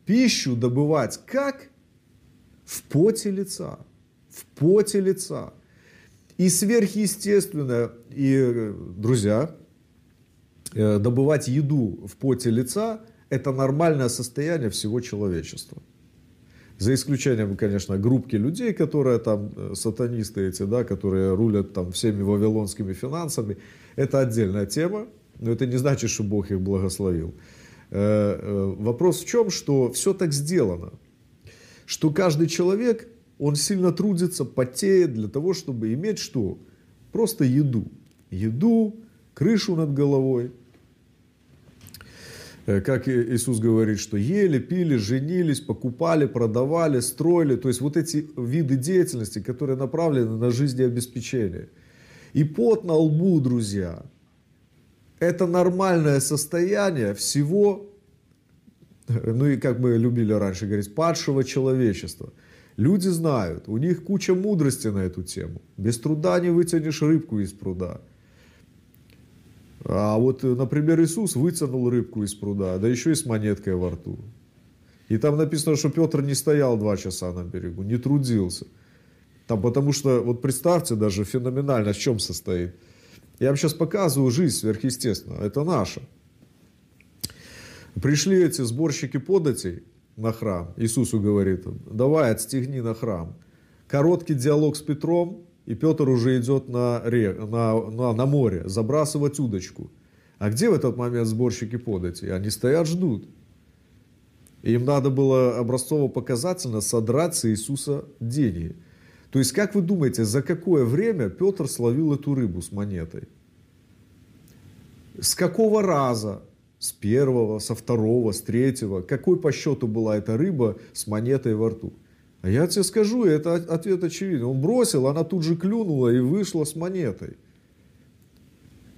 пищу добывать как? В поте лица. В поте лица. И сверхъестественно, и, друзья, э, добывать еду в поте лица – это нормальное состояние всего человечества. За исключением, конечно, группки людей, которые там, э, сатанисты эти, да, которые рулят там всеми вавилонскими финансами. Это отдельная тема, но это не значит, что Бог их благословил. Э, э, вопрос в чем, что все так сделано, что каждый человек, он сильно трудится, потеет для того, чтобы иметь что? Просто еду. Еду, крышу над головой. Э, как Иисус говорит, что ели, пили, женились, покупали, продавали, строили. То есть вот эти виды деятельности, которые направлены на жизнеобеспечение. И пот на лбу, друзья, это нормальное состояние всего, ну и как мы любили раньше говорить, падшего человечества. Люди знают, у них куча мудрости на эту тему. Без труда не вытянешь рыбку из пруда. А вот, например, Иисус вытянул рыбку из пруда, да еще и с монеткой во рту. И там написано, что Петр не стоял два часа на берегу, не трудился. Там, потому что, вот представьте даже феноменально, в чем состоит. Я вам сейчас показываю жизнь сверхъестественную, это наша. Пришли эти сборщики податей на храм. Иисусу говорит, давай отстегни на храм. Короткий диалог с Петром, и Петр уже идет на, рек, на, на, на море забрасывать удочку. А где в этот момент сборщики подати? Они стоят, ждут. Им надо было образцово-показательно содрать с Иисуса деньги. То есть, как вы думаете, за какое время Петр словил эту рыбу с монетой? С какого раза? С первого, со второго, с третьего? Какой по счету была эта рыба с монетой во рту? А я тебе скажу, это ответ очевиден. Он бросил, она тут же клюнула и вышла с монетой.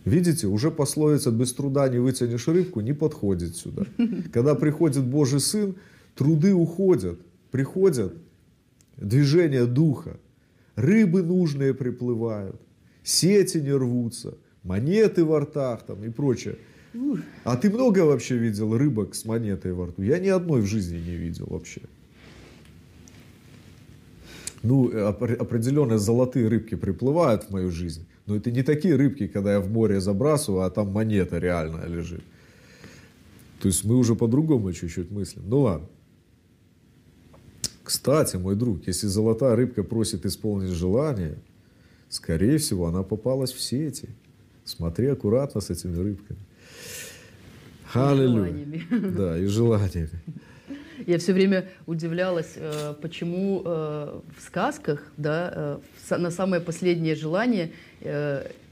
Видите, уже пословица «без труда не вытянешь рыбку» не подходит сюда. Когда приходит Божий Сын, труды уходят, приходят движение духа. Рыбы нужные приплывают, сети не рвутся, монеты во ртах там и прочее. А ты много вообще видел рыбок с монетой во рту? Я ни одной в жизни не видел вообще ну, определенные золотые рыбки приплывают в мою жизнь, но это не такие рыбки, когда я в море забрасываю, а там монета реальная лежит. То есть мы уже по-другому чуть-чуть мыслим. Ну ладно. Кстати, мой друг, если золотая рыбка просит исполнить желание, скорее всего, она попалась в сети. Смотри аккуратно с этими рыбками. Аллилуйя. Да, и желаниями. Я все время удивлялась, э, почему э, в сказках, да, э, на самое последнее желание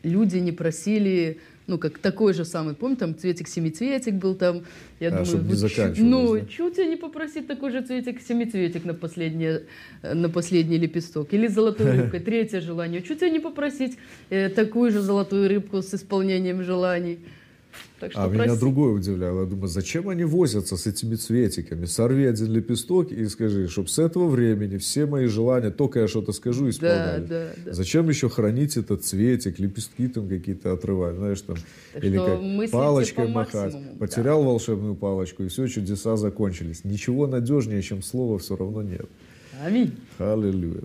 люди не просили ну, как такой же самый, помню, там цветик-семицветик был там, я а, думаю, не ч... ну, да? чего тебя не попросить такой же цветик-семицветик на, последнее, на последний лепесток, или золотую рыбкой, третье желание, чего тебя не попросить э, такую же золотую рыбку с исполнением желаний, так что а прости. меня другое удивляло. Я думаю, зачем они возятся с этими цветиками? Сорви один лепесток и скажи, чтобы с этого времени все мои желания, только я что-то скажу, исполнялись. Да, да, да. Зачем еще хранить этот цветик, лепестки там какие-то отрывать, знаешь, там, так или как палочкой махать. Потерял да. волшебную палочку, и все, чудеса закончились. Ничего надежнее, чем слово, все равно нет. Аминь. Аллилуйя.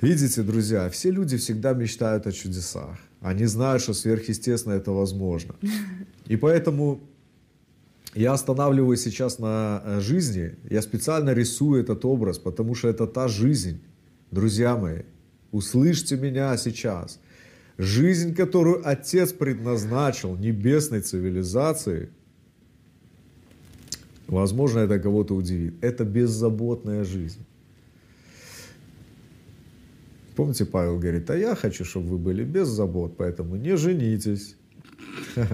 Видите, друзья, все люди всегда мечтают о чудесах. Они знают, что сверхъестественно это возможно. И поэтому я останавливаюсь сейчас на э, жизни, я специально рисую этот образ, потому что это та жизнь, друзья мои, услышьте меня сейчас. Жизнь, которую Отец предназначил небесной цивилизации, возможно, это кого-то удивит. Это беззаботная жизнь. Помните, Павел говорит, а я хочу, чтобы вы были без забот, поэтому не женитесь.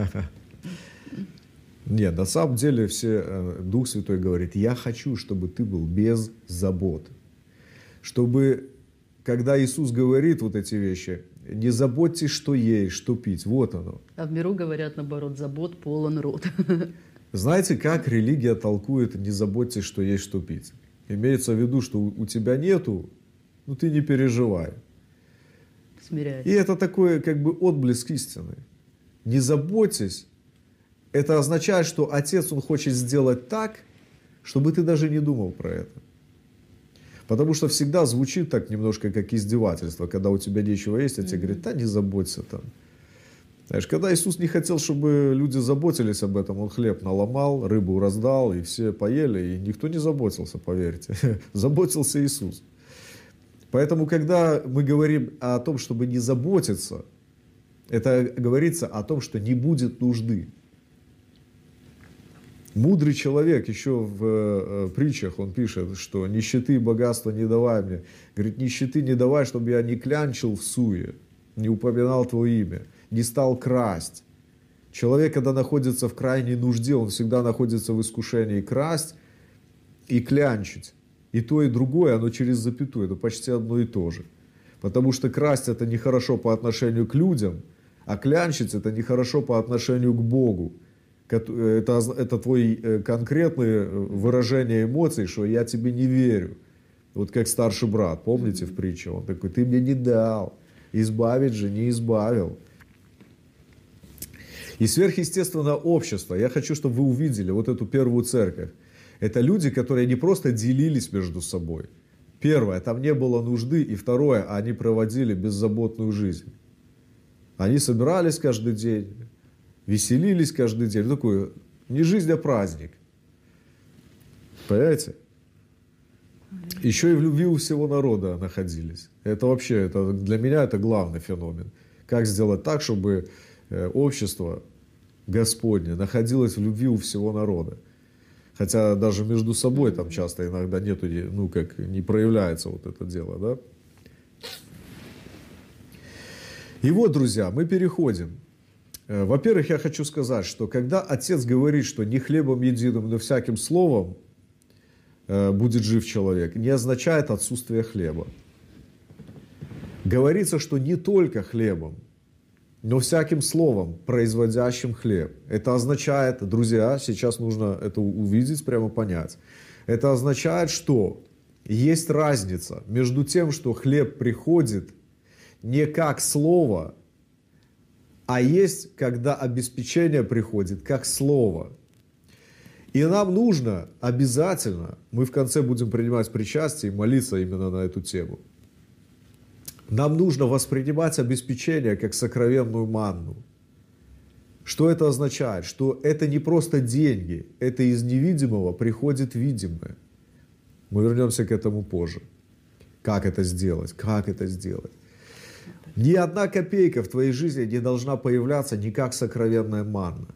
Нет, на самом деле все, э, Дух Святой говорит, я хочу, чтобы ты был без забот. Чтобы, когда Иисус говорит вот эти вещи, не заботьтесь, что есть, что пить. Вот оно. А в миру говорят, наоборот, забот полон рот. Знаете, как религия толкует «не заботьтесь, что есть, что пить»? Имеется в виду, что у тебя нету ну ты не переживай. Смиряйся. И это такой как бы отблеск истины. Не заботьтесь. Это означает, что Отец, Он хочет сделать так, чтобы ты даже не думал про это. Потому что всегда звучит так немножко как издевательство, когда у тебя нечего есть, а тебе говорят, да не заботься там. Знаешь, когда Иисус не хотел, чтобы люди заботились об этом, Он хлеб наломал, рыбу раздал, и все поели, и никто не заботился, поверьте. Заботился Иисус. Поэтому, когда мы говорим о том, чтобы не заботиться, это говорится о том, что не будет нужды. Мудрый человек еще в э, притчах, он пишет, что нищеты и богатства не давай мне. Говорит, нищеты не давай, чтобы я не клянчил в суе, не упоминал твое имя, не стал красть. Человек, когда находится в крайней нужде, он всегда находится в искушении красть и клянчить. И то, и другое, оно через запятую, это почти одно и то же. Потому что красть это нехорошо по отношению к людям, а клянчить это нехорошо по отношению к Богу. Это, это твой э, конкретное выражение эмоций, что я тебе не верю. Вот как старший брат, помните в притче? Он такой, ты мне не дал, избавить же не избавил. И сверхъестественное общество, я хочу, чтобы вы увидели вот эту первую церковь. Это люди, которые не просто делились между собой. Первое, там не было нужды. И второе, они проводили беззаботную жизнь. Они собирались каждый день, веселились каждый день. Ну, такой, не жизнь, а праздник. Понимаете? Еще и в любви у всего народа находились. Это вообще, это, для меня это главный феномен. Как сделать так, чтобы э, общество Господне находилось в любви у всего народа. Хотя даже между собой там часто иногда нету, ну как не проявляется вот это дело, да. И вот, друзья, мы переходим. Э, во-первых, я хочу сказать, что когда отец говорит, что не хлебом единым, но всяким словом э, будет жив человек, не означает отсутствие хлеба. Говорится, что не только хлебом, но всяким словом, производящим хлеб. Это означает, друзья, сейчас нужно это увидеть, прямо понять. Это означает, что есть разница между тем, что хлеб приходит не как слово, а есть, когда обеспечение приходит как слово. И нам нужно обязательно, мы в конце будем принимать причастие и молиться именно на эту тему – нам нужно воспринимать обеспечение как сокровенную манну. Что это означает? Что это не просто деньги, это из невидимого приходит видимое. Мы вернемся к этому позже. Как это сделать? Как это сделать? Ни одна копейка в твоей жизни не должна появляться не как сокровенная манна.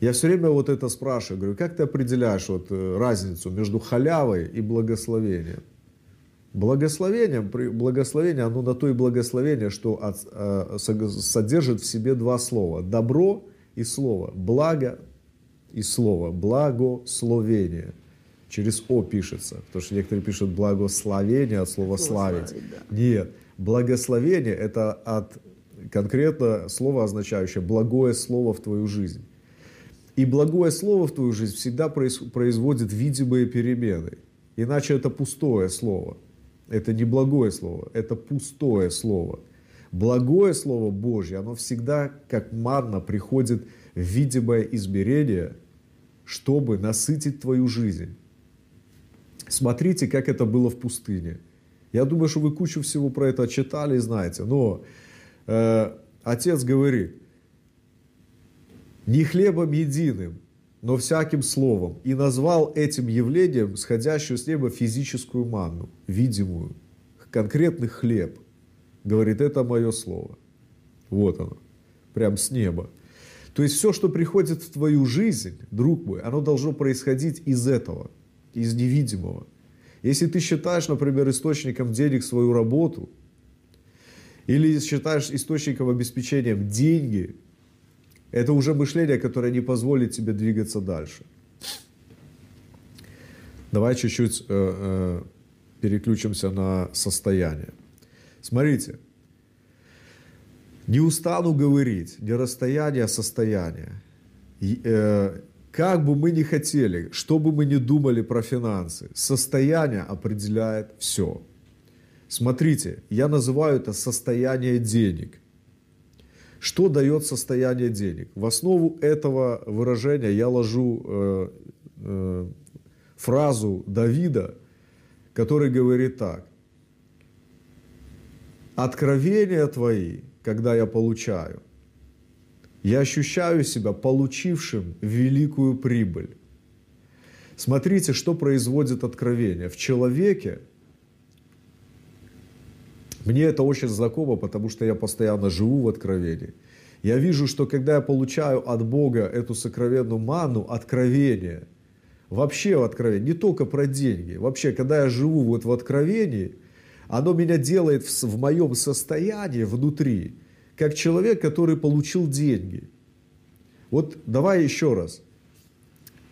Я все время вот это спрашиваю, говорю, как ты определяешь вот э, разницу между халявой и благословением? Благословение, благословение, оно на то и благословение, что от, э, содержит в себе два слова. Добро и слово. Благо и слово. Благословение. Через О пишется. Потому что некоторые пишут благословение от слова славить. славить да. Нет. Благословение это от конкретно слово, означающее благое слово в твою жизнь. И благое слово в твою жизнь всегда производит видимые перемены. Иначе это пустое слово. Это не благое слово, это пустое слово. Благое слово Божье, оно всегда как манна приходит в видимое измерение, чтобы насытить твою жизнь. Смотрите, как это было в пустыне. Я думаю, что вы кучу всего про это читали и знаете. Но э, отец говорит, не хлебом единым, но всяким словом, и назвал этим явлением сходящую с неба физическую манну, видимую, конкретный хлеб. Говорит, это мое слово. Вот оно, прям с неба. То есть все, что приходит в твою жизнь, друг мой, оно должно происходить из этого, из невидимого. Если ты считаешь, например, источником денег свою работу, или считаешь источником обеспечения деньги, это уже мышление, которое не позволит тебе двигаться дальше. Давай чуть-чуть э, э, переключимся на состояние. Смотрите, не устану говорить, не расстояние, а состояние. И, э, как бы мы ни хотели, что бы мы ни думали про финансы, состояние определяет все. Смотрите, я называю это состояние денег. Что дает состояние денег? В основу этого выражения я ложу э, э, фразу Давида, который говорит так. Откровения твои, когда я получаю, я ощущаю себя получившим великую прибыль. Смотрите, что производит откровение. В человеке мне это очень знакомо, потому что я постоянно живу в откровении. Я вижу, что когда я получаю от Бога эту сокровенную ману, откровение, вообще в откровении, не только про деньги, вообще, когда я живу вот в откровении, оно меня делает в, в моем состоянии внутри, как человек, который получил деньги. Вот давай еще раз.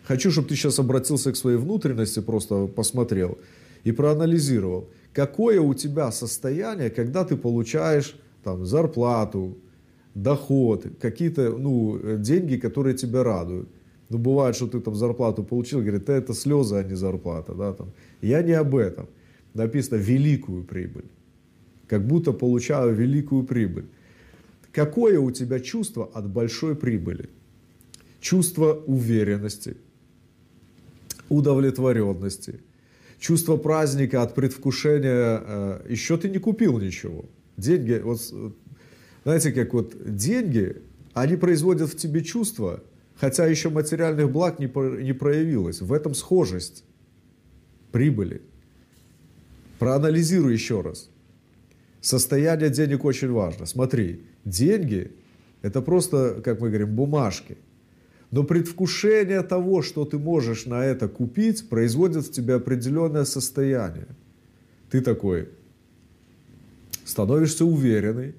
Хочу, чтобы ты сейчас обратился к своей внутренности, просто посмотрел и проанализировал, какое у тебя состояние, когда ты получаешь там, зарплату, доход, какие-то ну, деньги, которые тебя радуют. Ну, бывает, что ты там зарплату получил, говорит, да это слезы, а не зарплата. Да, там. Я не об этом. Написано великую прибыль. Как будто получаю великую прибыль. Какое у тебя чувство от большой прибыли? Чувство уверенности, удовлетворенности, чувство праздника от предвкушения. Э, еще ты не купил ничего. Деньги, вот, знаете, как вот деньги, они производят в тебе чувство, хотя еще материальных благ не, не проявилось. В этом схожесть прибыли. Проанализируй еще раз. Состояние денег очень важно. Смотри, деньги – это просто, как мы говорим, бумажки. Но предвкушение того, что ты можешь на это купить, производит в тебе определенное состояние. Ты такой, становишься уверенный,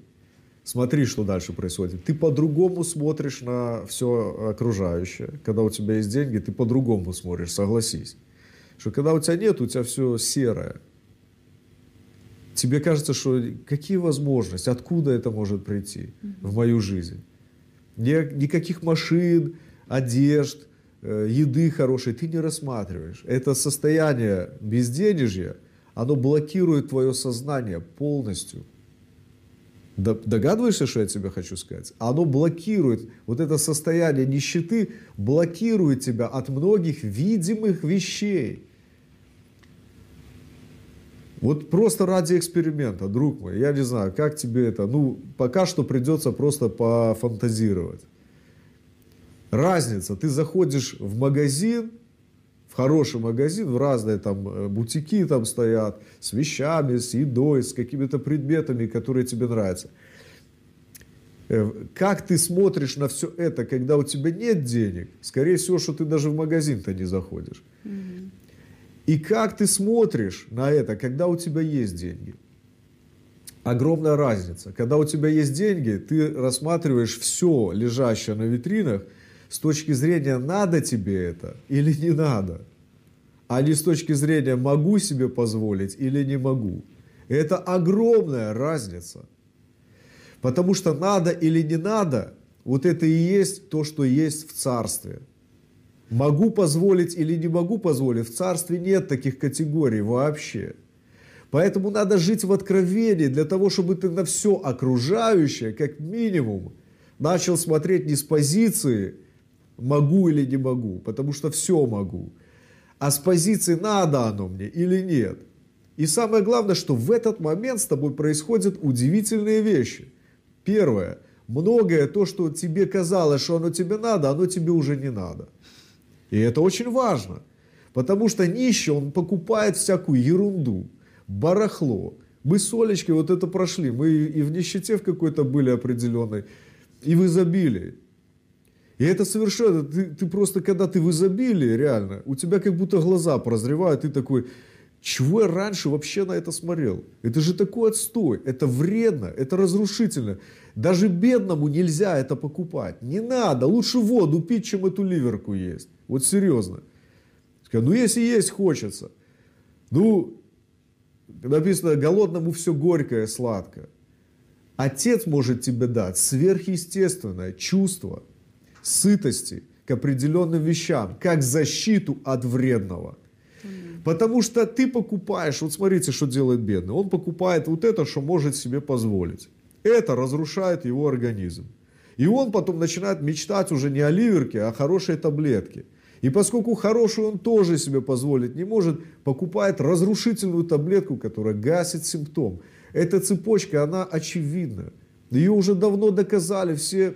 смотри, что дальше происходит. Ты по-другому смотришь на все окружающее. Когда у тебя есть деньги, ты по-другому смотришь, согласись. Что когда у тебя нет, у тебя все серое. Тебе кажется, что какие возможности, откуда это может прийти в мою жизнь? Никаких машин, одежд, э, еды хорошей ты не рассматриваешь. Это состояние безденежья, оно блокирует твое сознание полностью. Догадываешься, что я тебе хочу сказать? Оно блокирует, вот это состояние нищеты блокирует тебя от многих видимых вещей. Вот просто ради эксперимента, друг мой, я не знаю, как тебе это, ну, пока что придется просто пофантазировать. Разница, ты заходишь в магазин, в хороший магазин, в разные там э, бутики там стоят, с вещами, с едой, с какими-то предметами, которые тебе нравятся. Э, как ты смотришь на все это, когда у тебя нет денег? Скорее всего, что ты даже в магазин-то не заходишь. И как ты смотришь на это, когда у тебя есть деньги? Огромная разница. Когда у тебя есть деньги, ты рассматриваешь все лежащее на витринах – с точки зрения надо тебе это или не надо, а не с точки зрения могу себе позволить или не могу. Это огромная разница. Потому что надо или не надо, вот это и есть то, что есть в царстве. Могу позволить или не могу позволить, в царстве нет таких категорий вообще. Поэтому надо жить в откровении для того, чтобы ты на все окружающее, как минимум, начал смотреть не с позиции могу или не могу, потому что все могу. А с позиции надо оно мне или нет. И самое главное, что в этот момент с тобой происходят удивительные вещи. Первое. Многое то, что тебе казалось, что оно тебе надо, оно тебе уже не надо. И это очень важно. Потому что нищий, он покупает всякую ерунду, барахло. Мы с Олечкой вот это прошли. Мы и в нищете в какой-то были определенной, и в изобилии. И это совершенно, ты, ты просто, когда ты в изобилии, реально, у тебя как будто глаза прозревают, ты такой, чего я раньше вообще на это смотрел? Это же такой отстой, это вредно, это разрушительно. Даже бедному нельзя это покупать. Не надо, лучше воду пить, чем эту ливерку есть. Вот серьезно. Ну, если есть хочется. Ну, написано, голодному все горькое, сладко. Отец может тебе дать сверхъестественное чувство – сытости к определенным вещам, как защиту от вредного. Потому что ты покупаешь, вот смотрите, что делает бедный. Он покупает вот это, что может себе позволить. Это разрушает его организм. И он потом начинает мечтать уже не о ливерке, а о хорошей таблетке. И поскольку хорошую он тоже себе позволить не может, покупает разрушительную таблетку, которая гасит симптом. Эта цепочка, она очевидна. Ее уже давно доказали все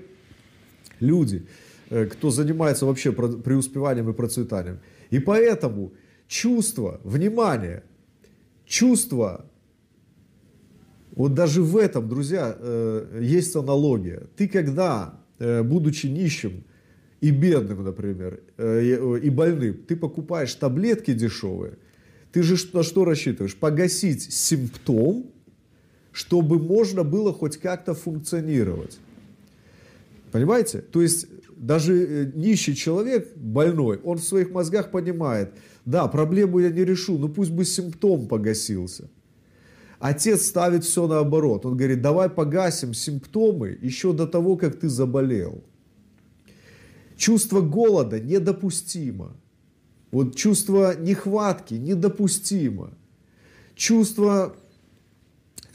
люди, э, кто занимается вообще преуспеванием и процветанием. И поэтому чувство, внимание, чувство, вот даже в этом, друзья, э, есть аналогия. Ты когда, э, будучи нищим и бедным, например, и больным, ты покупаешь таблетки дешевые, ты же на что рассчитываешь? Погасить симптом, чтобы можно было хоть как-то функционировать. Понимаете? То есть даже э, нищий человек, больной, он в своих мозгах понимает, да, проблему я не решу, но пусть бы симптом погасился. Отец ставит все наоборот. Он говорит, давай погасим симптомы еще до того, как ты заболел. Чувство голода недопустимо. Вот чувство нехватки недопустимо. Чувство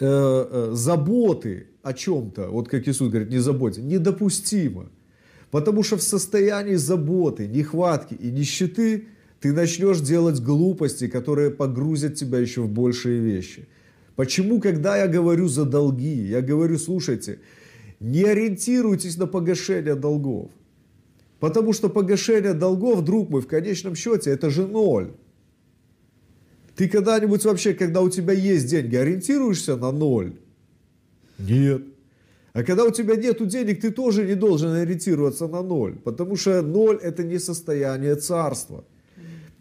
э, э, заботы о чем-то, вот как Иисус говорит, не заботьте, недопустимо. Потому что в состоянии заботы, нехватки и нищеты ты начнешь делать глупости, которые погрузят тебя еще в большие вещи. Почему, когда я говорю за долги, я говорю, слушайте, не ориентируйтесь на погашение долгов. Потому что погашение долгов, друг мой, в конечном счете, это же ноль. Ты когда-нибудь вообще, когда у тебя есть деньги, ориентируешься на ноль? Нет. А когда у тебя нет денег, ты тоже не должен ориентироваться на ноль, потому что ноль – это не состояние царства.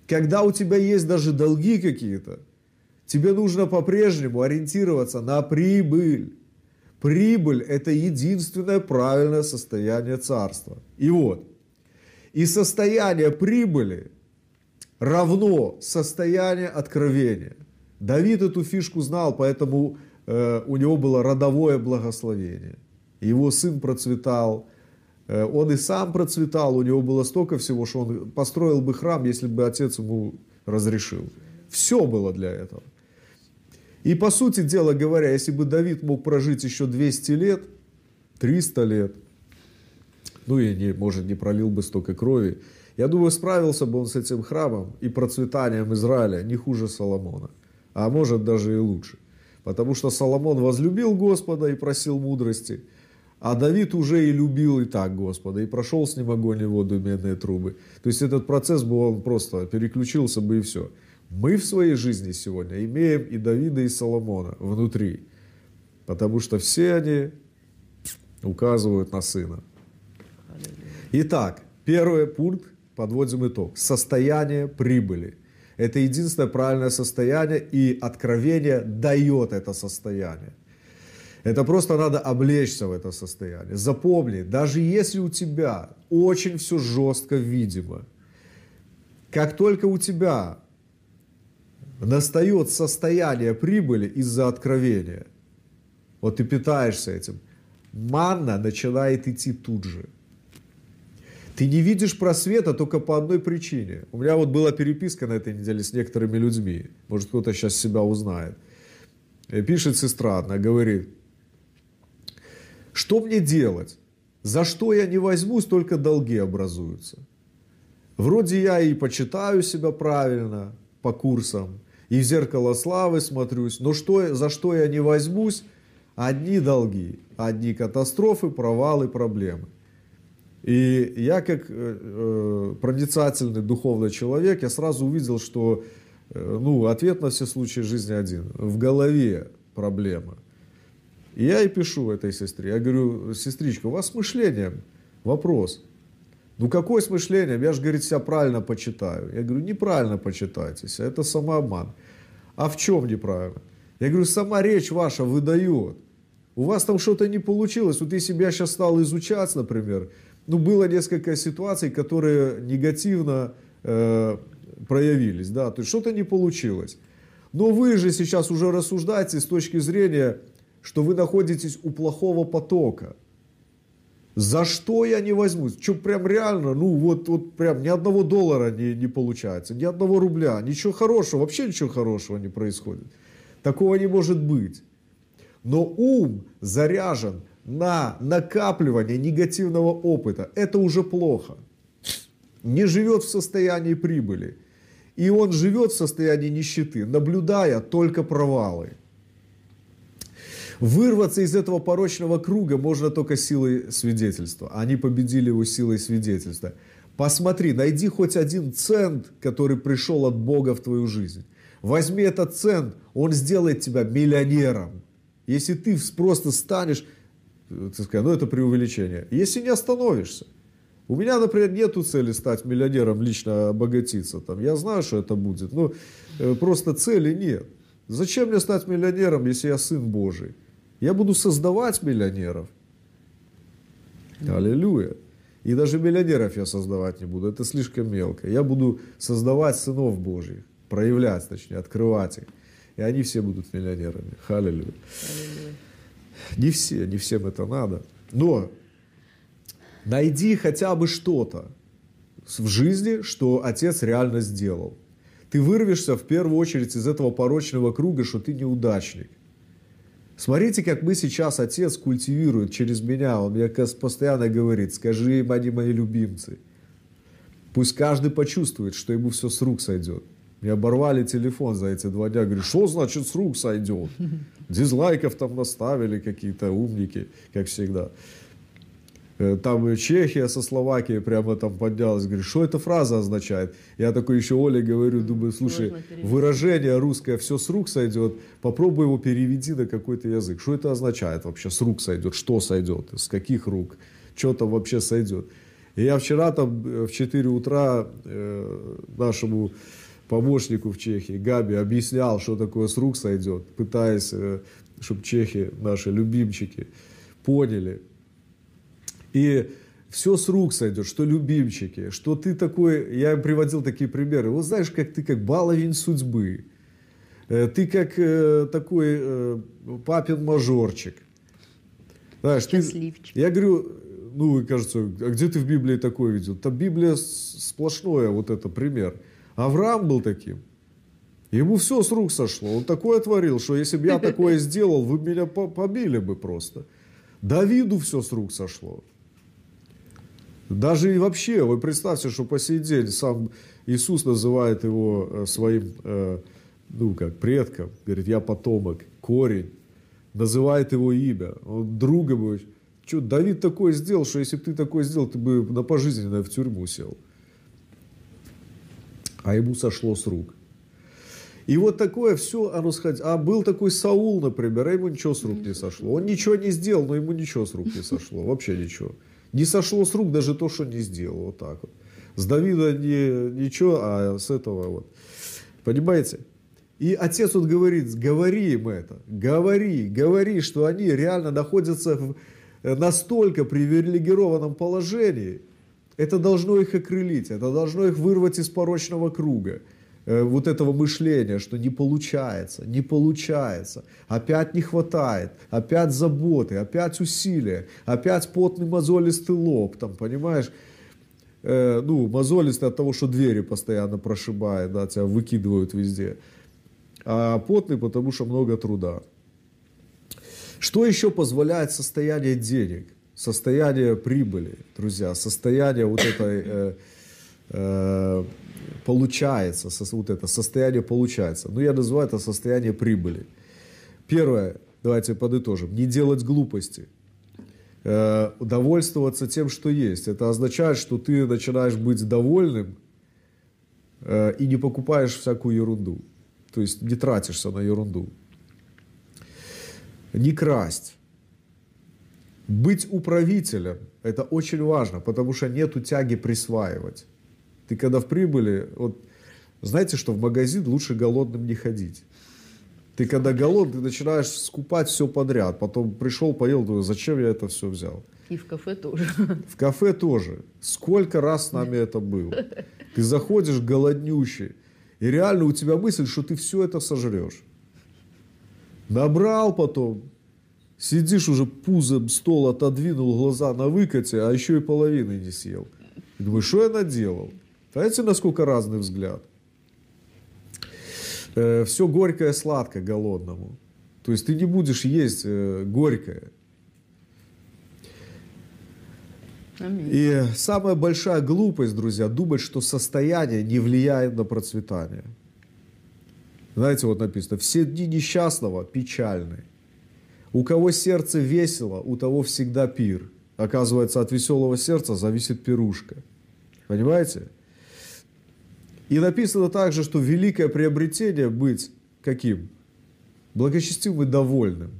Когда у тебя есть даже долги какие-то, тебе нужно по-прежнему ориентироваться на прибыль. Прибыль – это единственное правильное состояние царства. И вот, и состояние прибыли равно состояние откровения. Давид эту фишку знал, поэтому у него было родовое благословение. Его сын процветал, э, он и сам процветал, у него было столько всего, что он построил бы храм, если бы отец ему разрешил. Все было для этого. И по сути дела говоря, если бы Давид мог прожить еще 200 лет, 300 лет, ну и не, может не пролил бы столько крови, я думаю, справился бы он с этим храмом и процветанием Израиля не хуже Соломона, а может даже и лучше. Потому что Соломон возлюбил Господа и просил мудрости, а Давид уже и любил и так Господа, и прошел с ним огонь и воду и медные трубы. То есть этот процесс бы он просто переключился бы и все. Мы в своей жизни сегодня имеем и Давида, и Соломона внутри, потому что все они указывают на сына. Итак, первый пункт, подводим итог. Состояние прибыли. Это единственное правильное состояние, и откровение дает это состояние. Это просто надо облечься в это состояние. Запомни, даже если у тебя очень все жестко видимо, как только у тебя настает состояние прибыли из-за откровения, вот ты питаешься этим, манна начинает идти тут же – ты не видишь просвета только по одной причине. У меня вот была переписка на этой неделе с некоторыми людьми. Может, кто-то сейчас себя узнает. И пишет сестра одна, говорит, что мне делать? За что я не возьмусь, только долги образуются. Вроде я и почитаю себя правильно по курсам, и в зеркало славы смотрюсь, но что, за что я не возьмусь, одни долги, одни катастрофы, провалы, проблемы. И я как э, э, проницательный духовный человек, я сразу увидел, что э, ну, ответ на все случаи жизни один. В голове проблема. И я и пишу этой сестре. Я говорю, сестричка, у вас с мышлением вопрос. Ну какое с мышлением? Я же, говорит, себя правильно почитаю. Я говорю, неправильно почитайтесь, это самообман. А в чем неправильно? Я говорю, сама речь ваша выдает. У вас там что-то не получилось. Вот если бы я сейчас стал изучать, например, ну, было несколько ситуаций, которые негативно э, проявились, да, то есть что-то не получилось. Но вы же сейчас уже рассуждаете с точки зрения, что вы находитесь у плохого потока. За что я не возьмусь? Что прям реально, ну вот, вот прям ни одного доллара не, не получается, ни одного рубля, ничего хорошего, вообще ничего хорошего не происходит. Такого не может быть. Но ум заряжен на накапливание негативного опыта, это уже плохо. Не живет в состоянии прибыли. И он живет в состоянии нищеты, наблюдая только провалы. Вырваться из этого порочного круга можно только силой свидетельства. Они победили его силой свидетельства. Посмотри, найди хоть один цент, который пришел от Бога в твою жизнь. Возьми этот цент, он сделает тебя миллионером. Если ты просто станешь так сказать, ну это преувеличение. Если не остановишься. У меня, например, нету цели стать миллионером, лично обогатиться. Там. Я знаю, что это будет, но э, просто цели нет. Зачем мне стать миллионером, если я сын Божий? Я буду создавать миллионеров. Аллилуйя. И даже миллионеров я создавать не буду, это слишком мелко. Я буду создавать сынов Божьих, проявлять, точнее, открывать их. И они все будут миллионерами. Халилюя. Не все, не всем это надо. Но найди хотя бы что-то в жизни, что отец реально сделал. Ты вырвешься в первую очередь из этого порочного круга, что ты неудачник. Смотрите, как мы сейчас отец культивирует через меня. Он мне постоянно говорит, скажи им, они мои любимцы. Пусть каждый почувствует, что ему все с рук сойдет. Мне оборвали телефон за эти два дня. Говорю, что значит с рук сойдет? Дизлайков там наставили какие-то умники, как всегда. Э, там Чехия со Словакией прямо там поднялась. Говорю, что эта фраза означает? Я такой еще Оле говорю, думаю, слушай, выражение русское «все с рук сойдет», попробуй его переведи на какой-то язык. Что это означает вообще «с рук сойдет»? Что сойдет? С каких рук? Что там вообще сойдет? И я вчера там э, в 4 утра э, нашему помощнику в Чехии, Габи, объяснял, что такое с рук сойдет, пытаясь, э, чтобы чехи, наши любимчики, поняли. И все с рук сойдет, что любимчики, что ты такой, я приводил такие примеры, вот знаешь, как ты как баловень судьбы, э, ты как э, такой э, папин мажорчик. Знаешь, ты, я говорю, ну, кажется, а где ты в Библии такое видел? Там Библия сплошное, вот это пример. Авраам был таким. Ему все с рук сошло. Он такое творил, что если бы я такое сделал, вы меня побили бы просто. Давиду все с рук сошло. Даже и вообще, вы представьте, что по сей день сам Иисус называет его э, своим, э, ну как, предком. Говорит, я потомок, корень. Называет его имя. Он друга бы. Что, Давид такое сделал, что если бы ты такое сделал, ты бы на пожизненное в тюрьму сел. А ему сошло с рук. И вот такое все, оно сходит. А был такой Саул, например, а ему ничего с рук не сошло. Он ничего не сделал, но ему ничего с рук не сошло. Вообще ничего. Не сошло с рук даже то, что не сделал. Вот так вот. С Давида не, ничего, а с этого вот. Понимаете? И отец вот говорит, говори им это, говори, говори, что они реально находятся в настолько привилегированном положении, это должно их окрылить, это должно их вырвать из порочного круга. Э, вот этого мышления, что не получается, не получается, опять не хватает, опять заботы, опять усилия, опять потный мозолистый лоб, там, понимаешь, э, ну, мозолистый от того, что двери постоянно прошибает, да, тебя выкидывают везде, а потный, потому что много труда. Что еще позволяет состояние денег, состояние прибыли, друзья, состояние вот этой... Э, э, получается, вот это состояние получается. Ну, я называю это состояние прибыли. Первое, давайте подытожим, не делать глупости. Э, удовольствоваться тем, что есть. Это означает, что ты начинаешь быть довольным э, и не покупаешь всякую ерунду. То есть не тратишься на ерунду. Не красть. Быть управителем – это очень важно, потому что нету тяги присваивать. Ты когда в прибыли, вот знаете, что в магазин лучше голодным не ходить. Ты когда голодный, ты начинаешь скупать все подряд. Потом пришел, поел, думаю, зачем я это все взял? И в кафе тоже. В кафе тоже. Сколько раз с нами это было? Ты заходишь голоднющий, и реально у тебя мысль, что ты все это сожрешь. Набрал потом, сидишь уже пузом, стол отодвинул, глаза на выкате, а еще и половины не съел. И думаешь, что я наделал? Знаете, насколько разный взгляд? Э, все горькое сладко голодному. То есть ты не будешь есть э, горькое. И самая большая глупость, друзья, думать, что состояние не влияет на процветание. Знаете, вот написано, все дни несчастного печальны. У кого сердце весело, у того всегда пир. Оказывается, от веселого сердца зависит пирушка. Понимаете? И написано также, что великое приобретение быть каким? Благочестивым и довольным.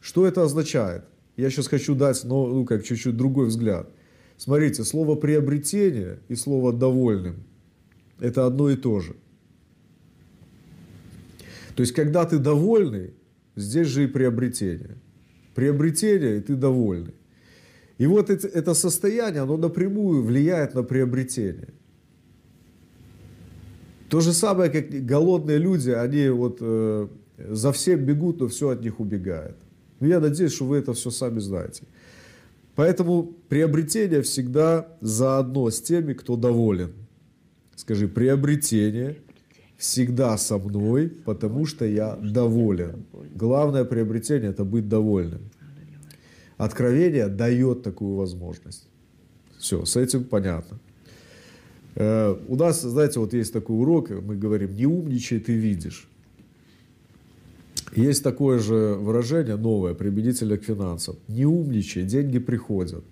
Что это означает? Я сейчас хочу дать, ну, ну как чуть-чуть другой взгляд. Смотрите, слово приобретение и слово довольным – это одно и то же. То есть, когда ты довольный, здесь же и приобретение. Приобретение, и ты довольный. И вот это, состояние, оно напрямую влияет на приобретение. То же самое, как голодные люди, они вот э, за всем бегут, но все от них убегает. Но я надеюсь, что вы это все сами знаете. Поэтому приобретение всегда заодно с теми, кто доволен. Скажи, приобретение всегда со мной, потому что я доволен. Главное приобретение – это быть довольным. Откровение дает такую возможность. Все, с этим понятно. Э, у нас, знаете, вот есть такой урок, мы говорим, не умничай, ты видишь. Есть такое же выражение новое, применительно к финансам. Не умничай, деньги приходят.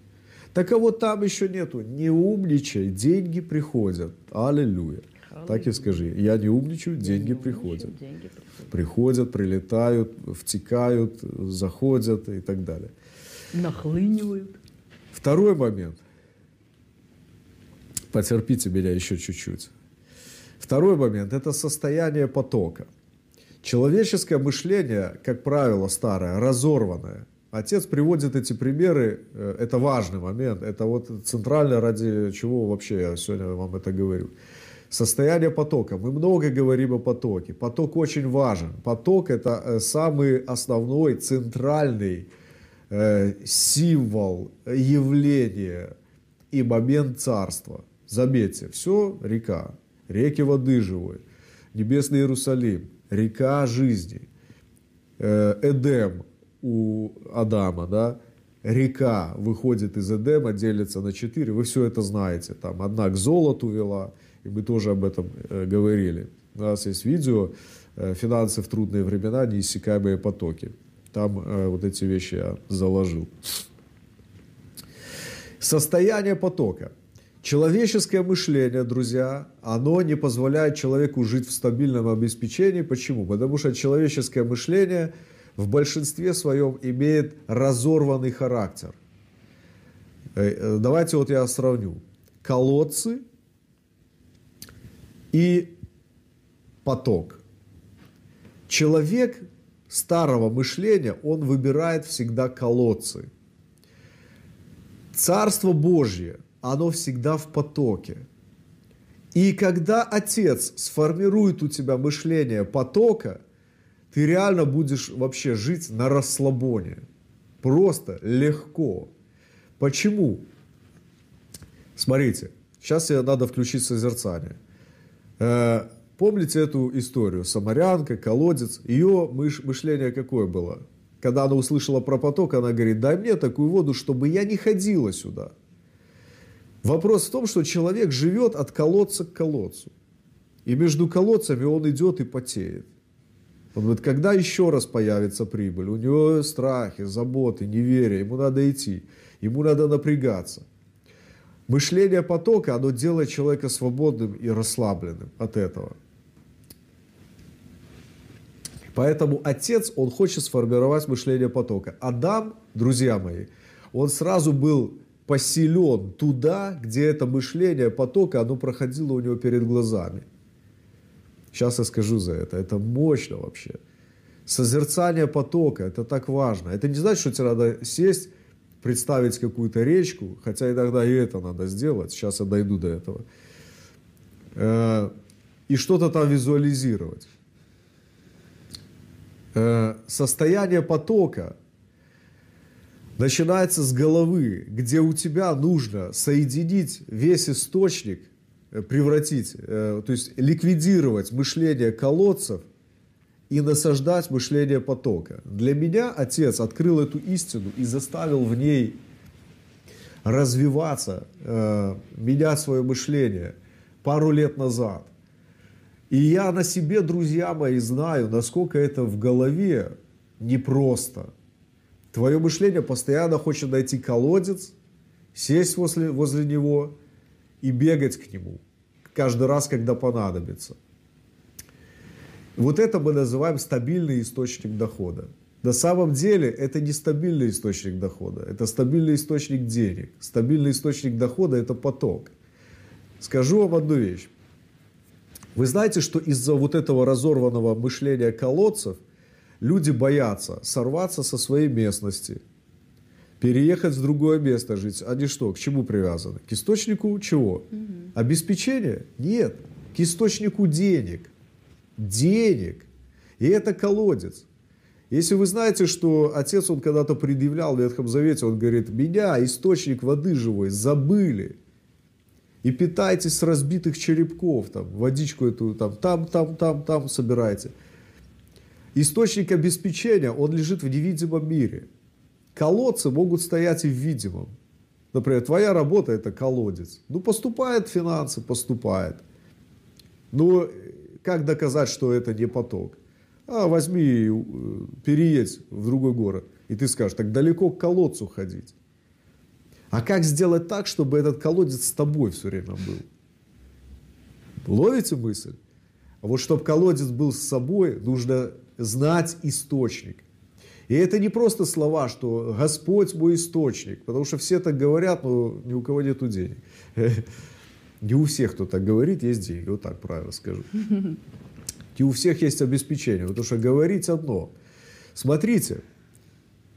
Так а вот там еще нету. Не умничай, деньги приходят. Аллилуйя. Так и скажи. Я не умничаю, деньги не приходят. умничаю, деньги приходят. Приходят, прилетают, втекают, заходят и так далее. Нахлынивают. Второй момент. Потерпите меня еще чуть-чуть. Второй момент – это состояние потока. Человеческое мышление, как правило, старое, разорванное. Отец приводит эти примеры, э, это важный момент, это вот центрально ради чего вообще я сегодня вам это говорю. Состояние потока. Мы много говорим о потоке. Поток очень важен. Поток это э, самый основной, центральный э, символ, явление и момент царства. Заметьте, все река, реки воды живой, небесный Иерусалим, река жизни, э, Эдем у Адама, да, река выходит из Эдема, делится на четыре, вы все это знаете, там одна к золоту вела, и мы тоже об этом э, говорили. У нас есть видео э, «Финансы в трудные времена. Неиссякаемые потоки». Там вот эти вещи я заложил. Состояние потока – Человеческое мышление, друзья, оно не позволяет человеку жить в стабильном обеспечении. Почему? Потому что человеческое мышление в большинстве своем имеет разорванный характер. Э, э, давайте вот я сравню. Колодцы и поток. Человек старого мышления, он выбирает всегда колодцы. Царство Божье – оно всегда в потоке. И когда Отец сформирует у тебя мышление потока, ты реально будешь вообще жить на расслабоне. Просто легко. Почему? Смотрите, сейчас я надо включить созерцание. Э, помните эту историю? Самарянка, колодец. Ее мышление какое было? Когда она услышала про поток, она говорит, дай мне такую воду, чтобы я не ходила сюда. Вопрос в том, что человек живет от колодца к колодцу. И между колодцами он идет и потеет. Он говорит, когда еще раз появится прибыль? У него страхи, заботы, неверие, ему надо идти, ему надо напрягаться. Мышление потока, оно делает человека свободным и расслабленным от этого. Поэтому отец, он хочет сформировать мышление потока. Адам, друзья мои, он сразу был поселен туда, где это мышление потока, оно проходило у него перед глазами. Сейчас я скажу за это. Это мощно вообще. Созерцание потока, это так важно. Это не значит, что тебе надо сесть, представить какую-то речку, хотя иногда и это надо сделать. Сейчас я дойду до этого. Э, и что-то там визуализировать. Э, состояние потока – начинается с головы, где у тебя нужно соединить весь источник, э, превратить, э, то есть ликвидировать мышление колодцев и насаждать мышление потока. Для меня отец открыл эту истину и заставил в ней развиваться, э, менять свое мышление пару лет назад. И я на себе, друзья мои, знаю, насколько это в голове непросто – Твое мышление постоянно хочет найти колодец, сесть возле, возле него и бегать к нему каждый раз, когда понадобится. Вот это мы называем стабильный источник дохода. На самом деле это не стабильный источник дохода, это стабильный источник денег. Стабильный источник дохода – это поток. Скажу вам одну вещь. Вы знаете, что из-за вот этого разорванного мышления колодцев – Люди боятся сорваться со своей местности, переехать в другое место жить. Они что, к чему привязаны? К источнику чего? Обеспечения? Нет. К источнику денег. Денег. И это колодец. Если вы знаете, что отец, он когда-то предъявлял в Ветхом Завете, он говорит, меня, источник воды живой, забыли. И питайтесь с разбитых черепков, там, водичку эту, там, там, там, там, там собирайте. Источник обеспечения, он лежит в невидимом мире. Колодцы могут стоять и в видимом. Например, твоя работа это колодец. Ну, поступает финансы, поступает. Но как доказать, что это не поток? А возьми, э, переедь в другой город. И ты скажешь, так далеко к колодцу ходить. А как сделать так, чтобы этот колодец с тобой все время был? Ловите мысль? А вот чтобы колодец был с собой, нужно знать источник. И это не просто слова, что Господь мой источник, потому что все так говорят, но ни у кого нету денег. Не у всех, кто так говорит, есть деньги, вот так правильно скажу. И у всех есть обеспечение, потому что говорить одно. Смотрите,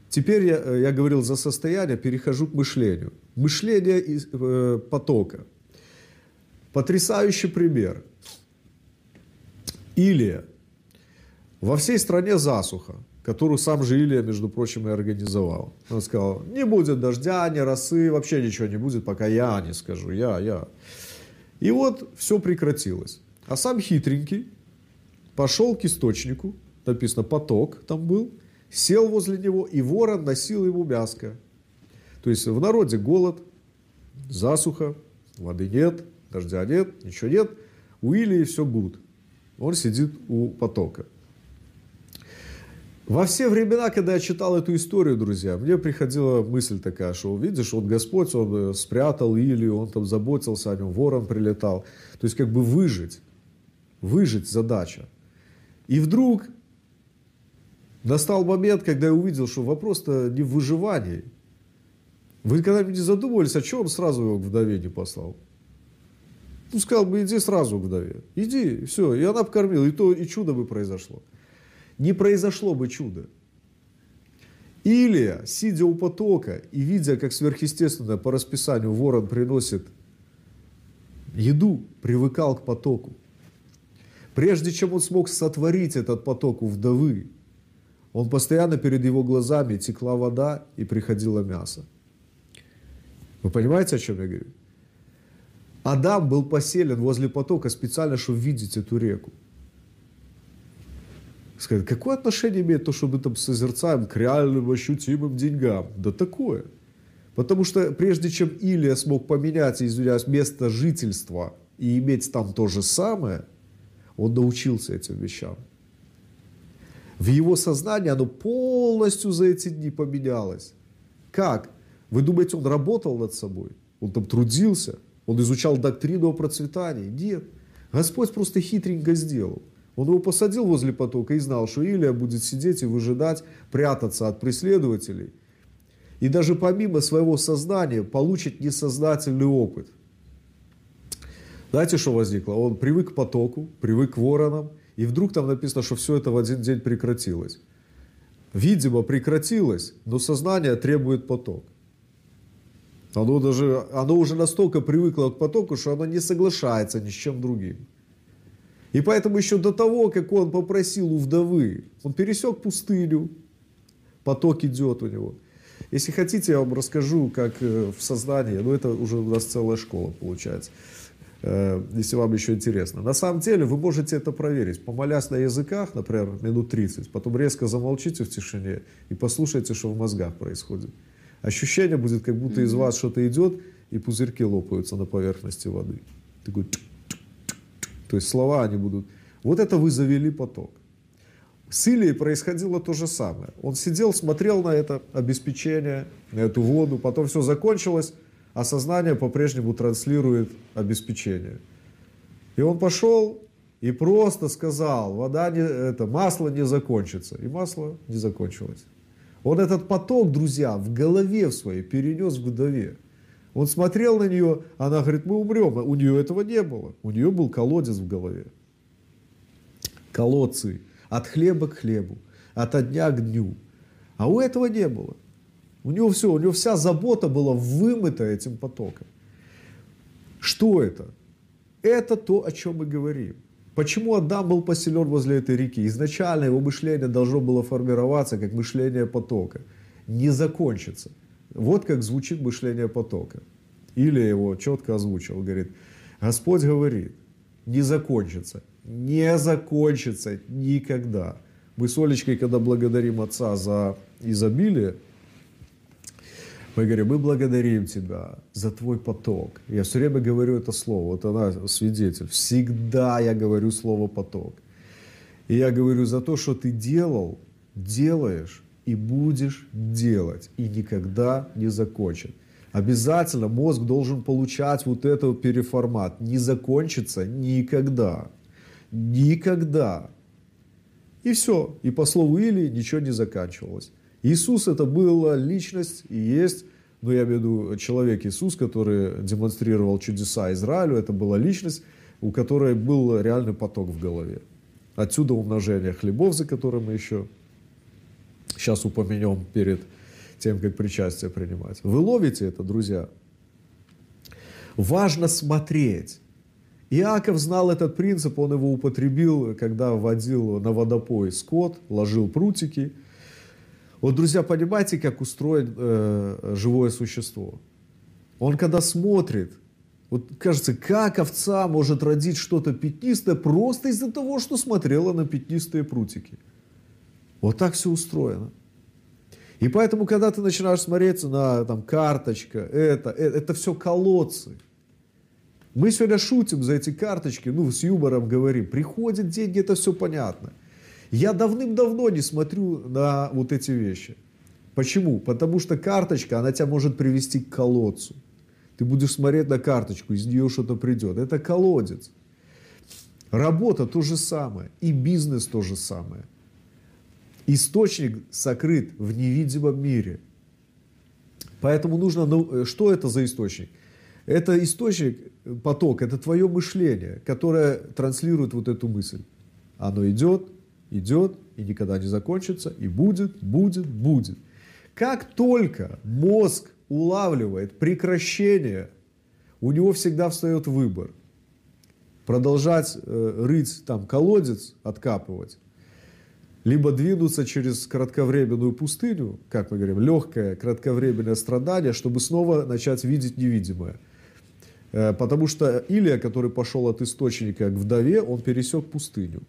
теперь я, э, я говорил за состояние, перехожу к мышлению. Мышление из, э, потока. Потрясающий пример. Илия. Во всей стране засуха которую сам же Илия, между прочим, и организовал. Он сказал, не будет дождя, ни росы, вообще ничего не будет, пока я не скажу, я, я. И вот все прекратилось. А сам хитренький пошел к источнику, написано поток там был, сел возле него, и ворон носил ему мяско. То есть в народе голод, засуха, воды нет, дождя нет, ничего нет. У Илии все гуд. Он сидит у потока. Во все времена, когда я читал эту историю, друзья, мне приходила мысль такая, что видишь, вот Господь, Он э, спрятал Илью, Он там заботился о нем, ворон прилетал. То есть как бы выжить, выжить задача. И вдруг настал момент, когда я увидел, что вопрос-то не в выживании. Вы когда-нибудь не задумывались, а что он сразу его к вдове не послал? Ну, сказал бы, иди сразу к вдове. Иди, все. И она покормила, и то, и чудо бы произошло не произошло бы чудо. Или, сидя у потока и видя, как сверхъестественно по расписанию ворон приносит еду, привыкал к потоку. Прежде чем он смог сотворить этот поток у вдовы, он постоянно перед его глазами текла вода и приходило мясо. Вы понимаете, о чем я говорю? Адам был поселен возле потока специально, чтобы видеть эту реку сказать, какое отношение имеет то, что мы там созерцаем к реальным ощутимым деньгам? Да такое. Потому что прежде чем Илия смог поменять, извиняюсь, место жительства и иметь там то же самое, он научился этим вещам. В его сознании оно полностью за эти дни поменялось. Как? Вы думаете, он работал над собой? Он там трудился? Он изучал доктрину о процветании? Нет. Господь просто хитренько сделал – он его посадил возле потока и знал, что Илия будет сидеть и выжидать, прятаться от преследователей. И даже помимо своего сознания получит несознательный опыт. Знаете, что возникло? Он привык к потоку, привык к воронам, и вдруг там написано, что все это в один день прекратилось. Видимо, прекратилось, но сознание требует поток. Оно, даже, оно уже настолько привыкло к потоку, что оно не соглашается ни с чем другим. И поэтому еще до того, как он попросил у вдовы, он пересек пустыню, поток идет у него. Если хотите, я вам расскажу, как э, в сознании, ну это уже у нас целая школа получается, э, если вам еще интересно. На самом деле вы можете это проверить, помолясь на языках, например, минут 30, потом резко замолчите в тишине и послушайте, что в мозгах происходит. Ощущение будет, как будто из вас что-то идет, и пузырьки лопаются на поверхности воды. Такой то есть слова они будут. Вот это вы завели поток. С Илией происходило то же самое. Он сидел, смотрел на это обеспечение, на эту воду, потом все закончилось, а сознание по-прежнему транслирует обеспечение. И он пошел и просто сказал, вода не, это, масло не закончится. И масло не закончилось. Он этот поток, друзья, в голове в своей перенес к вдове. Он смотрел на нее, она говорит, мы умрем. У нее этого не было. У нее был колодец в голове. Колодцы. От хлеба к хлебу. От дня к дню. А у этого не было. У него все, у него вся забота была вымыта этим потоком. Что это? Это то, о чем мы говорим. Почему Адам был поселен возле этой реки? Изначально его мышление должно было формироваться как мышление потока. Не закончится. Вот как звучит мышление потока. Или его четко озвучил, говорит, Господь говорит, не закончится, не закончится никогда. Мы с Олечкой, когда благодарим Отца за изобилие, мы говорим, мы благодарим Тебя за Твой поток. Я все время говорю это слово, вот она свидетель. Всегда я говорю слово поток. И я говорю за то, что ты делал, делаешь и будешь делать, и никогда не закончит. Обязательно мозг должен получать вот этот переформат. Не закончится никогда. Никогда. И все. И по слову Или ничего не заканчивалось. Иисус это была личность и есть, ну я имею в виду человек Иисус, который демонстрировал чудеса Израилю, это была личность, у которой был реальный поток в голове. Отсюда умножение хлебов, за которым мы еще сейчас упомянем перед тем, как причастие принимать. Вы ловите это, друзья? Важно смотреть. Иаков знал этот принцип, он его употребил, когда водил на водопой скот, ложил прутики – вот, друзья, понимаете, как устроено э, живое существо? Он когда смотрит, вот кажется, как овца может родить что-то пятнистое просто из-за того, что смотрела на пятнистые прутики. Вот так все устроено. И поэтому, когда ты начинаешь смотреть на там, карточка, это, это, это все колодцы. Мы сегодня шутим за эти карточки, ну, с юмором говорим. Приходят деньги, это все понятно. Я давным-давно не смотрю на вот эти вещи. Почему? Потому что карточка, она тебя может привести к колодцу. Ты будешь смотреть на карточку, из нее что-то придет. Это колодец. Работа то же самое. И бизнес то же самое. Источник сокрыт в невидимом мире. Поэтому нужно... Ну, что это за источник? Это источник, поток, это твое мышление, которое транслирует вот эту мысль. Оно идет, идет и никогда не закончится, и будет, будет, будет. Как только мозг улавливает прекращение, у него всегда встает выбор. Продолжать э, рыть там колодец, откапывать, либо двинуться через кратковременную пустыню, как мы говорим, легкое кратковременное страдание, чтобы снова начать видеть невидимое. Э, потому что Илия, который пошел от источника к вдове, он пересек пустыню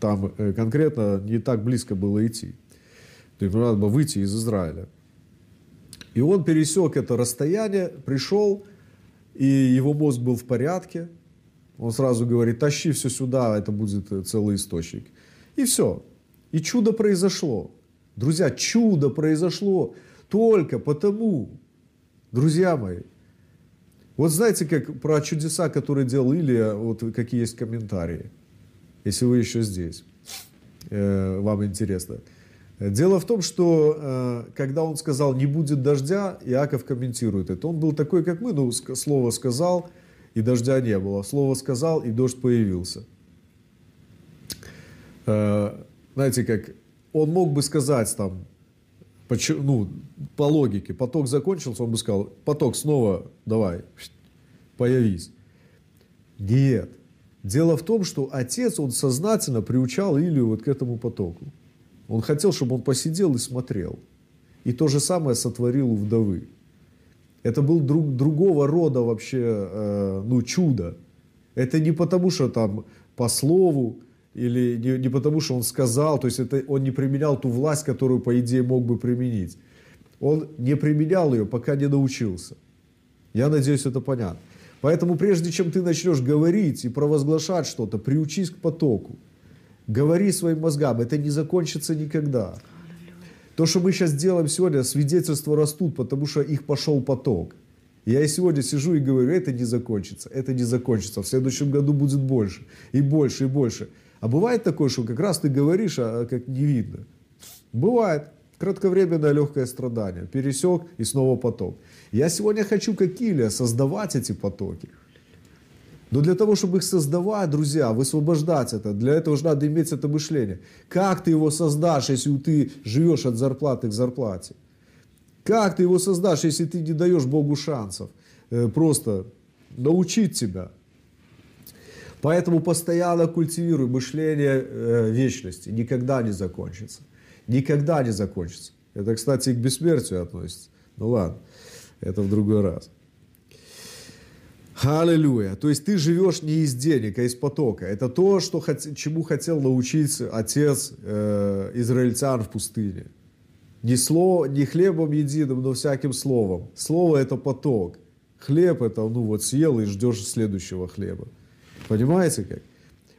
там э, конкретно не так близко было идти. То есть надо было выйти из Израиля. И он пересек это расстояние, пришел, и его мозг был в порядке. Он сразу говорит, тащи все сюда, это будет э, целый источник. И все. И чудо произошло. Друзья, чудо произошло только потому, друзья мои, вот знаете, как про чудеса, которые делал Илия, вот какие есть комментарии если вы еще здесь, э, вам интересно. Дело в том, что э, когда он сказал «не будет дождя», Иаков комментирует это. Он был такой, как мы, ну, слово сказал, и дождя не было. Слово сказал, и дождь появился. Э, знаете, как он мог бы сказать там, ну, по логике, поток закончился, он бы сказал, поток снова давай, появись. Нет. Дело в том, что отец, он сознательно приучал Илью вот к этому потоку. Он хотел, чтобы он посидел и смотрел. И то же самое сотворил у вдовы. Это был друг, другого рода вообще э, ну, чудо. Это не потому, что там по слову, или не, не потому, что он сказал, то есть это, он не применял ту власть, которую, по идее, мог бы применить. Он не применял ее, пока не научился. Я надеюсь, это понятно. Поэтому прежде чем ты начнешь говорить и провозглашать что-то, приучись к потоку. Говори своим мозгам, это не закончится никогда. То, что мы сейчас делаем сегодня, свидетельства растут, потому что их пошел поток. Я и сегодня сижу и говорю, это не закончится, это не закончится. В следующем году будет больше, и больше, и больше. А бывает такое, что как раз ты говоришь, а как не видно. Бывает. Кратковременное легкое страдание. Пересек и снова поток. Я сегодня хочу, как Илия, создавать эти потоки. Но для того, чтобы их создавать, друзья, высвобождать это, для этого же надо иметь это мышление. Как ты его создашь, если ты живешь от зарплаты к зарплате? Как ты его создашь, если ты не даешь Богу шансов? Э, просто научить тебя. Поэтому постоянно культивируй мышление э, вечности. Никогда не закончится. Никогда не закончится. Это, кстати, и к бессмертию относится. Ну ладно, это в другой раз. Аллилуйя. То есть ты живешь не из денег, а из потока. Это то, что, чему хотел научить отец э, израильтян в пустыне. Не, слово, не хлебом единым, но всяким словом. Слово – это поток. Хлеб – это, ну вот, съел и ждешь следующего хлеба. Понимаете как?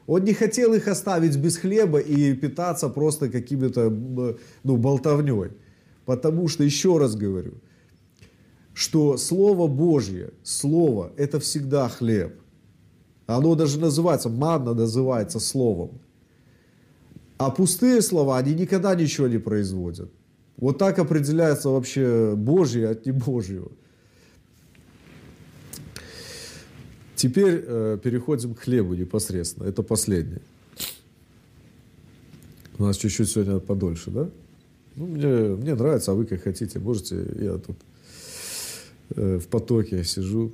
Он не хотел их оставить без хлеба и питаться просто какими-то ну, болтовней. Потому что, еще раз говорю – что Слово Божье, Слово – это всегда хлеб. Оно даже называется, манна называется Словом. А пустые слова, они никогда ничего не производят. Вот так определяется вообще Божье от небожьего. Теперь э, переходим к хлебу непосредственно. Это последнее. У нас чуть-чуть сегодня подольше, да? Ну, мне, мне нравится, а вы как хотите. Можете, я тут Э, в потоке сижу.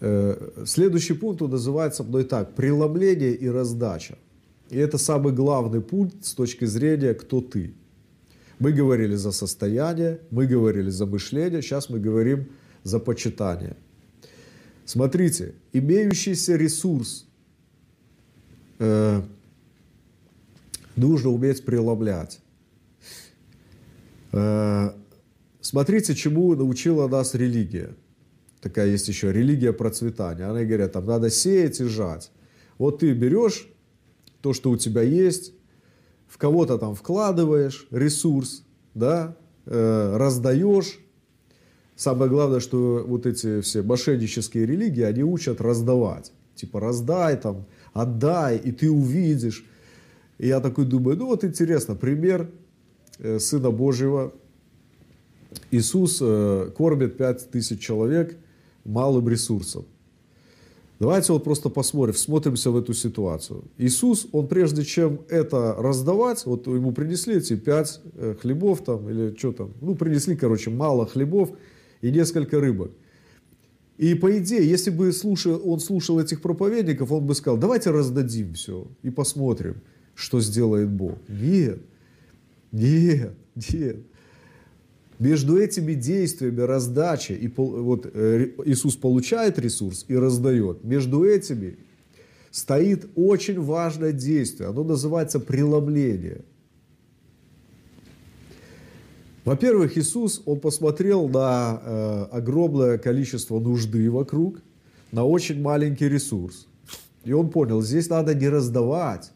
Э, следующий пункт он называется мной так. Преломление и раздача. И это самый главный пункт с точки зрения «кто ты?». Мы говорили за состояние, мы говорили за мышление, сейчас мы говорим за почитание. Смотрите, имеющийся ресурс э, нужно уметь преломлять. Э, Смотрите, чему научила нас религия. Такая есть еще религия процветания. Они говорят, там надо сеять и жать. Вот ты берешь то, что у тебя есть, в кого-то там вкладываешь ресурс, да, э, раздаешь. Самое главное, что вот эти все мошеннические религии, они учат раздавать. Типа раздай там, отдай, и ты увидишь. И я такой думаю, ну вот интересно, пример э, Сына Божьего, Иисус э, кормит 5 тысяч человек малым ресурсом. Давайте вот просто посмотрим, смотримся в эту ситуацию. Иисус, он прежде чем это раздавать, вот ему принесли эти пять э, хлебов там, или что там, ну принесли, короче, мало хлебов и несколько рыбок. И по идее, если бы слушал, он слушал этих проповедников, он бы сказал, давайте раздадим все и посмотрим, что сделает Бог. Нет, нет, нет. Между этими действиями раздачи, и вот э, Иисус получает ресурс и раздает, между этими стоит очень важное действие. Оно называется преломление. Во-первых, Иисус, Он посмотрел на э, огромное количество нужды вокруг, на очень маленький ресурс. И Он понял, здесь надо не раздавать,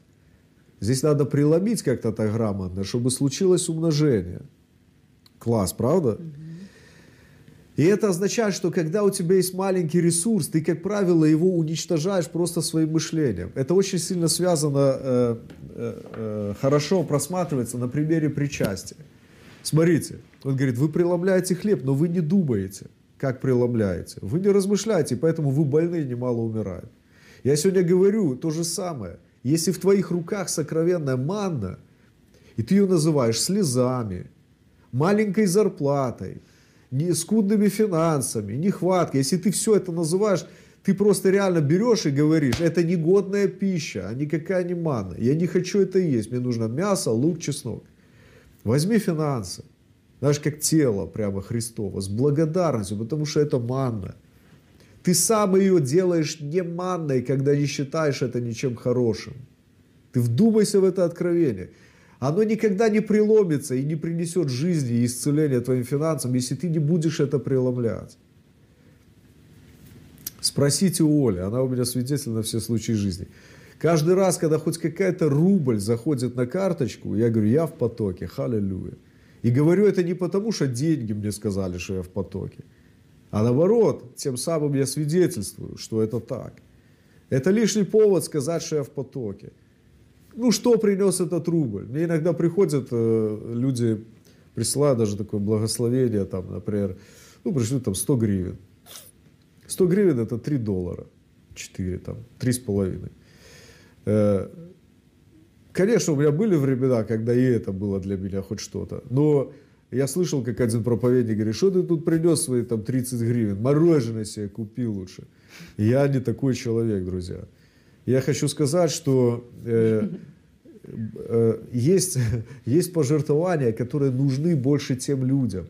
здесь надо преломить как-то так грамотно, чтобы случилось умножение – Класс, правда? И это означает, что когда у тебя есть маленький ресурс, ты, как правило, его уничтожаешь просто своим мышлением. Это очень сильно связано, э, э, э, хорошо просматривается на примере причастия. Смотрите, он говорит, вы преломляете хлеб, но вы не думаете, как преломляете. Вы не размышляете, поэтому вы больны немало умирают. Я сегодня говорю то же самое. Если в твоих руках сокровенная манна, и ты ее называешь слезами, маленькой зарплатой, не скудными финансами, нехваткой. Если ты все это называешь, ты просто реально берешь и говоришь, это негодная пища, а никакая не мана. Я не хочу это есть, мне нужно мясо, лук, чеснок. Возьми финансы, знаешь, как тело прямо Христово, с благодарностью, потому что это манна. Ты сам ее делаешь не манной, когда не считаешь это ничем хорошим. Ты вдумайся в это откровение оно никогда не преломится и не принесет жизни и исцеления твоим финансам, если ты не будешь это преломлять. Спросите у Оли, она у меня свидетель на все случаи жизни. Каждый раз, когда хоть какая-то рубль заходит на карточку, я говорю, я в потоке, халилюя. И говорю это не потому, что деньги мне сказали, что я в потоке, а наоборот, тем самым я свидетельствую, что это так. Это лишний повод сказать, что я в потоке ну, что принес этот рубль? Мне иногда приходят э, люди, присылают даже такое благословение, там, например, ну, пришли там 100 гривен. 100 гривен это 3 доллара, 4, там, 3,5. Э, конечно, у меня были времена, когда и это было для меня хоть что-то, но Я слышал, как один проповедник говорит, что ты тут принес свои там 30 гривен, мороженое себе купи лучше. Я не такой человек, друзья. Я хочу сказать, что э, э, есть, есть пожертвования, которые нужны больше тем людям.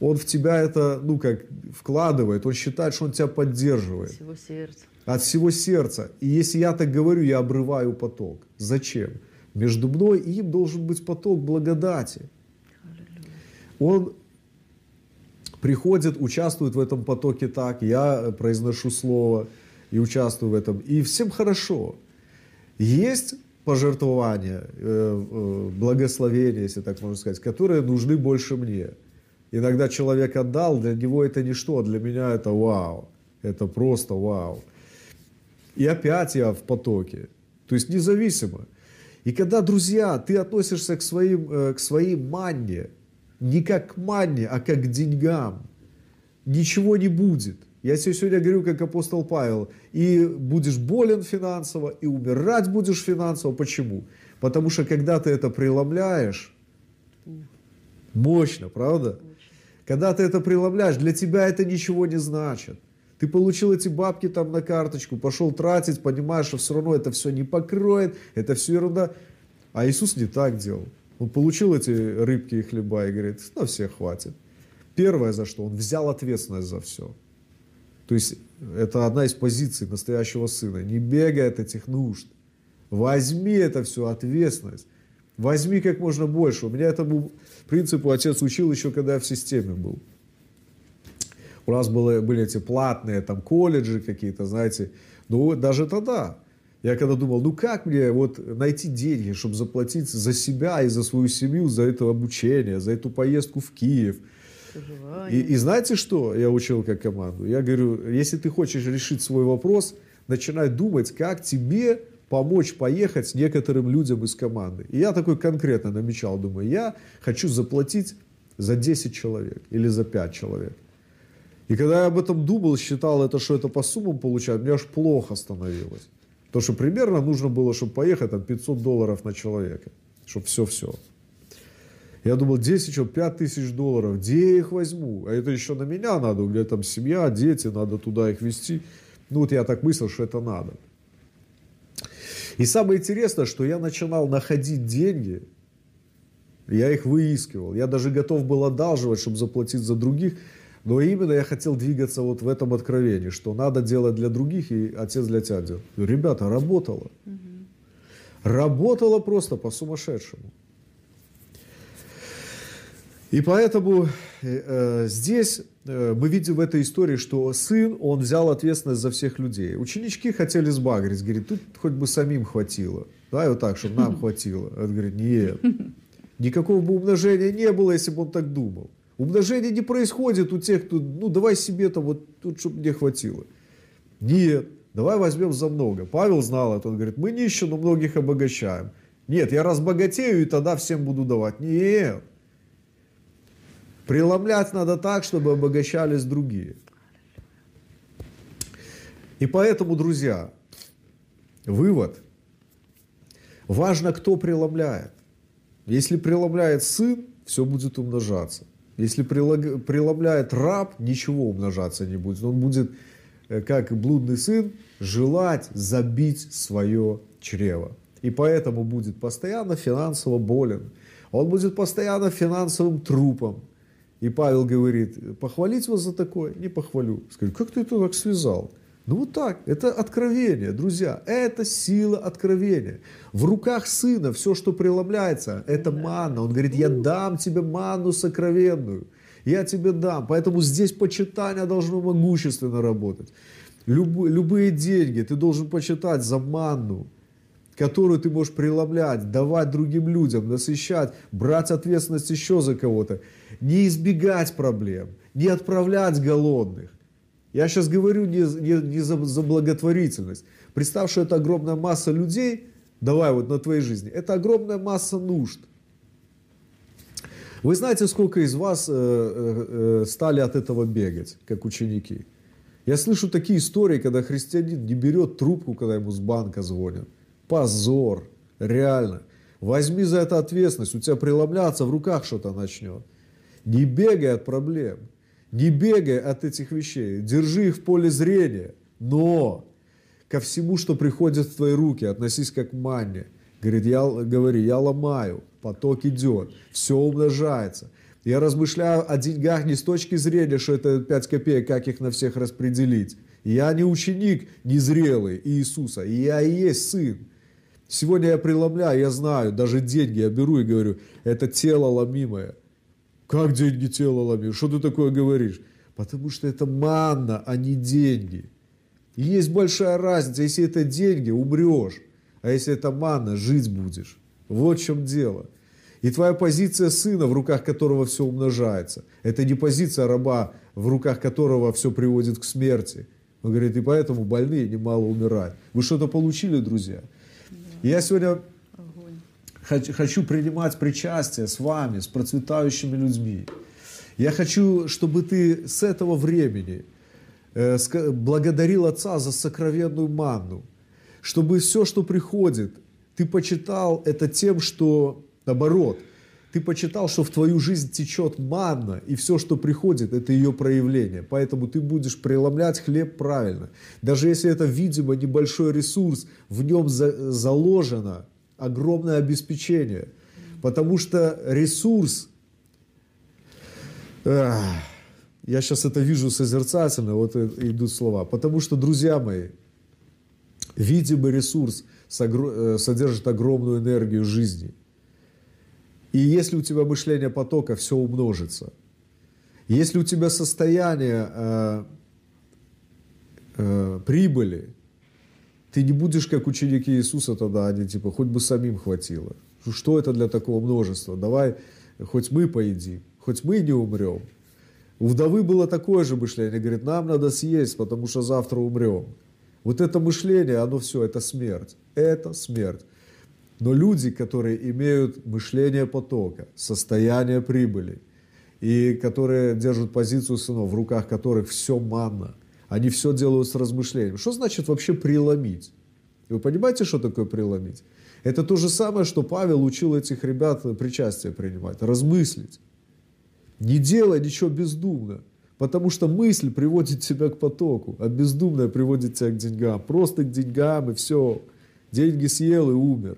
Он в тебя это, ну как, вкладывает, он считает, что он тебя поддерживает. Всего сердца. От всего сердца. И если я так говорю, я обрываю поток. Зачем? Между мной и им должен быть поток благодати. Он приходит, участвует в этом потоке так, я произношу слово и участвую в этом, и всем хорошо. Есть пожертвования, э, э, благословения, если так можно сказать, которые нужны больше мне. Иногда человек отдал, для него это ничто, а для меня это вау, это просто вау. И опять я в потоке, то есть независимо. И когда, друзья, ты относишься к своим, э, к своей манне, не как к манне, а как к деньгам, ничего не будет. Я тебе сегодня говорю, как апостол Павел, и будешь болен финансово, и умирать будешь финансово. Почему? Потому что когда ты это преломляешь, мощно, правда? Когда ты это преломляешь, для тебя это ничего не значит. Ты получил эти бабки там на карточку, пошел тратить, понимаешь, что все равно это все не покроет, это все ерунда. А Иисус не так делал. Он получил эти рыбки и хлеба и говорит, на всех хватит. Первое за что, он взял ответственность за все. То есть это одна из позиций настоящего сына. Не бегай от этих нужд. Возьми это все, ответственность. Возьми как можно больше. У меня этому принципу отец учил еще, когда я в системе был. У нас были, были эти платные там колледжи какие-то, знаете. Ну, даже тогда. Я когда думал, ну как мне вот найти деньги, чтобы заплатить за себя и за свою семью, за это обучение, за эту поездку в Киев. И, и знаете что я учил как команду? Я говорю, если ты хочешь решить свой вопрос, начинай думать, как тебе помочь поехать некоторым людям из команды. И я такой конкретно намечал, думаю, я хочу заплатить за 10 человек или за 5 человек. И когда я об этом думал, считал это, что это по суммам получают, мне аж плохо становилось. Потому что примерно нужно было, чтобы поехать, там 500 долларов на человека. Чтобы все-все. Я думал, 10, что 5 тысяч долларов, где я их возьму? А это еще на меня надо, у меня там семья, дети, надо туда их везти. Ну вот я так мыслил, что это надо. И самое интересное, что я начинал находить деньги, я их выискивал. Я даже готов был одалживать, чтобы заплатить за других. Но именно я хотел двигаться вот в этом откровении, что надо делать для других, и отец для тебя делает. Ребята, работало. Угу. Работало просто по-сумасшедшему. И поэтому э, э, здесь э, мы видим в этой истории, что сын, он взял ответственность за всех людей. Ученички хотели сбагрить, говорит, тут хоть бы самим хватило. Да, и вот так, чтобы нам хватило. Он говорит, нет. Никакого бы умножения не было, если бы он так думал. Умножение не происходит у тех, кто, ну, давай себе-то вот тут, чтобы мне хватило. Нет, давай возьмем за много. Павел знал это, он говорит, мы нищие, но многих обогащаем. Нет, я разбогатею и тогда всем буду давать. Нет. Преломлять надо так, чтобы обогащались другие. И поэтому, друзья, вывод. Важно, кто преломляет. Если преломляет сын, все будет умножаться. Если преломляет раб, ничего умножаться не будет. Он будет, э, как блудный сын, желать забить свое чрево. И поэтому будет постоянно финансово болен. Он будет постоянно финансовым трупом. И Павел говорит, похвалить вас за такое? Не похвалю. Скажет, как ты это так связал? Ну вот так, это откровение, друзья, это сила откровения. В руках сына все, что преломляется, это манна. Он говорит, я дам тебе манну сокровенную, я тебе дам. Поэтому здесь почитание должно могущественно работать. Люб, любые деньги ты должен почитать за манну, которую ты можешь преломлять, давать другим людям, насыщать, брать ответственность еще за кого-то. Не избегать проблем, не отправлять голодных я сейчас говорю не, не, не за, за благотворительность. Представь, что это огромная масса людей, давай вот на твоей жизни, это огромная масса нужд. Вы знаете, сколько из вас э, э, э, стали от этого бегать, как ученики? Я слышу такие истории, когда христианин не берет трубку, когда ему с банка звонят. Позор, реально. Возьми за это ответственность, у тебя преломляться в руках что-то начнет. Не бегай от проблем, не бегай от этих вещей, держи их в поле зрения, но ко всему, что приходит в твои руки, относись как к манне. Говорит, я, говори, я ломаю, поток идет, все умножается. Я размышляю о деньгах не с точки зрения, что это 5 копеек, как их на всех распределить. Я не ученик незрелый Иисуса, я и есть сын. Сегодня я преломляю, я знаю, даже деньги я беру и говорю, это тело ломимое. Как деньги тело ломимое? Что ты такое говоришь? Потому что это манна, а не деньги. И есть большая разница. Если это деньги, умрешь. А если это манна, жить будешь. Вот в чем дело. И твоя позиция сына, в руках которого все умножается, это не позиция раба, в руках которого все приводит к смерти. Он говорит, и поэтому больные немало умирают. Вы что-то получили, друзья? Да. Я сегодня. Хочу принимать причастие с вами, с процветающими людьми. Я хочу, чтобы ты с этого времени э, благодарил Отца за сокровенную манну, чтобы все, что приходит, ты почитал это тем, что наоборот, ты почитал, что в твою жизнь течет манна, и все, что приходит, это ее проявление. Поэтому ты будешь преломлять хлеб правильно. Даже если это, видимо, небольшой ресурс, в нем за, заложено огромное обеспечение. Потому что ресурс, эх, я сейчас это вижу созерцательно, вот идут слова. Потому что, друзья мои, видимый ресурс э, содержит огромную энергию жизни – и если у тебя мышление потока, все умножится. Если у тебя состояние э, э, прибыли, ты не будешь как ученики Иисуса тогда, они типа, хоть бы самим хватило. Что это для такого множества? Давай, хоть мы поедим, хоть мы не умрем. У вдовы было такое же мышление, говорит, нам надо съесть, потому что завтра умрем. Вот это мышление, оно все, это смерть. Это смерть. Но люди, которые имеют мышление потока, состояние прибыли, и которые держат позицию сынов, в руках которых все манна, они все делают с размышлением. Что значит вообще преломить? Вы понимаете, что такое преломить? Это то же самое, что Павел учил этих ребят причастие принимать, размыслить. Не делай ничего бездумно, потому что мысль приводит тебя к потоку, а бездумная приводит тебя к деньгам. Просто к деньгам и все. Деньги съел и умер.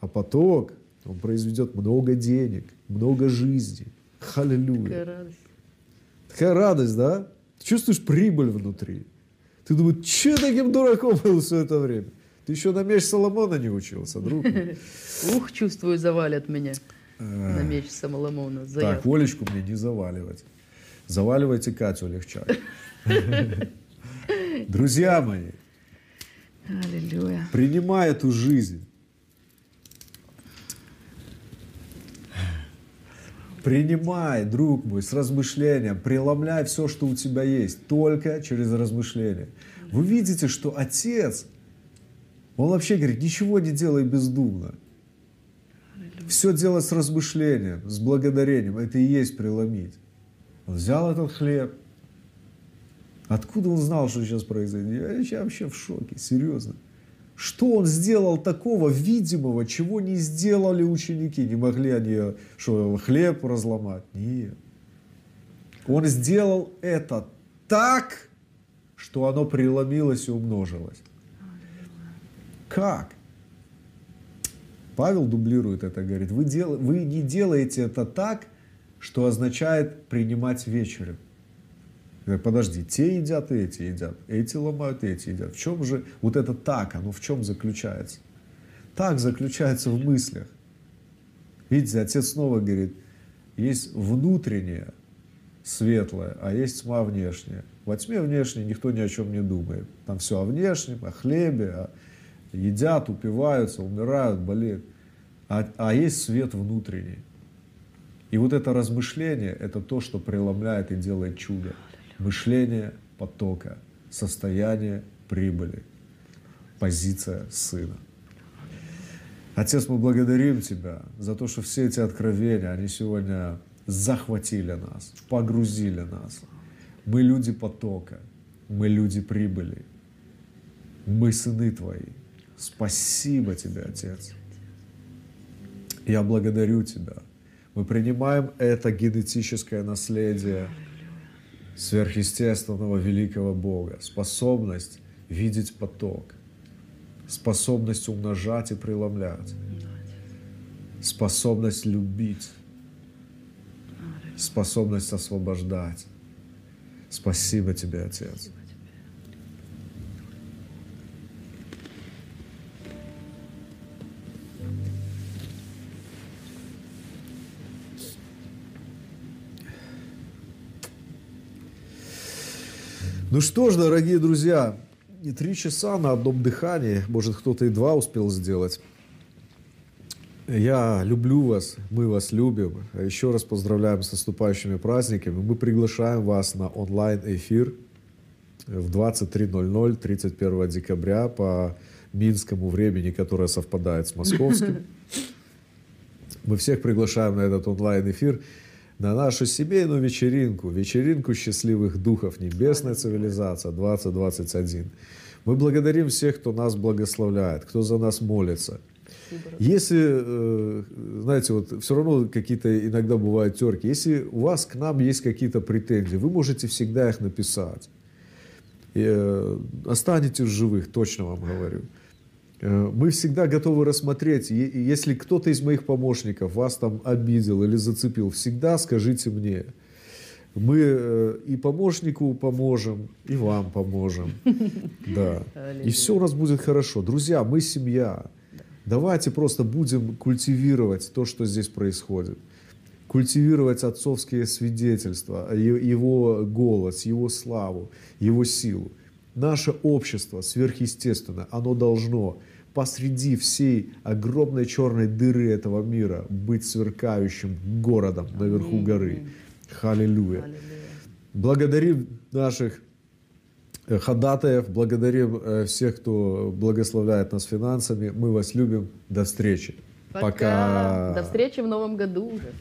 А поток, он произведет много денег, много жизни. Халилюя. Такая радость. Такая радость, да? Ты чувствуешь прибыль внутри. Ты думаешь, что таким дураком был все это время? Ты еще на меч Соломона не учился, друг Ух, чувствую, завалят меня на меч Соломона. Так, Олечку мне не заваливать. Заваливайте Катю легче. Друзья мои, Аллилуйя. принимай эту жизнь Принимай, друг мой, с размышлением, преломляй все, что у тебя есть, только через размышление. Вы видите, что Отец, Он вообще говорит, ничего не делай бездумно. Все делать с размышлением, с благодарением. Это и есть преломить. Он взял этот хлеб. Откуда он знал, что сейчас произойдет? Я вообще в шоке, серьезно. Что он сделал такого видимого, чего не сделали ученики? Не могли они что, хлеб разломать? Нет. Он сделал это так, что оно преломилось и умножилось. Как? Павел дублирует это, говорит, вы, дел, вы не делаете это так, что означает принимать вечерю. Подожди, те едят эти едят, эти ломают эти едят. В чем же вот это так, оно в чем заключается? Так заключается в мыслях. Видите, отец снова говорит, есть внутреннее светлое, а есть тьма внешняя. Во тьме внешней никто ни о чем не думает. Там все о внешнем, о хлебе, о... едят, упиваются, умирают, болеют. А, а есть свет внутренний. И вот это размышление, это то, что преломляет и делает чудо мышление потока, состояние прибыли, позиция сына. Отец, мы благодарим Тебя за то, что все эти откровения, они сегодня захватили нас, погрузили нас. Мы люди потока, мы люди прибыли, мы сыны Твои. Спасибо Тебе, Отец. Я благодарю Тебя. Мы принимаем это генетическое наследие сверхъестественного великого Бога, способность видеть поток, способность умножать и преломлять, способность любить, способность освобождать. Спасибо тебе, Отец. Ну что ж, дорогие друзья, не три часа на одном дыхании, может кто-то и два успел сделать. Я люблю вас, мы вас любим. А Еще раз поздравляем с наступающими праздниками. Мы приглашаем вас на онлайн-эфир в 23.00 31 декабря по минскому времени, которое совпадает с московским. Мы всех приглашаем на этот онлайн-эфир на нашу семейную вечеринку, вечеринку счастливых духов небесная цивилизация 2021. Мы благодарим всех, кто нас благословляет, кто за нас молится. Если, э, знаете, вот все равно какие-то иногда бывают терки, если у вас к нам есть какие-то претензии, вы можете всегда их написать. И, э, останетесь в живых, точно вам говорю. Э, Мы всегда готовы рассмотреть, если кто-то из моих помощников вас там обидел или зацепил, всегда скажите мне. Мы э, и помощнику поможем, и вам поможем. Да. И все у нас будет хорошо. Друзья, мы семья. Давайте просто будем культивировать то, что здесь происходит. Культивировать отцовские свидетельства, е- его голос, его славу, его силу. Наше общество сверхъестественное, оно должно посреди всей огромной черной дыры этого мира быть сверкающим городом наверху горы. Халилюя. Благодарим наших э, ходатаев, благодарим э, всех, кто благословляет нас финансами. Мы вас любим. До встречи. Пока. До встречи в новом году уже.